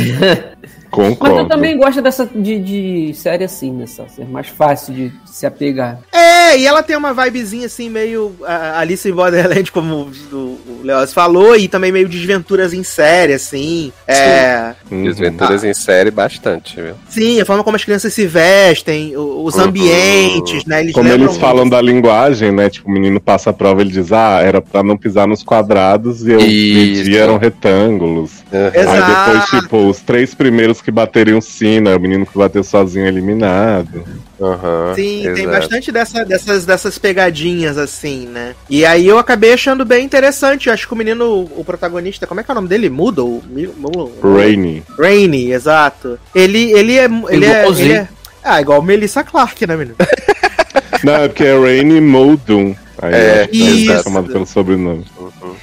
Concordo. Mas eu também gosto dessa de, de série assim, nessa ser mais fácil de se apegar. É, e ela tem uma vibezinha assim, meio uh, Alice in Borderland, como o, Leoz falou, e também meio desventuras em série, assim. É... Uhum. Desventuras ah. em série bastante, viu? Sim, a forma como as crianças se vestem, os uhum. ambientes, né? Eles como eles falam da linguagem, né? Tipo, o menino passa a prova, ele diz, ah, era pra não pisar nos quadrados e eu pedi eram retângulos. Uhum. Aí depois, tipo, os três primeiros que bateriam sino, o menino que bateu sozinho é eliminado. Uhum, Sim, exato. tem bastante dessa, dessas, dessas pegadinhas, assim, né? E aí eu acabei achando bem interessante. Eu acho que o menino, o protagonista, como é que é o nome dele? Muda? Rainy. Rainy, exato. Ele, ele é. Ele é, ele é, Ah, igual Melissa Clark, né, menino? Não, é porque é Rainy Moldum. Aí é, isso. chamado pelo sobrenome.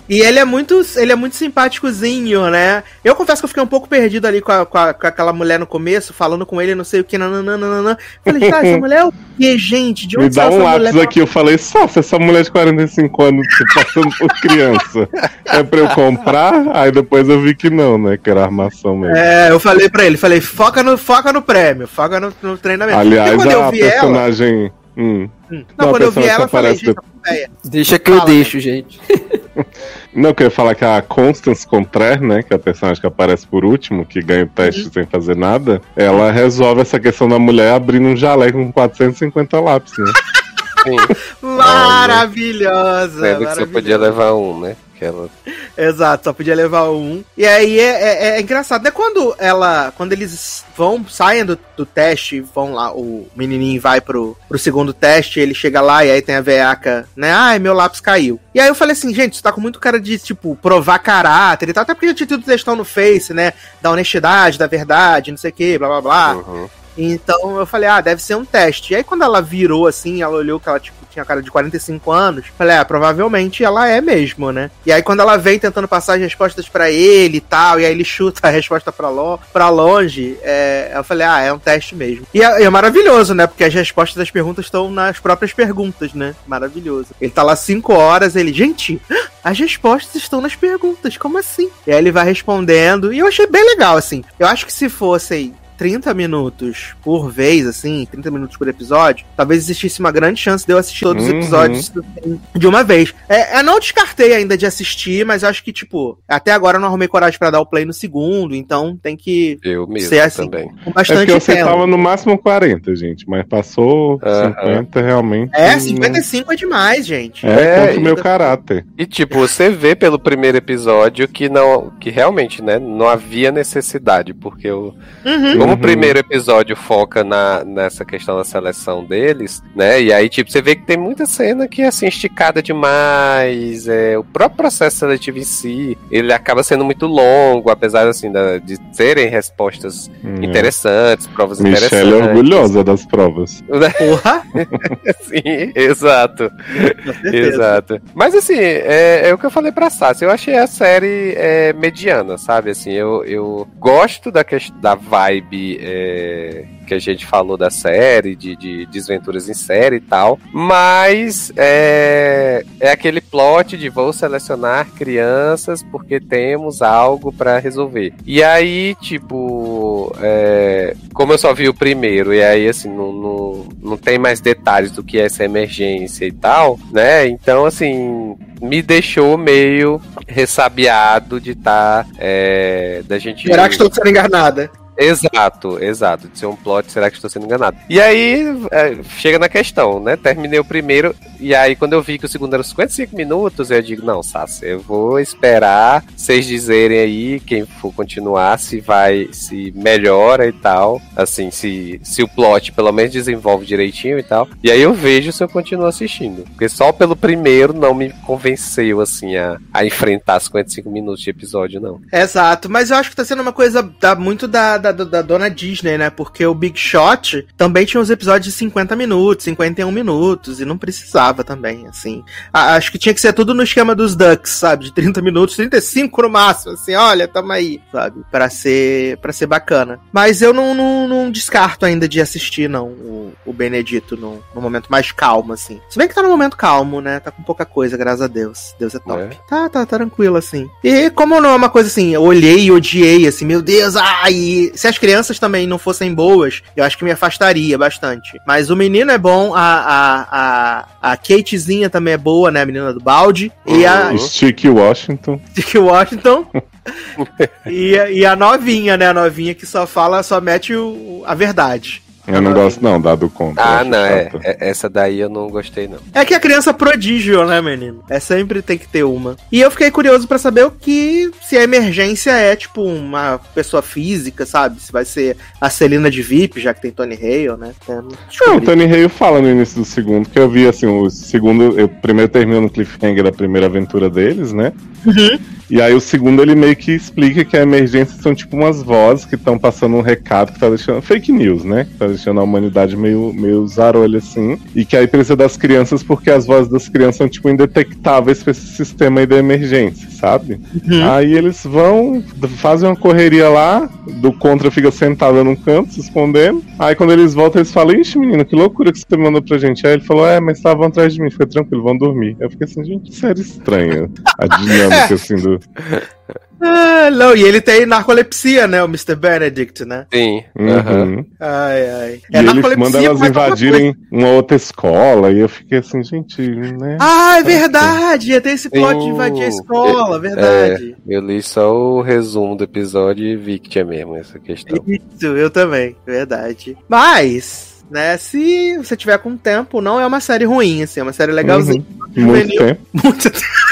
E ele é muito, ele é muito simpáticozinho, né? Eu confesso que eu fiquei um pouco perdido ali com, a, com, a, com aquela mulher no começo, falando com ele, não sei o que, nananana. Falei, tá, essa mulher é o quê, gente? De onde Me dá um lápis aqui, eu falei, só, se essa mulher de 45 anos passando por criança é pra eu comprar? Aí depois eu vi que não, né? Que era armação mesmo. É, eu falei pra ele, falei, foca no, foca no prêmio, foca no, no treinamento. Aliás, a personagem. Ela... Hum. Hum. Não, não, quando eu vi ela, eu falei, gente, Deixa que Fala, eu deixo, gente. Não, eu queria falar que a Constance Contraire, né, que é a personagem que aparece por último, que ganha o teste uhum. sem fazer nada, ela resolve essa questão da mulher abrindo um jaleco com 450 lápis, né? Sim. Maravilhosa! Sendo que você podia levar um, né? Ela... Exato, só podia levar um. E aí é, é, é, engraçado, né? Quando ela. Quando eles vão, saem do, do teste, vão lá, o menininho vai pro, pro segundo teste, ele chega lá e aí tem a veaca, né? Ai, meu lápis caiu. E aí eu falei assim, gente, isso tá com muito cara de, tipo, provar caráter e tal, até porque já tinha tido textão no Face, né? Da honestidade, da verdade, não sei o que, blá blá blá. Uhum. Então eu falei, ah, deve ser um teste. E aí quando ela virou assim, ela olhou que ela, tipo, tinha cara de 45 anos. Falei, ah, provavelmente ela é mesmo, né? E aí quando ela vem tentando passar as respostas para ele e tal, e aí ele chuta a resposta pra, lo pra longe, é, eu falei, ah, é um teste mesmo. E é, é, maravilhoso, né? Porque as respostas das perguntas estão nas próprias perguntas, né? Maravilhoso. Ele tá lá 5 horas, ele, gente, as respostas estão nas perguntas, como assim? E aí ele vai respondendo, e eu achei bem legal, assim. Eu acho que se fossem 30 minutos por vez, assim, 30 minutos por episódio, talvez existisse uma grande chance de eu assistir todos os uhum. episódios de uma vez. É, eu não descartei ainda de assistir, mas acho que, tipo, até agora eu não arrumei coragem para dar o play no segundo, então tem que eu mesmo ser assim, também. com bastante é que eu tava no máximo 40, gente, mas passou uhum. 50 realmente. É, 55 não... é demais, gente. É, é o meu caráter. E tipo, você vê pelo primeiro episódio que não, que realmente, né, não havia necessidade, porque o uhum. Como uhum. o primeiro episódio foca na, nessa questão da seleção deles, né? E aí, tipo, você vê que tem muita cena que é assim, esticada demais. É, o próprio processo seletivo em si, ele acaba sendo muito longo, apesar assim, da, de terem respostas uhum. interessantes, provas Michelle interessantes. é orgulhosa das provas. Porra! Sim, exato. exato. Mas assim, é, é, o que eu falei pra Sassi, eu achei a série é, mediana, sabe? Assim, eu, eu gosto da, da vibe vibe é, que a gente falou da série, de, de desventuras em série e tal, mas é, é aquele plot de vou selecionar crianças porque temos algo para resolver. E aí, tipo, é, como eu só vi o primeiro, e aí, assim, não, não, não tem mais detalhes do que é essa emergência e tal, né? Então, assim, me deixou meio ressabiado de estar. Tá, é, da gente. Será que estou sendo enganada? Exato, exato. De ser um plot, será que estou sendo enganado? E aí, é, chega na questão, né? Terminei o primeiro, e aí quando eu vi que o segundo era 55 minutos, eu digo, não, Sassi, eu vou esperar vocês dizerem aí, quem for continuar, se vai, se melhora e tal. Assim, se, se o plot pelo menos desenvolve direitinho e tal. E aí eu vejo se eu continuo assistindo. Porque só pelo primeiro não me convenceu, assim, a, a enfrentar 55 minutos de episódio, não. Exato, mas eu acho que tá sendo uma coisa da, muito da da, da, dona Disney, né? Porque o Big Shot também tinha uns episódios de 50 minutos, 51 minutos, e não precisava também, assim. acho que tinha que ser tudo no esquema dos Ducks, sabe? De 30 minutos, 35 no máximo, assim, olha, tamo aí, sabe? Pra ser, pra ser bacana. Mas eu não, não, não descarto ainda de assistir, não, o, o Benedito no, no, momento mais calmo, assim. Se bem que tá no momento calmo, né? Tá com pouca coisa, graças a Deus. Deus é top. É. Tá, tá, tá tranquilo, assim. E como não é uma coisa assim, eu olhei e odiei, assim, meu Deus, ai, se as crianças também não fossem boas, eu acho que me afastaria bastante. Mas o menino é bom, a, a, a, a Katezinha também é boa, né? A menina do balde. E a. Stick Washington. Stick Washington. e, e a novinha, né? A novinha que só fala, só mete o, a verdade. Eu não gosto, não, dado conta. Ah, não, é, é, Essa daí eu não gostei, não. É que a criança prodígio, né, menino? É sempre tem que ter uma. E eu fiquei curioso para saber o que. Se a emergência é, tipo, uma pessoa física, sabe? Se vai ser a Celina de VIP, já que tem Tony Hale, né? É, não, o Tony Hale fala no início do segundo, que eu vi, assim, o segundo. Eu primeiro termino no cliffhanger da primeira aventura deles, né? Uhum. E aí o segundo ele meio que explica que a emergência são tipo umas vozes que estão passando um recado que tá deixando. Fake news, né? Que tá deixando a humanidade meio, meio zarolha assim. E que aí precisa das crianças porque as vozes das crianças são tipo indetectáveis pra esse sistema aí da emergência, sabe? Uhum. Aí eles vão, fazem uma correria lá, do contra fica sentado num canto, se escondendo. Aí quando eles voltam, eles falam, ixi, menino, que loucura que você mandou pra gente. Aí ele falou, é, mas estavam atrás de mim, fica tranquilo, vão dormir. Eu fiquei assim, gente, sério estranha a dinâmica assim do. Ah, não, e ele tem narcolepsia, né? O Mr. Benedict, né? Sim. Uhum. Ai, ai. É e ele manda elas invadirem uma outra escola, e eu fiquei assim, gente, né? Ah, é verdade! Tem esse plot de invadir a escola, é, verdade. É, eu li só o resumo do episódio e vi que tinha mesmo essa questão. Isso, eu também, verdade. Mas, né, se você tiver com tempo, não é uma série ruim, assim, é uma série legalzinha. Uhum. Muito tempo. Muito tempo.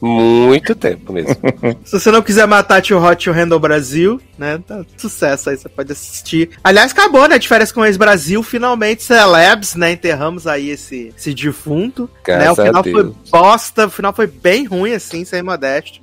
Muito tempo mesmo. Se você não quiser matar Tio Hot Tio Handle Brasil, né? Tá sucesso aí, você pode assistir. Aliás, acabou, né? De férias com o ex-Brasil, finalmente Celebs, né? Enterramos aí esse, esse defunto. né? O final foi bosta, o final foi bem ruim, assim, sem modesto.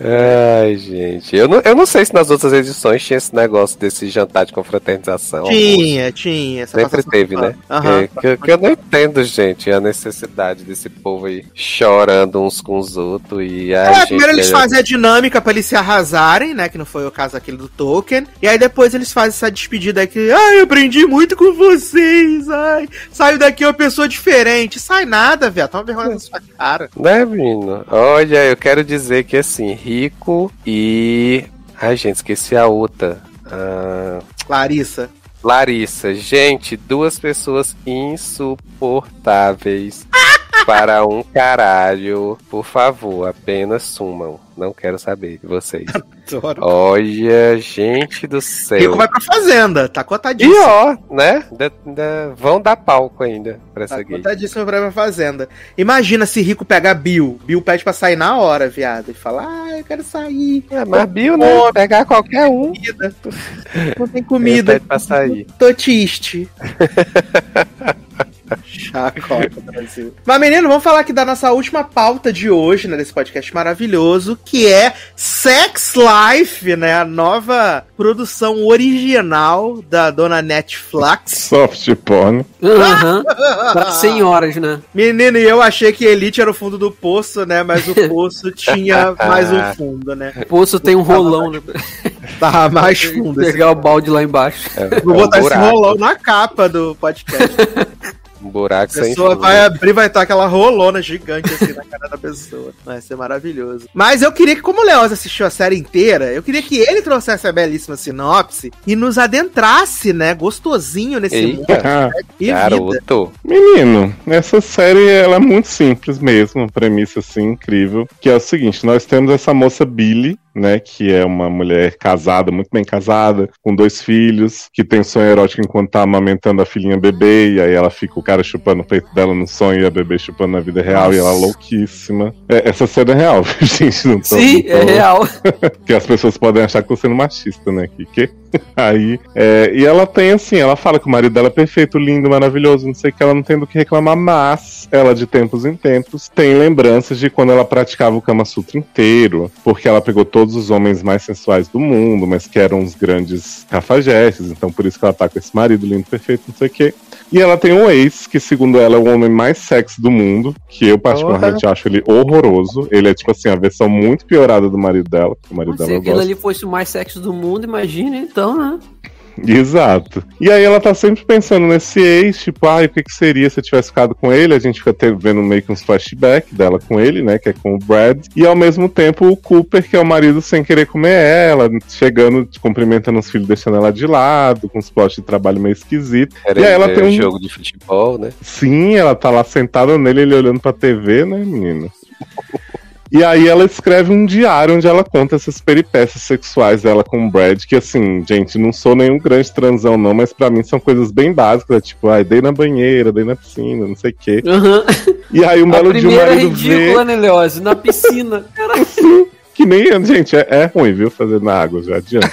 Ai, gente. Eu não, eu não sei se nas outras edições tinha esse negócio desse jantar de confraternização. Tinha, tinha. Sempre teve, né? Uhum. É, que, que, eu não entendo, gente, a necessidade desse povo aí chorando uns com os outros. E, ai, é, gente, primeiro eles fazem a dinâmica pra eles se arrasarem, né? Que não foi o caso aquele do Tolkien. E aí depois eles fazem essa despedida aí que, ai, eu aprendi muito com vocês, ai. Saiu daqui uma pessoa diferente. Sai nada, velho. Toma vergonha na sua cara. Né, menino? Olha, eu quero dizer que assim assim, Rico e. Ai, gente, esqueci a outra. Ah... Larissa. Larissa. Gente, duas pessoas insuportáveis para um caralho. Por favor, apenas sumam. Não quero saber de vocês. Adoro. Olha, gente do céu. Rico vai pra fazenda, tá cotadíssimo. E ó, né? Da, da, vão dar palco ainda pra essa tá gay. cotadíssimo pra fazenda. Imagina se Rico pega Bill. Bill pede pra sair na hora, viado. E fala, ah, eu quero sair. É, mas Bill, né? Pegar qualquer um. Comida. Não tem comida. Pede pra sair. Tô triste. Chacota, Brasil. Mas, menino, vamos falar aqui da nossa última pauta de hoje, né? Desse podcast maravilhoso, que é Sex Life, né? A nova produção original da dona Netflix. Soft porn. Uhum. pra senhoras, né? Menino, e eu achei que Elite era o fundo do poço, né? Mas o poço tinha mais um fundo, né? O poço tem um rolão, né? Tava mais fundo. Pegar o balde lá embaixo. É, Vou botar um esse rolão na capa do podcast. Um buraco sem A pessoa vai abrir vai estar aquela rolona gigante assim na cara da pessoa. Vai ser maravilhoso. Mas eu queria que, como o Leoz assistiu a série inteira, eu queria que ele trouxesse a belíssima sinopse e nos adentrasse, né, gostosinho nesse Eita. mundo. Né, Garoto. Menino, essa série ela é muito simples mesmo, premissa assim incrível, que é o seguinte, nós temos essa moça Billy, né, que é uma mulher casada, muito bem casada, com dois filhos, que tem sonho erótico enquanto tá amamentando a filhinha bebê, e aí ela fica o cara chupando o peito dela no sonho e a bebê chupando na vida real, Nossa. e ela louquíssima. É, essa cena é real, gente, não tô, Sim, não tô... é real. que as pessoas podem achar que eu tô sendo machista, né, que, que? Aí, é, e ela tem assim, ela fala que o marido dela é perfeito, lindo, maravilhoso, não sei o que, ela não tem do que reclamar, mas ela de tempos em tempos tem lembranças de quando ela praticava o Kama Sutra inteiro, porque ela pegou todos os homens mais sensuais do mundo, mas que eram os grandes cafajestes, então por isso que ela tá com esse marido lindo, perfeito, não sei o que. E ela tem um ex, que segundo ela é o homem mais sexy do mundo, que eu particularmente uhum. acho ele horroroso. Ele é tipo assim, a versão muito piorada do marido dela. O marido dela se aquele ali fosse o mais sexy do mundo, imagina então, né? Exato. E aí ela tá sempre pensando nesse ex, tipo, ah, o que, que seria se eu tivesse ficado com ele? A gente fica vendo meio que uns flashbacks dela com ele, né? Que é com o Brad. E ao mesmo tempo o Cooper, que é o marido sem querer comer ela, chegando, cumprimentando os filhos, deixando ela de lado, com os postos de trabalho meio esquisito. Era e aí ela tem um jogo de futebol, né? Sim, ela tá lá sentada nele, ele olhando pra TV, né, menino? E aí ela escreve um diário onde ela conta essas peripécias sexuais dela com o Brad, que assim, gente, não sou nenhum grande transão não, mas para mim são coisas bem básicas, tipo, ai, dei na banheira, dei na piscina, não sei o quê. Uhum. E aí um belo dia o marido ridícula, vê... né, Leose? Na piscina. que nem, gente, é, é ruim, viu, fazer na água, já adianta.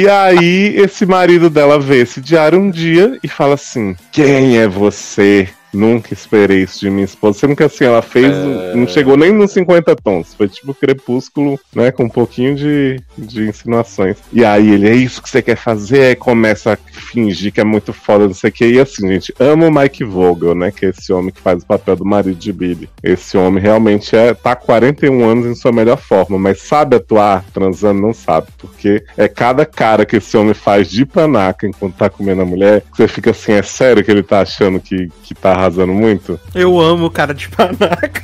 e aí esse marido dela vê esse diário um dia e fala assim, quem é você? Nunca esperei isso de minha esposa. Sendo que assim, ela fez. É... Não chegou nem nos 50 tons. Foi tipo crepúsculo, né? Com um pouquinho de, de insinuações. E aí ele, é isso que você quer fazer? Aí começa a fingir que é muito foda, não sei o que. E assim, gente, amo o Mike Vogel, né? Que é esse homem que faz o papel do marido de Billy. Esse homem realmente é, tá 41 anos em sua melhor forma, mas sabe atuar transando? Não sabe. Porque é cada cara que esse homem faz de panaca enquanto tá comendo a mulher, que você fica assim, é sério que ele tá achando que, que tá arrasando muito? Eu amo o cara de panaca.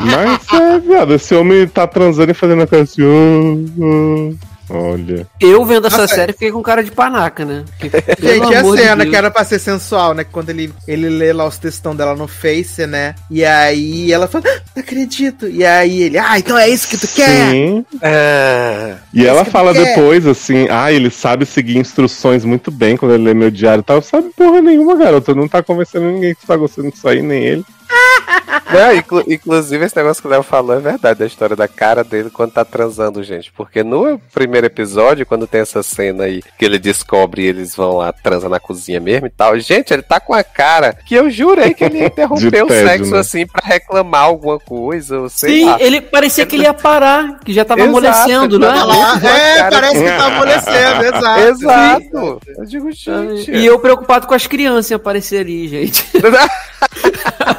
Mas é, viado, esse homem tá transando e fazendo a coisa assim. Oh, oh. Olha. Eu vendo essa Nossa, série fiquei com cara de panaca, né? Gente, a cena de que era pra ser sensual, né? Quando ele, ele lê lá os textão dela no Face, né? E aí ela fala, ah, não acredito. E aí ele, ah, então é isso que tu quer? Sim. É... E é ela fala depois, assim, ah, ele sabe seguir instruções muito bem quando ele lê meu diário e tal. Sabe porra nenhuma, garota. Não tá convencendo ninguém que tá gostando disso aí, nem ele. Não, inclu inclusive, esse negócio que o Léo falou é verdade, a história da cara dele quando tá transando, gente. Porque no primeiro episódio, quando tem essa cena aí que ele descobre e eles vão lá, transa na cozinha mesmo e tal, gente, ele tá com a cara que eu jurei que ele ia interromper o sexo né? assim pra reclamar alguma coisa. Ou sei Sim, lá. ele parecia que ele ia parar, que já tava exato, amolecendo, né? é, cara. parece que tá amolecendo, exato. Exato. Eu digo, gente. E eu preocupado com as crianças aparecer ali, gente.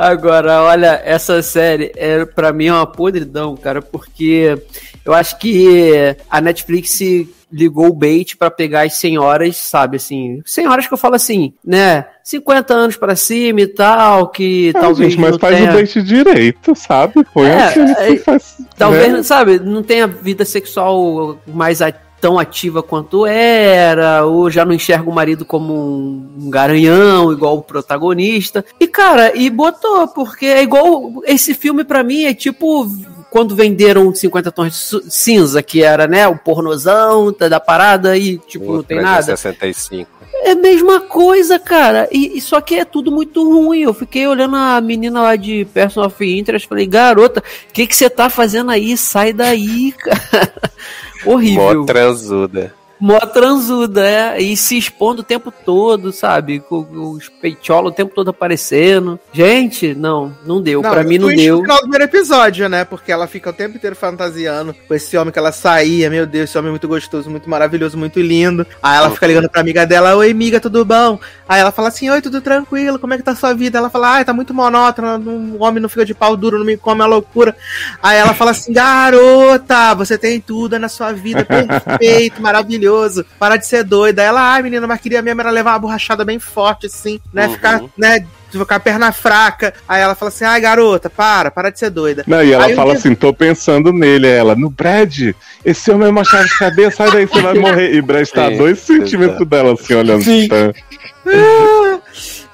Agora, olha, essa série é para mim é uma podridão, cara, porque eu acho que a Netflix ligou o bait para pegar as senhoras, sabe, assim, senhoras que eu falo assim, né, 50 anos para cima e tal, que é, talvez gente, mas faz tenha... o bait direito, sabe? Põe é, assim, é, faz, talvez, né? sabe, não tenha vida sexual mais ativa tão ativa quanto era, ou já não enxerga o marido como um, garanhão, igual o protagonista. E, cara, e botou, porque é igual. Esse filme, para mim, é tipo quando venderam 50 tons de cinza, que era, né, o pornozão da parada e, tipo, não tem nada. 65. É a mesma coisa, cara. E, e, só que é tudo muito ruim. Eu fiquei olhando a menina lá de Person of Interest, falei, garota, o que que você tá fazendo aí? Sai daí, cara. Horrível. Mó transuda. Mó transuda, é. E se expondo o tempo todo, sabe? Com, os peitolos o tempo todo aparecendo. Gente, não, não deu. Não, pra mim não deu. no final do primeiro episódio, né? Porque ela fica o tempo inteiro fantasiando com esse homem que ela saía. Meu Deus, esse homem é muito gostoso, muito maravilhoso, muito lindo. Aí ela fica ligando pra amiga dela: Oi, amiga, tudo bom? Aí ela fala assim: Oi, tudo tranquilo, como é que tá a sua vida? Ela fala: Ai, tá muito monótono, o homem não fica de pau duro, não me come, é loucura. Aí ela fala assim: Garota, você tem tudo na sua vida, perfeito, maravilhoso maravilhoso. Para de ser doida. Ela, ai, menina, mas queria mesmo era levar uma borrachada bem forte, assim, né? Uhum. Ficar, né? Ficar a perna fraca. Aí ela fala assim: ai, garota, para, para de ser doida. Não, e ela aí fala assim: tô pensando nele. Ela, no Brad, esse homem é uma chave de cabeça, sai daí, você vai morrer. E Brad tá a dois centímetros dela, assim, olhando. Sim. Ah,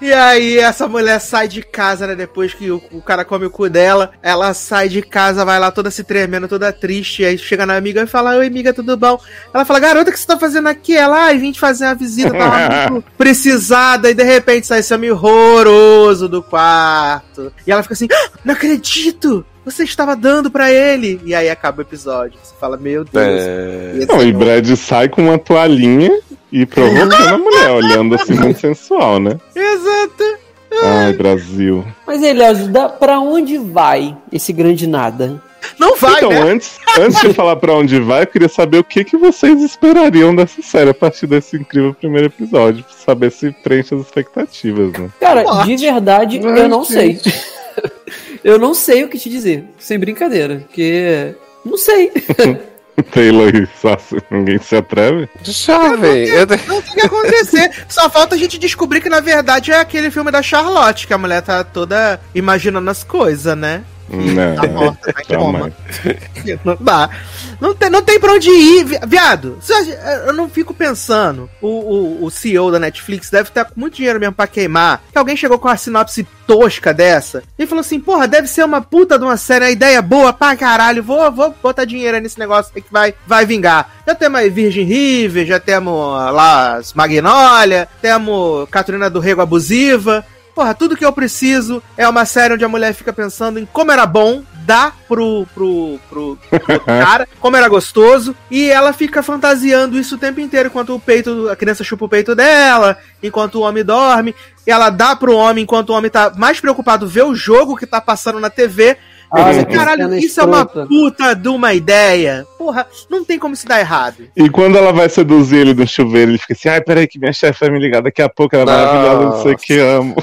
e aí essa mulher sai de casa, né? Depois que o, o, cara come o cu dela, ela sai de casa, vai lá toda se tremendo, toda triste. Aí chega na amiga e fala: Oi, amiga, tudo bom? Ela fala: Garota, o que você tá fazendo aqui? Ela, ai, vim te fazer uma visita, tava muito precisada. E de repente sai esse homem horroroso do quarto. E ela fica assim: ah, Não acredito! você estava dando para ele. E aí acaba o episódio. Você fala, meu Deus. É... Não, e Brad sai com uma toalhinha e provocando a mulher, olhando assim muito sensual, né? Exato. Ai, Brasil. Mas ele ajuda para onde vai esse grande nada? Não vai, então, né? antes, antes de falar para onde vai, eu queria saber o que, que vocês esperariam dessa série a partir desse incrível primeiro episódio, pra saber se preenche as expectativas, né? Cara, de verdade, eu não sei. eu não sei o que te dizer, sem brincadeira, porque não sei. Taylor e Sassi, ninguém se atreve? Deixa eu ver. Não tem que acontecer. Só falta a gente descobrir que na verdade é aquele filme da Charlotte, que a mulher tá toda imaginando as coisas, né? Não, tá morta, tá Não dá. Não tem, não tem pra onde ir, viado. Eu não fico pensando. O, o, o CEO da Netflix deve estar com muito dinheiro mesmo pra queimar. Que alguém chegou com uma sinopse tosca dessa e falou assim: Porra, deve ser uma puta de uma série, a ideia boa pra caralho. Vou, vou botar dinheiro nesse negócio que vai, vai vingar. Já temos aí Virgin River, já temos lá as Magnolia, temos Catarina do Rego Abusiva. Porra, tudo que eu preciso é uma série onde a mulher fica pensando em como era bom dá pro, pro, pro, pro cara, como era gostoso, e ela fica fantasiando isso o tempo inteiro, enquanto o peito, a criança chupa o peito dela, enquanto o homem dorme, e ela dá pro homem enquanto o homem tá mais preocupado ver o jogo que tá passando na TV. Ah, caralho, isso escrota. é uma puta de uma ideia. Porra, não tem como se dar errado. E quando ela vai seduzir ele no chuveiro, ele fica assim: ai, peraí, que minha chefe vai me ligar daqui a pouco, ela é maravilhosa, não sei o que amo.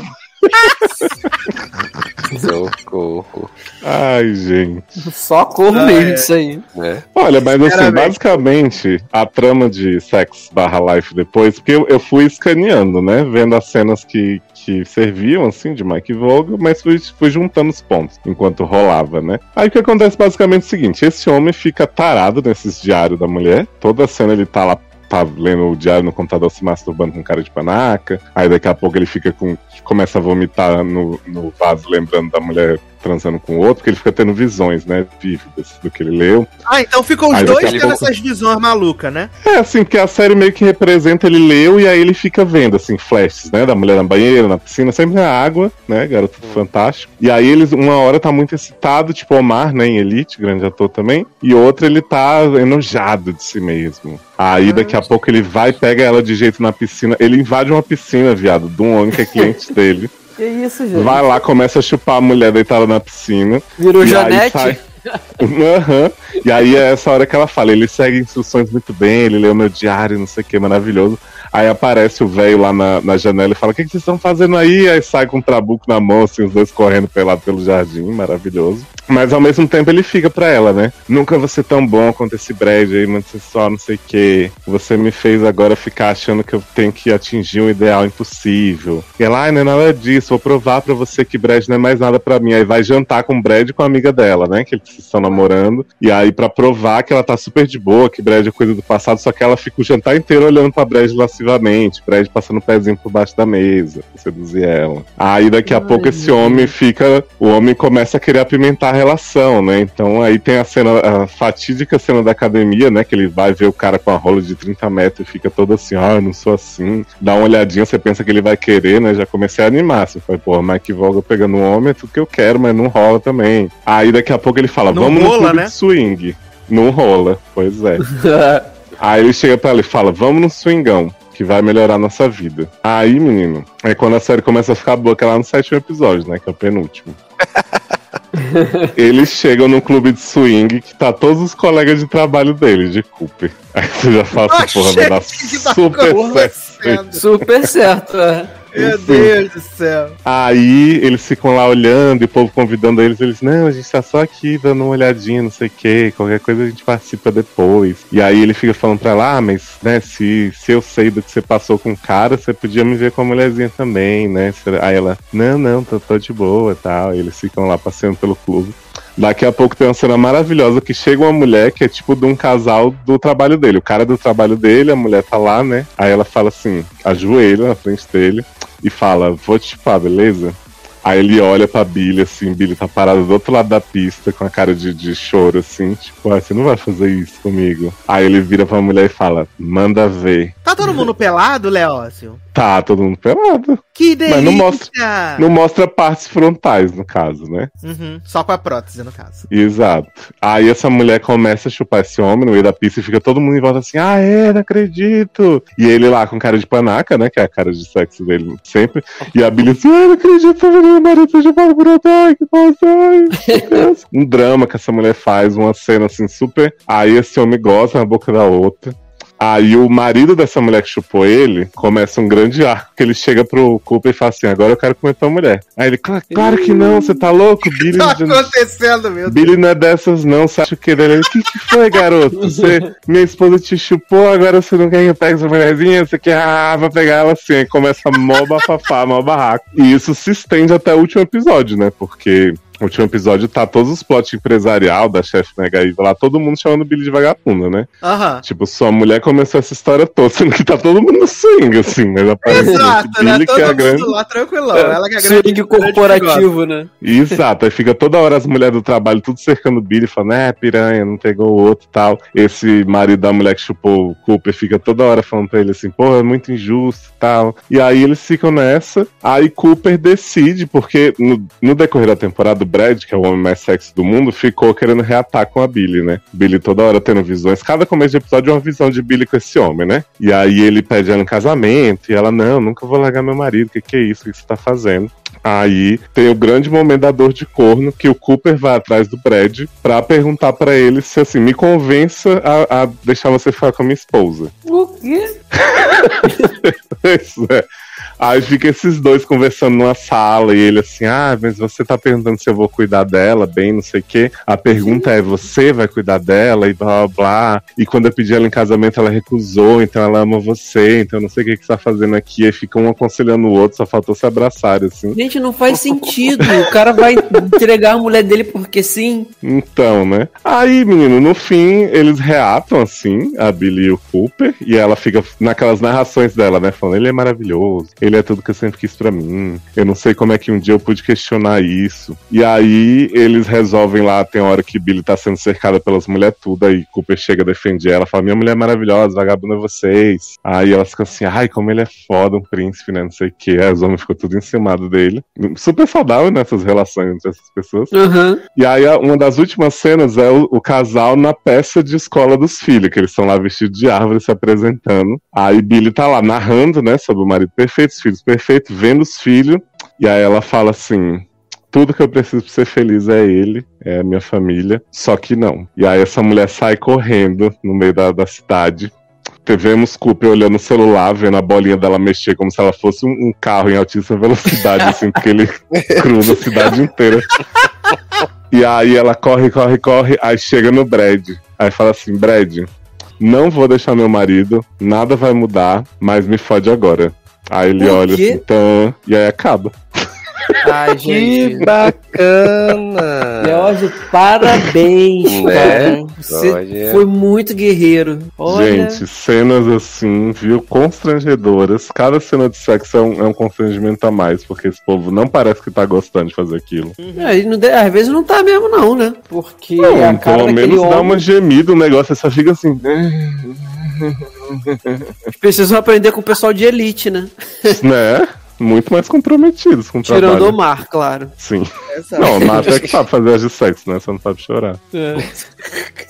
Socorro. Ai, gente. Só corro ah, mesmo é. disso aí. É. Olha, mas assim, basicamente, a trama de Sex barra Life depois, porque eu, eu fui escaneando, né? Vendo as cenas que, que serviam, assim, de Mike Vogel, mas fui, fui juntando os pontos enquanto rolava, né? Aí o que acontece basicamente é o seguinte: esse homem fica tarado nesses diários da mulher, toda cena ele tá lá tá lendo o diário no computador se masturbando com cara de panaca. Aí daqui a pouco ele fica com. começa a vomitar no, no vaso, lembrando da mulher transando com o outro, porque ele fica tendo visões, né, vívidas do que ele leu. Ah, então ficam os aí dois tendo pouco... essas visões malucas, né? É, assim, porque a série meio que representa, ele leu e aí ele fica vendo, assim, flashes, né, da mulher na banheira, na piscina, sempre na água, né, garoto hum. fantástico. E aí eles, uma hora tá muito excitado, tipo Omar, né, em Elite, grande ator também, e outra ele tá enojado de si mesmo. Aí ah, daqui a pouco ele vai, pega ela de jeito na piscina, ele invade uma piscina, viado, de um homem que é cliente dele. Que isso, gente? Vai lá, começa a chupar a mulher deitada na piscina. Virou Janete? Sai... uhum. E aí é essa hora que ela fala, ele segue instruções muito bem, ele lê o meu diário, não sei o que, maravilhoso. Aí aparece o velho lá na, na janela e fala: O que, que vocês estão fazendo aí? Aí sai com um trabuco na mão, assim, os dois correndo pelado pelo jardim, maravilhoso. Mas ao mesmo tempo ele fica pra ela, né? Nunca ser tão bom quanto esse bread aí, mas você só não sei o que. Você me fez agora ficar achando que eu tenho que atingir um ideal impossível. E ela, ai, não é nada disso, vou provar pra você que bread não é mais nada pra mim. Aí vai jantar com o bread com a amiga dela, né? Que eles estão namorando. E aí, pra provar que ela tá super de boa, que bread é coisa do passado, só que ela fica o jantar inteiro olhando pra bread lascivamente, bread passando o pezinho por baixo da mesa, pra seduzir ela. Aí daqui a ai, pouco esse homem fica. O homem começa a querer apimentar relação, né? Então aí tem a cena, a fatídica cena da academia, né? Que ele vai ver o cara com a rola de 30 metros e fica todo assim, ah, eu não sou assim. Dá uma olhadinha, você pensa que ele vai querer, né? Já comecei a animar. Você foi, pô, Mike Volga pegando um homem é tudo que eu quero, mas não rola também. Aí daqui a pouco ele fala, não vamos rola, no clube né? de swing. Não rola, pois é. aí ele chega pra ela e fala, vamos no swingão que vai melhorar a nossa vida. Aí, menino, é quando a série começa a ficar boa, que é lá no sétimo episódio, né? Que é o penúltimo. Eles chegam no clube de swing que tá todos os colegas de trabalho dele, de Cooper. Aí você já fala assim, porra, vai dar super certo. Super certo, é. Meu Deus do céu. Aí eles ficam lá olhando e o povo convidando eles. Eles, não, a gente tá só aqui dando uma olhadinha, não sei o que. Qualquer coisa a gente participa depois. E aí ele fica falando pra ela, ah, mas, né, se, se eu sei do que você passou com o cara, você podia me ver com a mulherzinha também, né? Aí ela, não, não, tô, tô de boa tal. E eles ficam lá passeando pelo clube. Daqui a pouco tem uma cena maravilhosa que chega uma mulher que é tipo de um casal do trabalho dele. O cara do trabalho dele, a mulher tá lá, né? Aí ela fala assim, ajoelha na frente dele e fala: Vou te chupar, beleza? Aí ele olha pra Billy, assim, Billy tá parado do outro lado da pista, com a cara de, de choro, assim, tipo, ah, você não vai fazer isso comigo. Aí ele vira pra mulher e fala, manda ver. Tá todo mundo pelado, Leócio? Tá, todo mundo pelado. Que delícia! Mas não mostra, não mostra partes frontais, no caso, né? Uhum, só com a prótese, no caso. Exato. Aí essa mulher começa a chupar esse homem no meio da pista e fica todo mundo em volta assim, ah, é, não acredito. E ele lá com cara de panaca, né, que é a cara de sexo dele sempre. E a Billy assim, ah, não acredito, Um drama que essa mulher faz, uma cena assim super... Aí esse homem goza na boca da outra. Aí o marido dessa mulher que chupou ele começa um grande arco que ele chega pro Cooper e fala assim: agora eu quero comer tua mulher. Aí ele, claro que não, você tá louco? Billy. tá acontecendo, meu Deus. Billy não é dessas, não. Você acha que ele é. O que, que foi, garoto? Você, minha esposa te chupou, agora você não quer que eu pegue essa mulherzinha? Você quer, ah, vai pegar ela assim. Aí começa mó bafafá, mó barraco. E isso se estende até o último episódio, né? Porque o último episódio tá todos os plots empresarial da chefe Negaíva lá, todo mundo chamando Billy de vagabunda, né? Aham. Tipo, sua mulher começou essa história toda, sendo que tá todo mundo no swing, assim, mas aparece Exato, né? Billy, todo que é a grande... lá tranquilão. É. Ela que é a grande swing corporativo, né? Exato, aí fica toda hora as mulheres do trabalho tudo cercando o Billy, falando, é, piranha, não pegou o outro e tal. Esse marido da mulher que chupou o Cooper fica toda hora falando pra ele assim, pô, é muito injusto e tal. E aí eles ficam nessa, aí Cooper decide, porque no, no decorrer da temporada, Brad, que é o homem mais sexy do mundo, ficou querendo reatar com a Billy, né? Billy toda hora tendo visões. Cada começo de episódio é uma visão de Billy com esse homem, né? E aí ele pede ela em casamento e ela, não, nunca vou largar meu marido. O que, que é isso? O que você tá fazendo? Aí tem o grande momento da dor de corno que o Cooper vai atrás do Brad pra perguntar para ele se assim, me convença a, a deixar você ficar com a minha esposa. O quê? Isso é. Aí fica esses dois conversando numa sala e ele assim, ah, mas você tá perguntando se eu vou cuidar dela, bem, não sei o quê. A pergunta é, você vai cuidar dela e blá blá blá. E quando eu pedi ela em casamento, ela recusou, então ela ama você, então não sei o que, que você tá fazendo aqui. Aí fica um aconselhando o outro, só faltou se abraçar, assim. Gente, não faz sentido. o cara vai entregar a mulher dele porque sim. Então, né? Aí, menino, no fim, eles reatam, assim, a Billy e o Cooper, e ela fica naquelas narrações dela, né? Falando, ele é maravilhoso, ele é tudo que eu sempre quis para mim. Eu não sei como é que um dia eu pude questionar isso. E aí eles resolvem lá, tem hora que Billy tá sendo cercada pelas mulheres tudo, aí Cooper chega a defender ela, fala: Minha mulher é maravilhosa, vagabundo é vocês. Aí elas ficam assim, ai, como ele é foda, um príncipe, né? Não sei o que. Aí os homens ficam tudo em cima dele. Super saudável nessas relações entre essas pessoas. Uhum. E aí uma das últimas cenas é o, o casal na peça de escola dos filhos, que eles estão lá vestidos de árvore se apresentando. Aí Billy tá lá narrando, né, sobre o marido perfeito, os filhos perfeitos, vendo os filhos. E aí ela fala assim: tudo que eu preciso pra ser feliz é ele, é a minha família. Só que não. E aí essa mulher sai correndo no meio da, da cidade. Vemos Cooper olhando o celular, vendo a bolinha dela mexer como se ela fosse um, um carro em altíssima velocidade, assim, porque ele cruza a cidade inteira. E aí ela corre, corre, corre, aí chega no Brad. Aí fala assim: Brad, não vou deixar meu marido, nada vai mudar, mas me fode agora. Aí ele olha assim, então, e aí acaba. Ai, gente. Que bacana! Leózio, parabéns, Né? cara. Você Olha. foi muito guerreiro. Olha. Gente, cenas assim, viu, constrangedoras. Cada cena de sexo é um, é um constrangimento a mais, porque esse povo não parece que tá gostando de fazer aquilo. É, não às vezes não tá mesmo, não, né? Porque Não, a cara pelo daquele menos dá homem. uma gemida, o negócio só fica assim. Precisam aprender com o pessoal de elite, né? né? Muito mais comprometidos com o Tirando trabalho. o mar, claro. Sim. Exato. Não, o Mato é que sabe fazer as de sexo, né? Você não sabe chorar.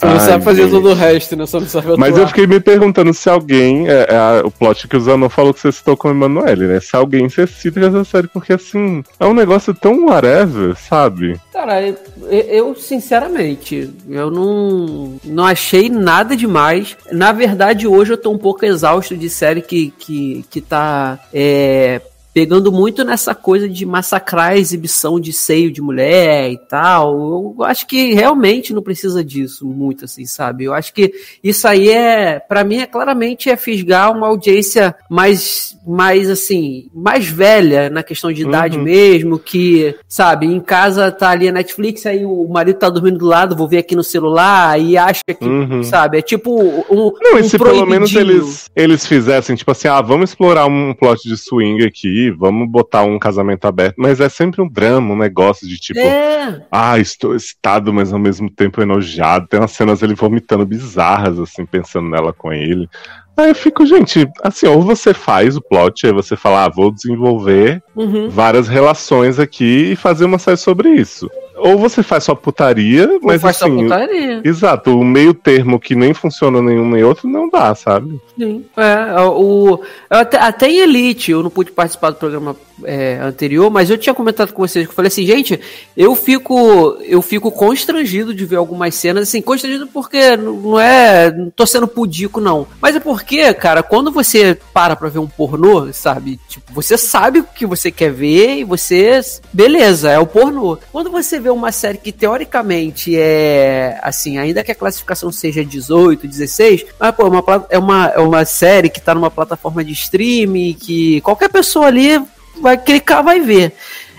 Você não Ai, sabe fazer gente. todo o resto, né? Só não sabe atuar. Mas eu fiquei me perguntando se alguém. É, é a- o plot que o Zanon falou que você citou com o Emanuele, né? Se alguém você cita essa série, porque assim, é um negócio tão whatever, sabe? Cara, eu, eu, sinceramente, eu não, não achei nada demais. Na verdade, hoje eu tô um pouco exausto de série que, que, que tá é, pegando muito nessa coisa de massacrar a exibição de seio de mulher e tal. Eu acho que realmente não precisa disso muito, assim, sabe? Eu acho que isso aí é, para mim, é claramente é fisgar uma audiência mais, mais assim, mais velha na questão de idade Uhum. mesmo, que, sabe, em casa tá ali a Netflix, aí o marido tá dormindo do lado, vou ver aqui no celular e acha que, Uhum. sabe, é tipo um, Não, um e se pelo menos eles, eles fizessem, tipo assim, ah, vamos explorar um plot de swing aqui, vamos botar um casamento aberto, mas é sempre um drama, um negócio de tipo, É, ah, estou excitado, mas ao mesmo tempo enojado. Tem umas cenas ele vomitando bizarras, assim, pensando nela com ele. Aí eu fico, gente, assim, ou você faz o plot, aí você fala, ah, vou desenvolver uhum. várias relações aqui e fazer uma série sobre isso. Ou você faz só putaria, mas faz só assim. putaria. Exato, o meio termo que nem funciona nenhum nem outro não dá, sabe? Sim. É, o, até, até em Elite, eu não pude participar do programa é, anterior, mas eu tinha comentado com vocês que eu falei assim, gente, eu fico eu fico constrangido de ver algumas cenas, assim, constrangido porque não não é, não tô sendo pudico não, mas é porque, cara, quando você para pra ver um pornô, sabe, tipo, você sabe o que você quer ver e você, beleza, é o pornô. Quando você vê uma série que teoricamente é, assim, ainda que a classificação seja 18, 16, mas pô, é uma, é uma, é uma série que tá numa plataforma de streaming que qualquer pessoa ali vai clicar, vai ver.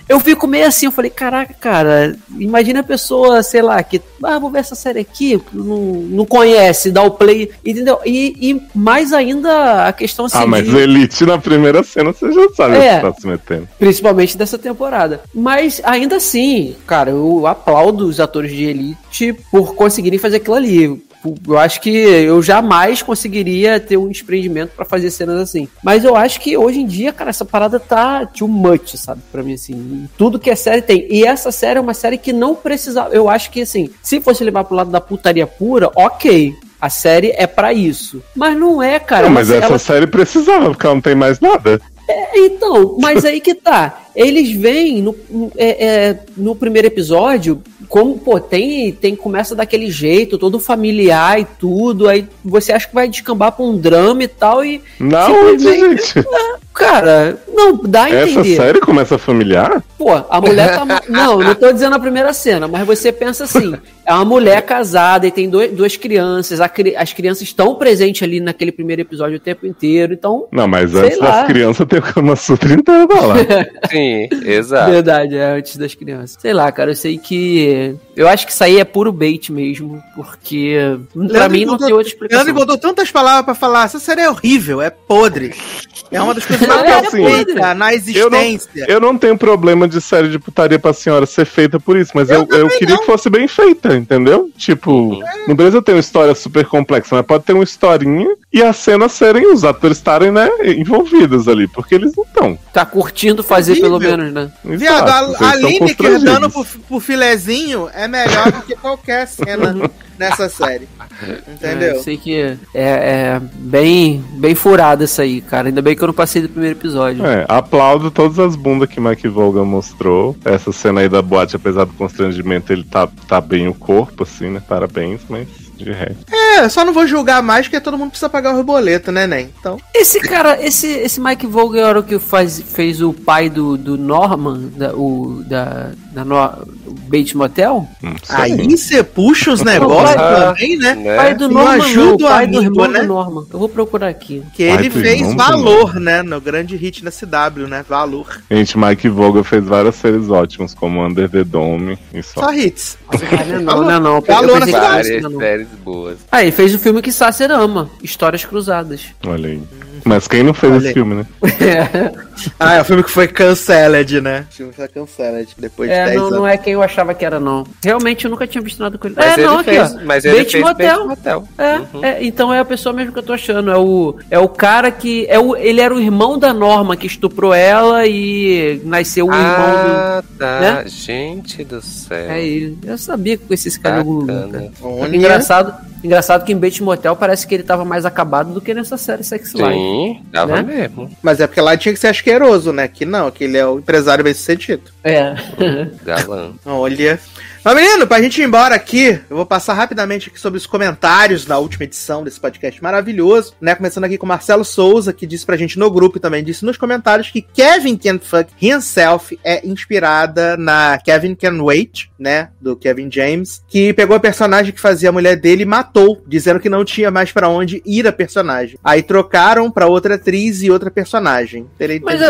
Eu fico meio assim, eu falei, caraca, cara, imagina a pessoa, sei lá, que, ah, vou ver essa série aqui, não, não conhece, dá o play, entendeu? E, e mais ainda a questão assim, ah, mas de- Elite na primeira cena você já sabe É. o que tá se metendo. principalmente dessa temporada. Mas ainda assim, cara, eu aplaudo os atores de Elite por conseguirem fazer aquilo ali. Tipo, eu acho que eu jamais conseguiria ter um desprendimento para fazer cenas assim. Mas eu acho que hoje em dia, cara, essa parada tá too much, sabe? Pra mim, assim. Tudo que a série tem. E essa série é uma série que não precisava. Eu acho que, assim, se fosse levar pro lado da putaria pura, ok. A série é para isso. Mas não é, cara. Não, mas essa ela... série precisava, porque ela não tem mais nada. É, então, mas aí que tá. Eles vêm no, é, é, no primeiro episódio, como, pô, tem, tem, começa daquele jeito, todo familiar e tudo, aí você acha que vai descambar pra um drama e tal, e. Não, gente. É, cara, não, dá a entender. Essa série começa familiar? Pô, a mulher tá. não, não tô dizendo a primeira cena, mas você pensa assim: é uma mulher casada e tem dois, duas crianças, a, as crianças estão presentes ali naquele primeiro episódio o tempo inteiro, então. Não, mas antes das crianças tem o Kama Sutra inteiro lá. Sim. Sim, exato. Verdade, é antes das crianças. Sei lá, cara, eu sei que. Eu acho que isso aí é puro bait mesmo, porque. Leandro pra mim não tem outra explicação. Leandro botou tantas palavras pra falar, essa série é horrível, é podre. É uma das coisas mais é, assim, na existência. Eu não, eu não, tenho problema de série de putaria pra senhora ser feita por isso, mas eu, eu, eu queria não. que fosse bem feita, entendeu? Tipo, é. não precisa ter uma história super complexa, mas pode ter uma historinha e as cenas serem, os atores estarem, né, envolvidos ali, porque eles não estão. Tá curtindo fazer pelo menos, né? Viado, a, a Lineker dando pro, pro filezinho é melhor do que qualquer cena nessa série. Entendeu? É, eu sei que é, é, bem, bem furado isso aí, cara. Ainda bem que eu não passei do primeiro episódio. É, aplaudo todas as bundas que Mike Volga mostrou. Essa cena aí da boate, apesar do constrangimento, ele tá, tá bem o corpo, assim, né? Parabéns, mas de resto. É, só não vou julgar mais porque todo mundo precisa pagar o boleto, né, Nen? Então. Esse cara, esse, esse Mike Vogel era o que faz, fez o pai do, do Norman, da, o, da, da no, Bates Motel? Aí você puxa os negócios também, né? né? Pai do Norman, ajuda o pai amigo, do irmão né? do Norman. Eu vou procurar aqui. Que ele fez Valor, né? No grande hit da CW, né? Valor. Gente, Mike Vogel fez várias séries ótimas, como Under the Dome e só. Só hits. Não, não, não. Valor na várias séries boas. Ah, ele fez o filme que Sasser ama, Histórias Cruzadas. Olha aí. Mas quem não fez Olha. esse filme, né? ah, é o filme que foi canceled, né? O filme foi canceled depois é, de 10 não, anos. não é quem eu achava que era, não. Realmente eu nunca tinha visto nada com ele. Mas é, ele não, fez, aqui, ó. Mas ele Bates fez Motel. Motel. É, uhum. é, então é a pessoa mesmo que eu tô achando. É o, é o cara que. É o, ele era o irmão da Norma que estuprou ela e nasceu o ah, irmão do. Ah, tá. Né? Gente do céu. É ele. Eu sabia que com esses caras. Engraçado. Engraçado que em Bates Motel parece que ele tava mais acabado do que nessa série Sex Life. Sim, tava né? mesmo. Mas é porque lá tinha que ser asqueroso, né? Que não, que ele é o empresário bem sucedido. É. Galã. Olha. Mas, menino, pra gente ir embora aqui, eu vou passar rapidamente aqui sobre os comentários da última edição desse podcast maravilhoso, né? Começando aqui com o Marcelo Souza, que disse pra gente no grupo e também disse nos comentários que Kevin Can Fuck Himself é inspirada na Kevin Can Wait, né? Do Kevin James, que pegou a personagem que fazia a mulher dele e matou, dizendo que não tinha mais para onde ir a personagem. Aí trocaram pra outra atriz e outra personagem. Mas,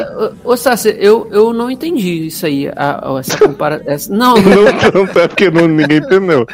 ô Sassi, eu, eu não entendi isso aí, a, a, essa comparação. Não, não, não é porque não, ninguém entendeu.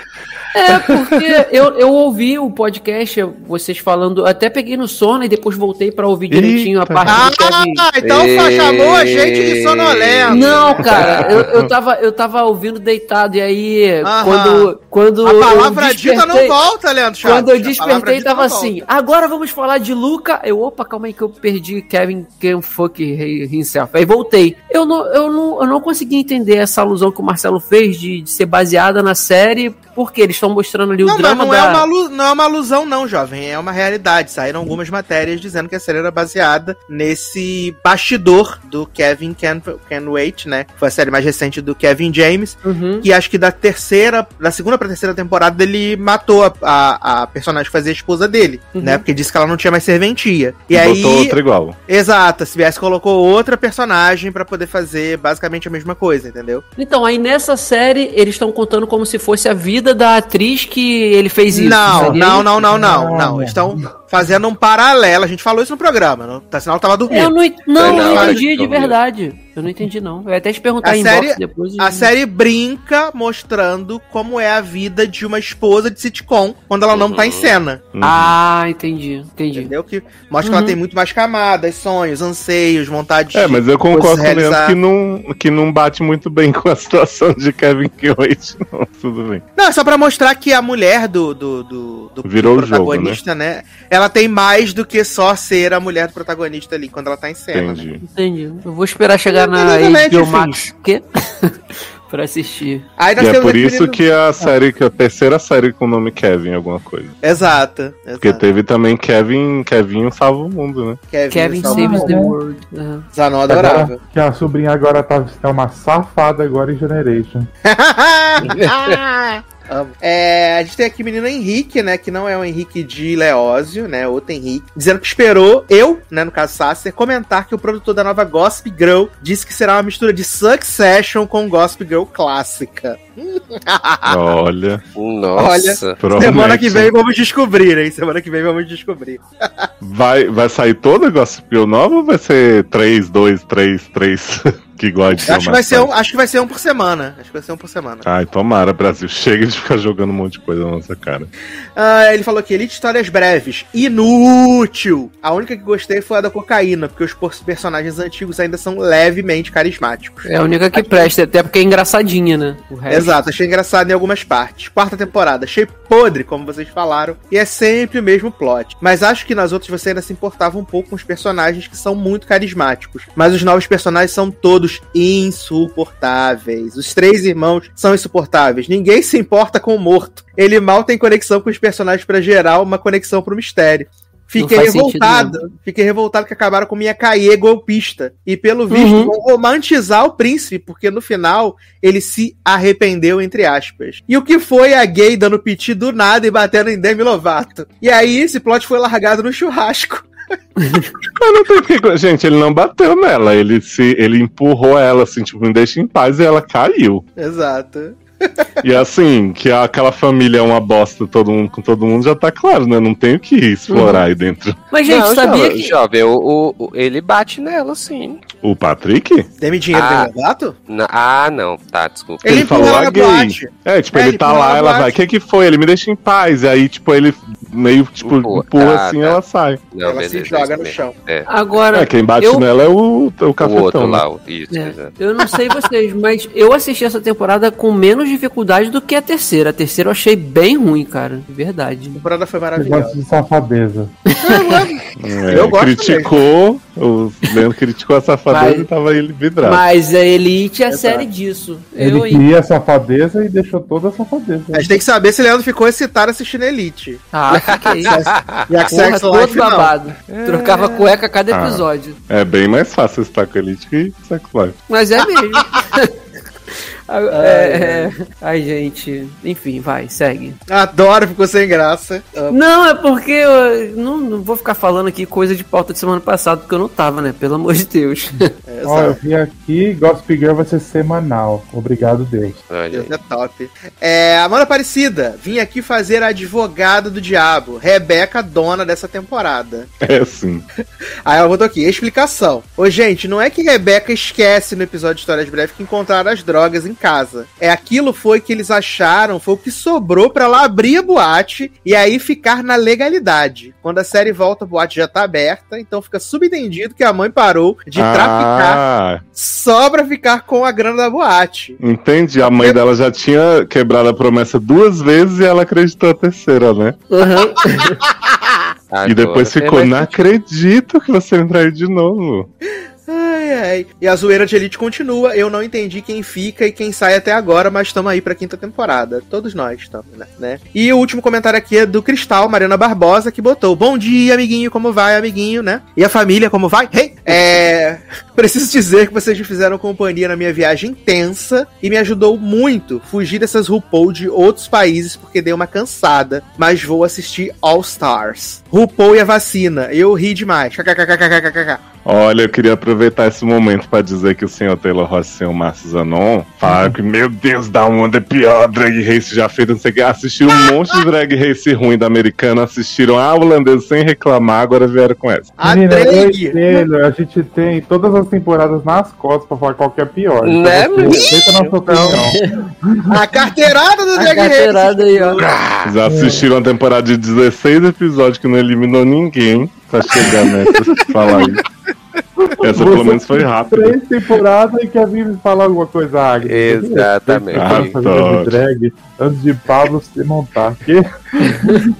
É, porque eu, eu ouvi o podcast, vocês falando, até peguei no sono e depois voltei pra ouvir direitinho Eita. a parte ah, do Kevin. Ah, então só chamou a gente de sonolento. Não, cara, eu, eu, tava, eu tava ouvindo deitado e aí Aham. quando, quando. A palavra dita não volta, Leandro Chaves. Quando eu despertei, tava assim. Agora vamos falar de Luca. Eu, opa, calma aí que eu perdi Kevin Can Fuck Himself. Aí voltei. Eu não, eu, não, eu não consegui entender essa alusão que o Marcelo fez de, de ser baseada na série, porque eles estão mostrando ali não, o drama não é da... É uma, não é uma alusão não, jovem, é uma realidade. Saíram algumas matérias dizendo que a série era baseada nesse bastidor do Kevin Can, Can Wait, né? Foi a série mais recente do Kevin James, uhum. que acho que da terceira, da segunda pra terceira temporada ele matou a, a, a personagem que fazia a esposa dele, uhum. né? Porque disse que ela não tinha mais serventia. E, e aí... Botou outra igual. Exato, a CBS colocou outra personagem para poder fazer basicamente a mesma coisa, entendeu? Então, aí nessa série eles estão contando como se fosse a vida da atriz que ele fez isso. Não, não, não, não, não, não. Estão fazendo um paralelo. A gente falou isso no programa, não? Tá sinal que tava dormindo. Eu não, não, não, não entendi de verdade. Eu não entendi, não. Eu ia até te perguntar a em série, depois. A série brinca mostrando como é a vida de uma esposa de sitcom quando ela uhum. não tá em cena. Uhum. Ah, entendi. Entendi. Entendeu? Que mostra uhum. que ela uhum. tem muito mais camadas, sonhos, anseios, vontade É, mas eu concordo com o que não, que não bate muito bem com a situação de Kevin Keoit. Não, tudo bem. Não, é só pra mostrar que a mulher do, do, do, do Virou do protagonista, jogo, né? né? Ela tem mais do que só ser a mulher do protagonista ali quando ela tá em cena. Entendi. Né? Entendi. Eu vou esperar chegar na HBO Max. Quê? pra assistir. Aí e é por isso que a série, que a terceira série com o nome Kevin, alguma coisa. Exato. Porque teve também Kevin, Kevin salva o mundo, né? Kevin, Kevin saves the world. Uhum. Zanon adorava. Que a sobrinha agora tá, é uma safada agora em Generation. Amo. É, a gente tem aqui o menino Henrique, né? Que não é o Henrique de Leózio, né? Outro Henrique. Dizendo que esperou eu, né? No caso Sasser, comentar que o produtor da nova Gossip Girl disse que será uma mistura de Succession com Gossip Girl clássica. Olha. Nossa. Olha, semana que vem vamos descobrir, hein? Semana que vem vamos descobrir. vai, vai sair toda a Gossip Girl nova ou vai ser 3, 2, 3, 3? Que gosta acho que vai ser um, Acho que vai ser um por semana. Acho que vai ser um por semana. Ai, tomara, Brasil. Chega de ficar jogando um monte de coisa na nossa cara. Uh, ele falou aqui, Elite Histórias Breves. Inútil! A única que gostei foi a da cocaína, porque os personagens antigos ainda são levemente carismáticos. É a única que presta, até porque é engraçadinha, né? Exato, achei engraçado em algumas partes. Quarta temporada, achei podre, como vocês falaram, e é sempre o mesmo plot. Mas acho que nas outras você ainda se importava um pouco com os personagens que são muito carismáticos. Mas os novos personagens são todos insuportáveis. Os três irmãos são insuportáveis. Ninguém se importa com o morto. Ele mal tem conexão com os personagens para gerar uma conexão pro mistério. Fiquei revoltado. Fiquei revoltado que acabaram com minha caie golpista. E pelo visto, uhum. vão romantizar o príncipe, porque no final ele se arrependeu, entre aspas. E o que foi a gay dando piti do nada e batendo em Demi Lovato? E aí esse plot foi largado no churrasco. Não tem que. Gente, ele não bateu nela. Ele se ele empurrou ela, assim, tipo, me deixa em paz e ela caiu. Exato. E assim, que aquela família é uma bosta todo mundo, com todo mundo já tá claro, né? Não tem o que explorar uhum. aí dentro. Mas, gente, não, sabia jovem, que. Jovem, o, o, ele bate nela, sim. O Patrick? Demi dinheiro ah, dele gato? Ah, não, tá, desculpa. Ele, ele falou a gay. É, tipo, é, ele, ele tá lá, ela vai. O que que foi? Ele me deixa em paz. E aí, tipo, ele meio, tipo, empurra, empurra tá, assim tá. ela sai. Não, ela beleza, se joga no chão. É. Agora. É, quem bate eu... nela é o, o cafetão. O outro né? lá, isso, é. Eu não sei vocês, mas eu assisti essa temporada com menos dificuldade do que a terceira. A terceira eu achei bem ruim, cara. De verdade. A temporada foi maravilhosa. Eu gosto de safadeza. é, eu gosto criticou, o Leandro criticou a safadeza mas, e tava ele vidrado. Mas a Elite é a série disso. Ele eu, queria a safadeza e deixou toda a safadeza. A gente tem que saber se o Leandro ficou excitado assistindo Elite. Ah, fiquei. e a Sex Porra, Life, todo babado. É... Trocava cueca a cada ah, episódio. É bem mais fácil estar com Elite que Sex Life. Mas é mesmo. É, é, ai, gente. Enfim, vai, segue. Adoro, ficou sem graça. Não, é porque eu não, não, vou ficar falando aqui coisa de pauta de semana passada, porque eu não tava, né? Pelo amor de Deus. É, Ó, eu vi aqui, Gossip Girl vai ser semanal. Obrigado, Deus. Deus é top. É, Amanda Aparecida, vim aqui fazer a advogada do diabo. Rebeca, dona dessa temporada. É, sim. Aí ela botou aqui, explicação. Ô, gente, não é que Rebeca esquece no episódio de Histórias Breves que encontraram as drogas em casa. É aquilo foi que eles acharam, foi o que sobrou para lá abrir a boate e aí ficar na legalidade. Quando a série volta, a boate já tá aberta, então fica subentendido que a mãe parou de ah. traficar só pra ficar com a grana da boate. Entendi. A mãe dela já tinha quebrado a promessa duas vezes e ela acreditou a terceira, né? Uhum. e depois ficou, não acredito que você me traiu de novo. Ai, ai. E a zoeira de Elite continua. Eu não entendi quem fica e quem sai até agora, mas estamos aí pra quinta temporada. Todos nós estamos, né? né? E o último comentário aqui é do Cristal, Mariana Barbosa, que botou: Bom dia, amiguinho, como vai, amiguinho, né? E a família, como vai? Hey! É. Preciso dizer que vocês me fizeram companhia na minha viagem intensa e me ajudou muito fugir dessas RuPaul de outros países porque dei uma cansada, mas vou assistir All Stars. RuPaul e a vacina. Eu ri demais. KKKKKKK. Olha, eu queria aproveitar esse momento para dizer que o senhor Taylor Ross e o senhor Márcio Zanon falaram que, meu Deus, da onda é pior drag race já feita, não sei o que. Assistiram um monte de drag race ruim da americana, assistiram a holandesa sem reclamar, agora vieram com essa. A Menina, Taylor, a gente tem todas as temporadas nas costas pra falar qual que é pior. Então né, A carteirada do drag race. Aí, ó. Já assistiram a temporada de 16 episódios que não eliminou ninguém pra chegar nessa falar isso. Essa pelo menos foi rápida. Três temporadas e quer vir falar alguma coisa, Agnes. Exatamente. Ah, drag antes de Pablo se montar. Que?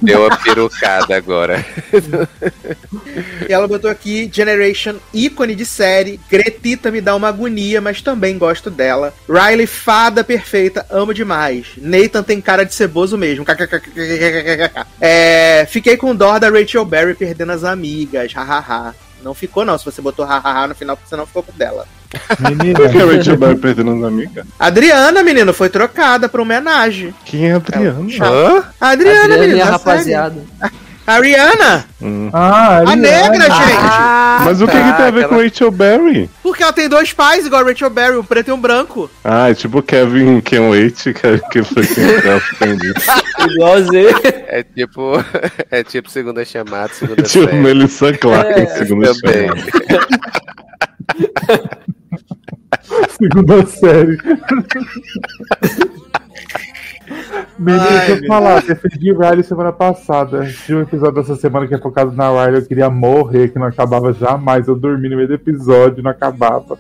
Deu uma perucada agora. e ela botou aqui Generation, ícone de série. Gretita me dá uma agonia, mas também gosto dela. Riley, fada perfeita, amo demais. Nathan tem cara de ceboso mesmo. É, fiquei com dó da Rachel Berry perdendo as amigas. Hahaha. Não ficou, não. Se você botou hahaha no final, você não ficou com dela. Menina, por que a Rachel Berry perdendo as amigas? Adriana, menino, foi trocada pra homenagem. Quem é a Adriana? Hã? Adriana, menino. É rapaziada. A Rihanna. Hum. Ah, a, a negra, gente. Ah, Mas o que, tá, que tem a ver aquela... com Rachel Berry? Porque ela tem dois pais igual a Rachel Berry, um preto e um branco. Ah, é tipo Kevin Ken Wait, que foi quem entendi. Igualzinho. É tipo, é tipo segunda chamada, segunda é tipo série. Melissa Clark é, segunda chamada. segunda série. Menino, deixa eu falar, defendi Riley semana passada. Tinha um episódio dessa semana que é focado na Riley, eu queria morrer, que não acabava jamais. Eu dormi no meio do episódio, não acabava.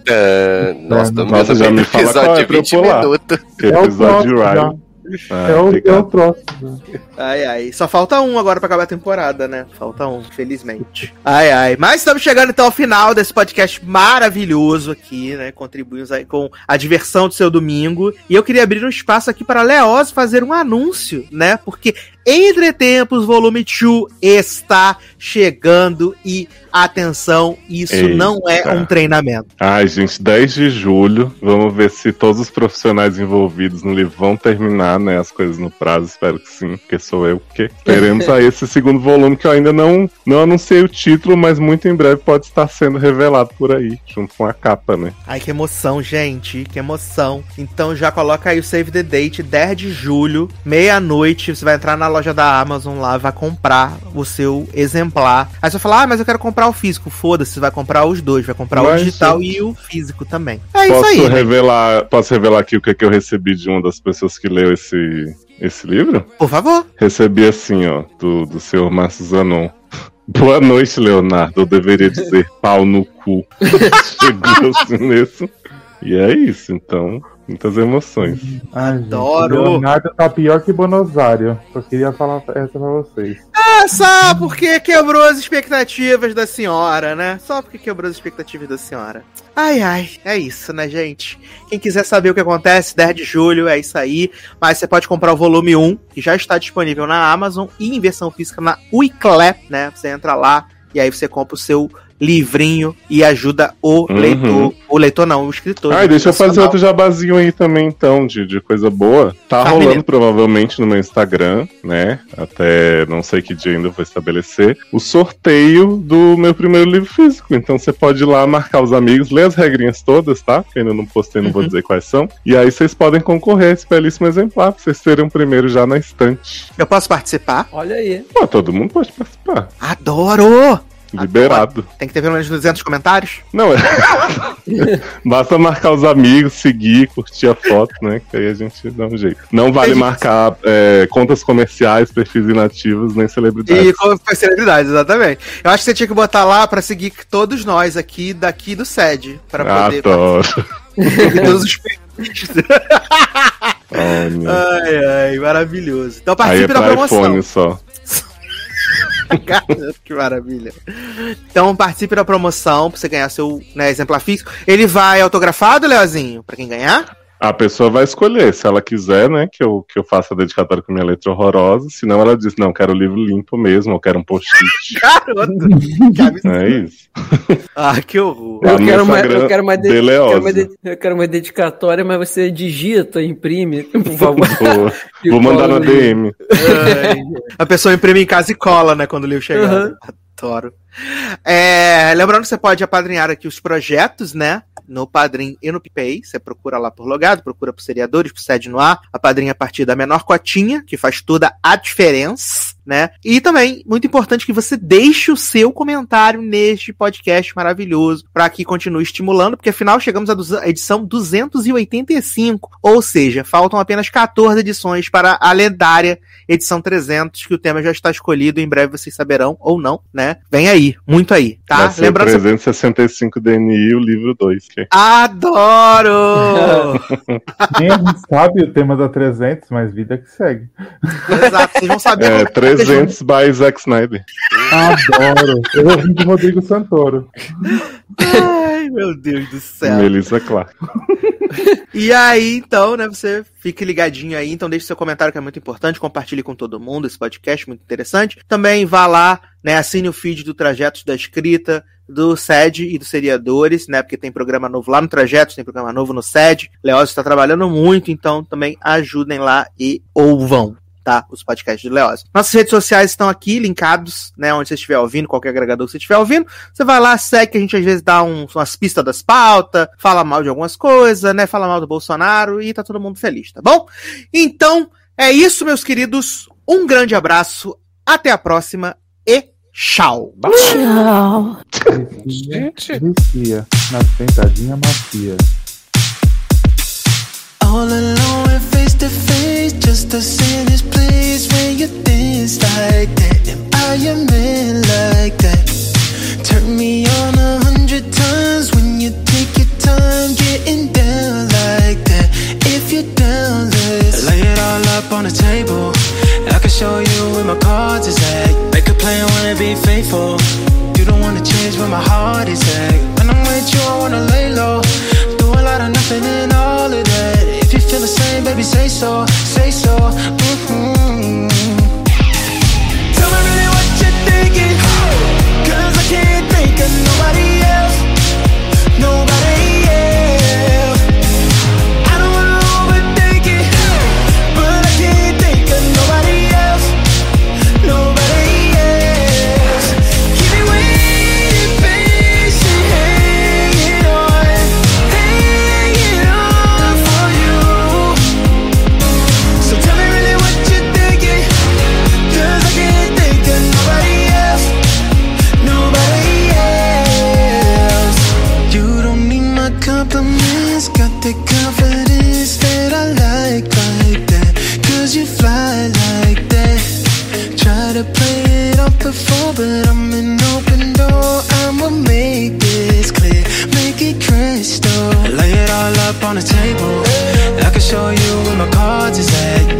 Nossa, é, nossa, já me fala episódio qual é de 20 minutos. É o episódio de Riley. Ah, é, o, é o próximo. Ai, ai. Só falta um agora pra acabar a temporada, né? Falta um, felizmente. Ai, ai. Mas estamos chegando então ao final desse podcast maravilhoso aqui, né? Contribuímos aí com a diversão do seu domingo. E eu queria abrir um espaço aqui para a Leoz fazer um anúncio, né? Porque Entre Tempos Volume 2 está chegando e atenção, isso Eita. não é um treinamento. Ai, gente, 10 de julho, vamos ver se todos os profissionais envolvidos no livro vão terminar, né, as coisas no prazo, espero que sim, porque sou eu, porque teremos aí esse segundo volume que eu ainda não, não anunciei o título, mas muito em breve pode estar sendo revelado por aí, junto com a capa, né. Ai, que emoção, gente, que emoção. Então já coloca aí o save the date, 10 de julho, meia-noite, você vai entrar na loja da Amazon lá, vai comprar o seu exemplar. Aí você vai falar, ah, mas eu quero comprar o físico, foda-se, vai comprar os dois, vai comprar Mas, o digital e o físico também. É posso isso aí. Né? Revelar, né? Posso revelar aqui o que, é que eu recebi de uma das pessoas que leu esse, esse livro? Por favor. Recebi assim, ó, do, do senhor Márcio Zanon. Boa noite, Leonardo. Eu deveria dizer pau no cu. Chegou assim nisso. E é isso, então. Muitas emoções. Ai, Adoro! Leonardo tá pior que Buenos Aires. Só queria falar essa pra vocês. É, só porque quebrou as expectativas da senhora, né? Só porque quebrou as expectativas da senhora. Ai, ai, é isso, né, gente? Quem quiser saber o que acontece, 10 de julho, é isso aí. Mas você pode comprar o volume 1, que já está disponível na Amazon, e em versão física na Wiclap, né? Você entra lá e aí você compra o seu livrinho e ajuda o uhum. leitor. O leitor não, o escritor. Ah, deixa eu fazer outro jabazinho aí também, então, de, de coisa boa. Tá, tá rolando menino. provavelmente no meu Instagram, né? Até não sei que dia ainda vou estabelecer. O sorteio do meu primeiro livro físico. Então você pode ir lá marcar os amigos, ler as regrinhas todas, tá? Que ainda não postei, não uhum. vou dizer quais são. E aí vocês podem concorrer a esse belíssimo exemplar, pra vocês terem o primeiro já na estante. Eu posso participar? Olha aí. Pô, todo mundo pode participar. Adoro! Liberado. Tem que ter pelo menos 200 comentários? Não, é. Basta marcar os amigos, seguir, curtir a foto, né? Que aí a gente dá um jeito. Não vale marcar é, contas comerciais, perfis inativos, nem celebridades. E celebridades, exatamente. Eu acho que você tinha que botar lá pra seguir todos nós aqui, daqui do SED. Pra poder. Adoro. todos os perfis. ai, ai, maravilhoso. Então participe é da promoção. iPhone só. que maravilha. Então participe da promoção pra você ganhar seu né, exemplar físico. Ele vai autografado, Leozinho, pra quem ganhar? A pessoa vai escolher, se ela quiser, né, que eu, que eu faça a dedicatória com minha letra horrorosa. Senão ela diz, não, quero o livro limpo mesmo, eu quero um post-it. Garoto! é isso. Ah, que horror. Eu quero, uma, eu, quero uma eu quero uma dedicatória, mas você digita, imprime, por favor. Vou mandar na DM. a pessoa imprime em casa e cola, né, quando o livro chegar. Uhum. Adoro. É, lembrando que você pode apadrinhar aqui os projetos, né? No Padrim e no PicPay. Você procura lá por logado, procura por seriadores, por sede no ar. A padrinha a partir da menor cotinha, que faz toda a diferença, né? E também, muito importante que você deixe o seu comentário neste podcast maravilhoso para que continue estimulando, porque afinal chegamos à edição 285. Ou seja, faltam apenas 14 edições para a lendária edição 300, que o tema já está escolhido. Em breve vocês saberão ou não, né? Vem aí, muito aí, tá? Vai ser Lembrando 365 DNI, o livro 2. Que... Adoro! Nem a gente sabe o tema da 300, mas vida que segue. Exato, vocês vão saber. É, 300 by Zack Snyder. Adoro! Eu ouvi do Rodrigo Santoro. Ai, meu Deus do céu. Melissa Clark. e aí, então, né, você fique ligadinho aí, então deixe seu comentário que é muito importante, compartilhe com todo mundo esse podcast, muito interessante. Também vá lá, né, assine o feed do Trajetos da Escrita, do SED e dos seriadores, né, porque tem programa novo lá no Trajetos, tem programa novo no SED. Leózio está trabalhando muito, então também ajudem lá e ouvam tá? Os podcasts de Leose. Nossas redes sociais estão aqui, linkados, né? Onde você estiver ouvindo, qualquer agregador que você estiver ouvindo. Você vai lá, segue, que a gente às vezes dá um, umas pistas das pautas, fala mal de algumas coisas, né? Fala mal do Bolsonaro e tá todo mundo feliz, tá bom? Então, é isso, meus queridos. Um grande abraço, até a próxima e tchau. Tchau. Gente. na tentadinha macia. All alone and face just us in this place where you dance like that. Am I a man like that? Turn me on a hundred times when you take your time getting down like that. If you're down, let's lay it all up on the table. I can show you where my cards is at. Make a plan, wanna be faithful. You don't wanna change where my heart is at. When I'm with you, I wanna lay low. Do a lot of nothing baby, say so, say so. Mm-hmm. Tell me really what you're thinking, cause I can't think of nobody on the table. I can show you where my cards is at.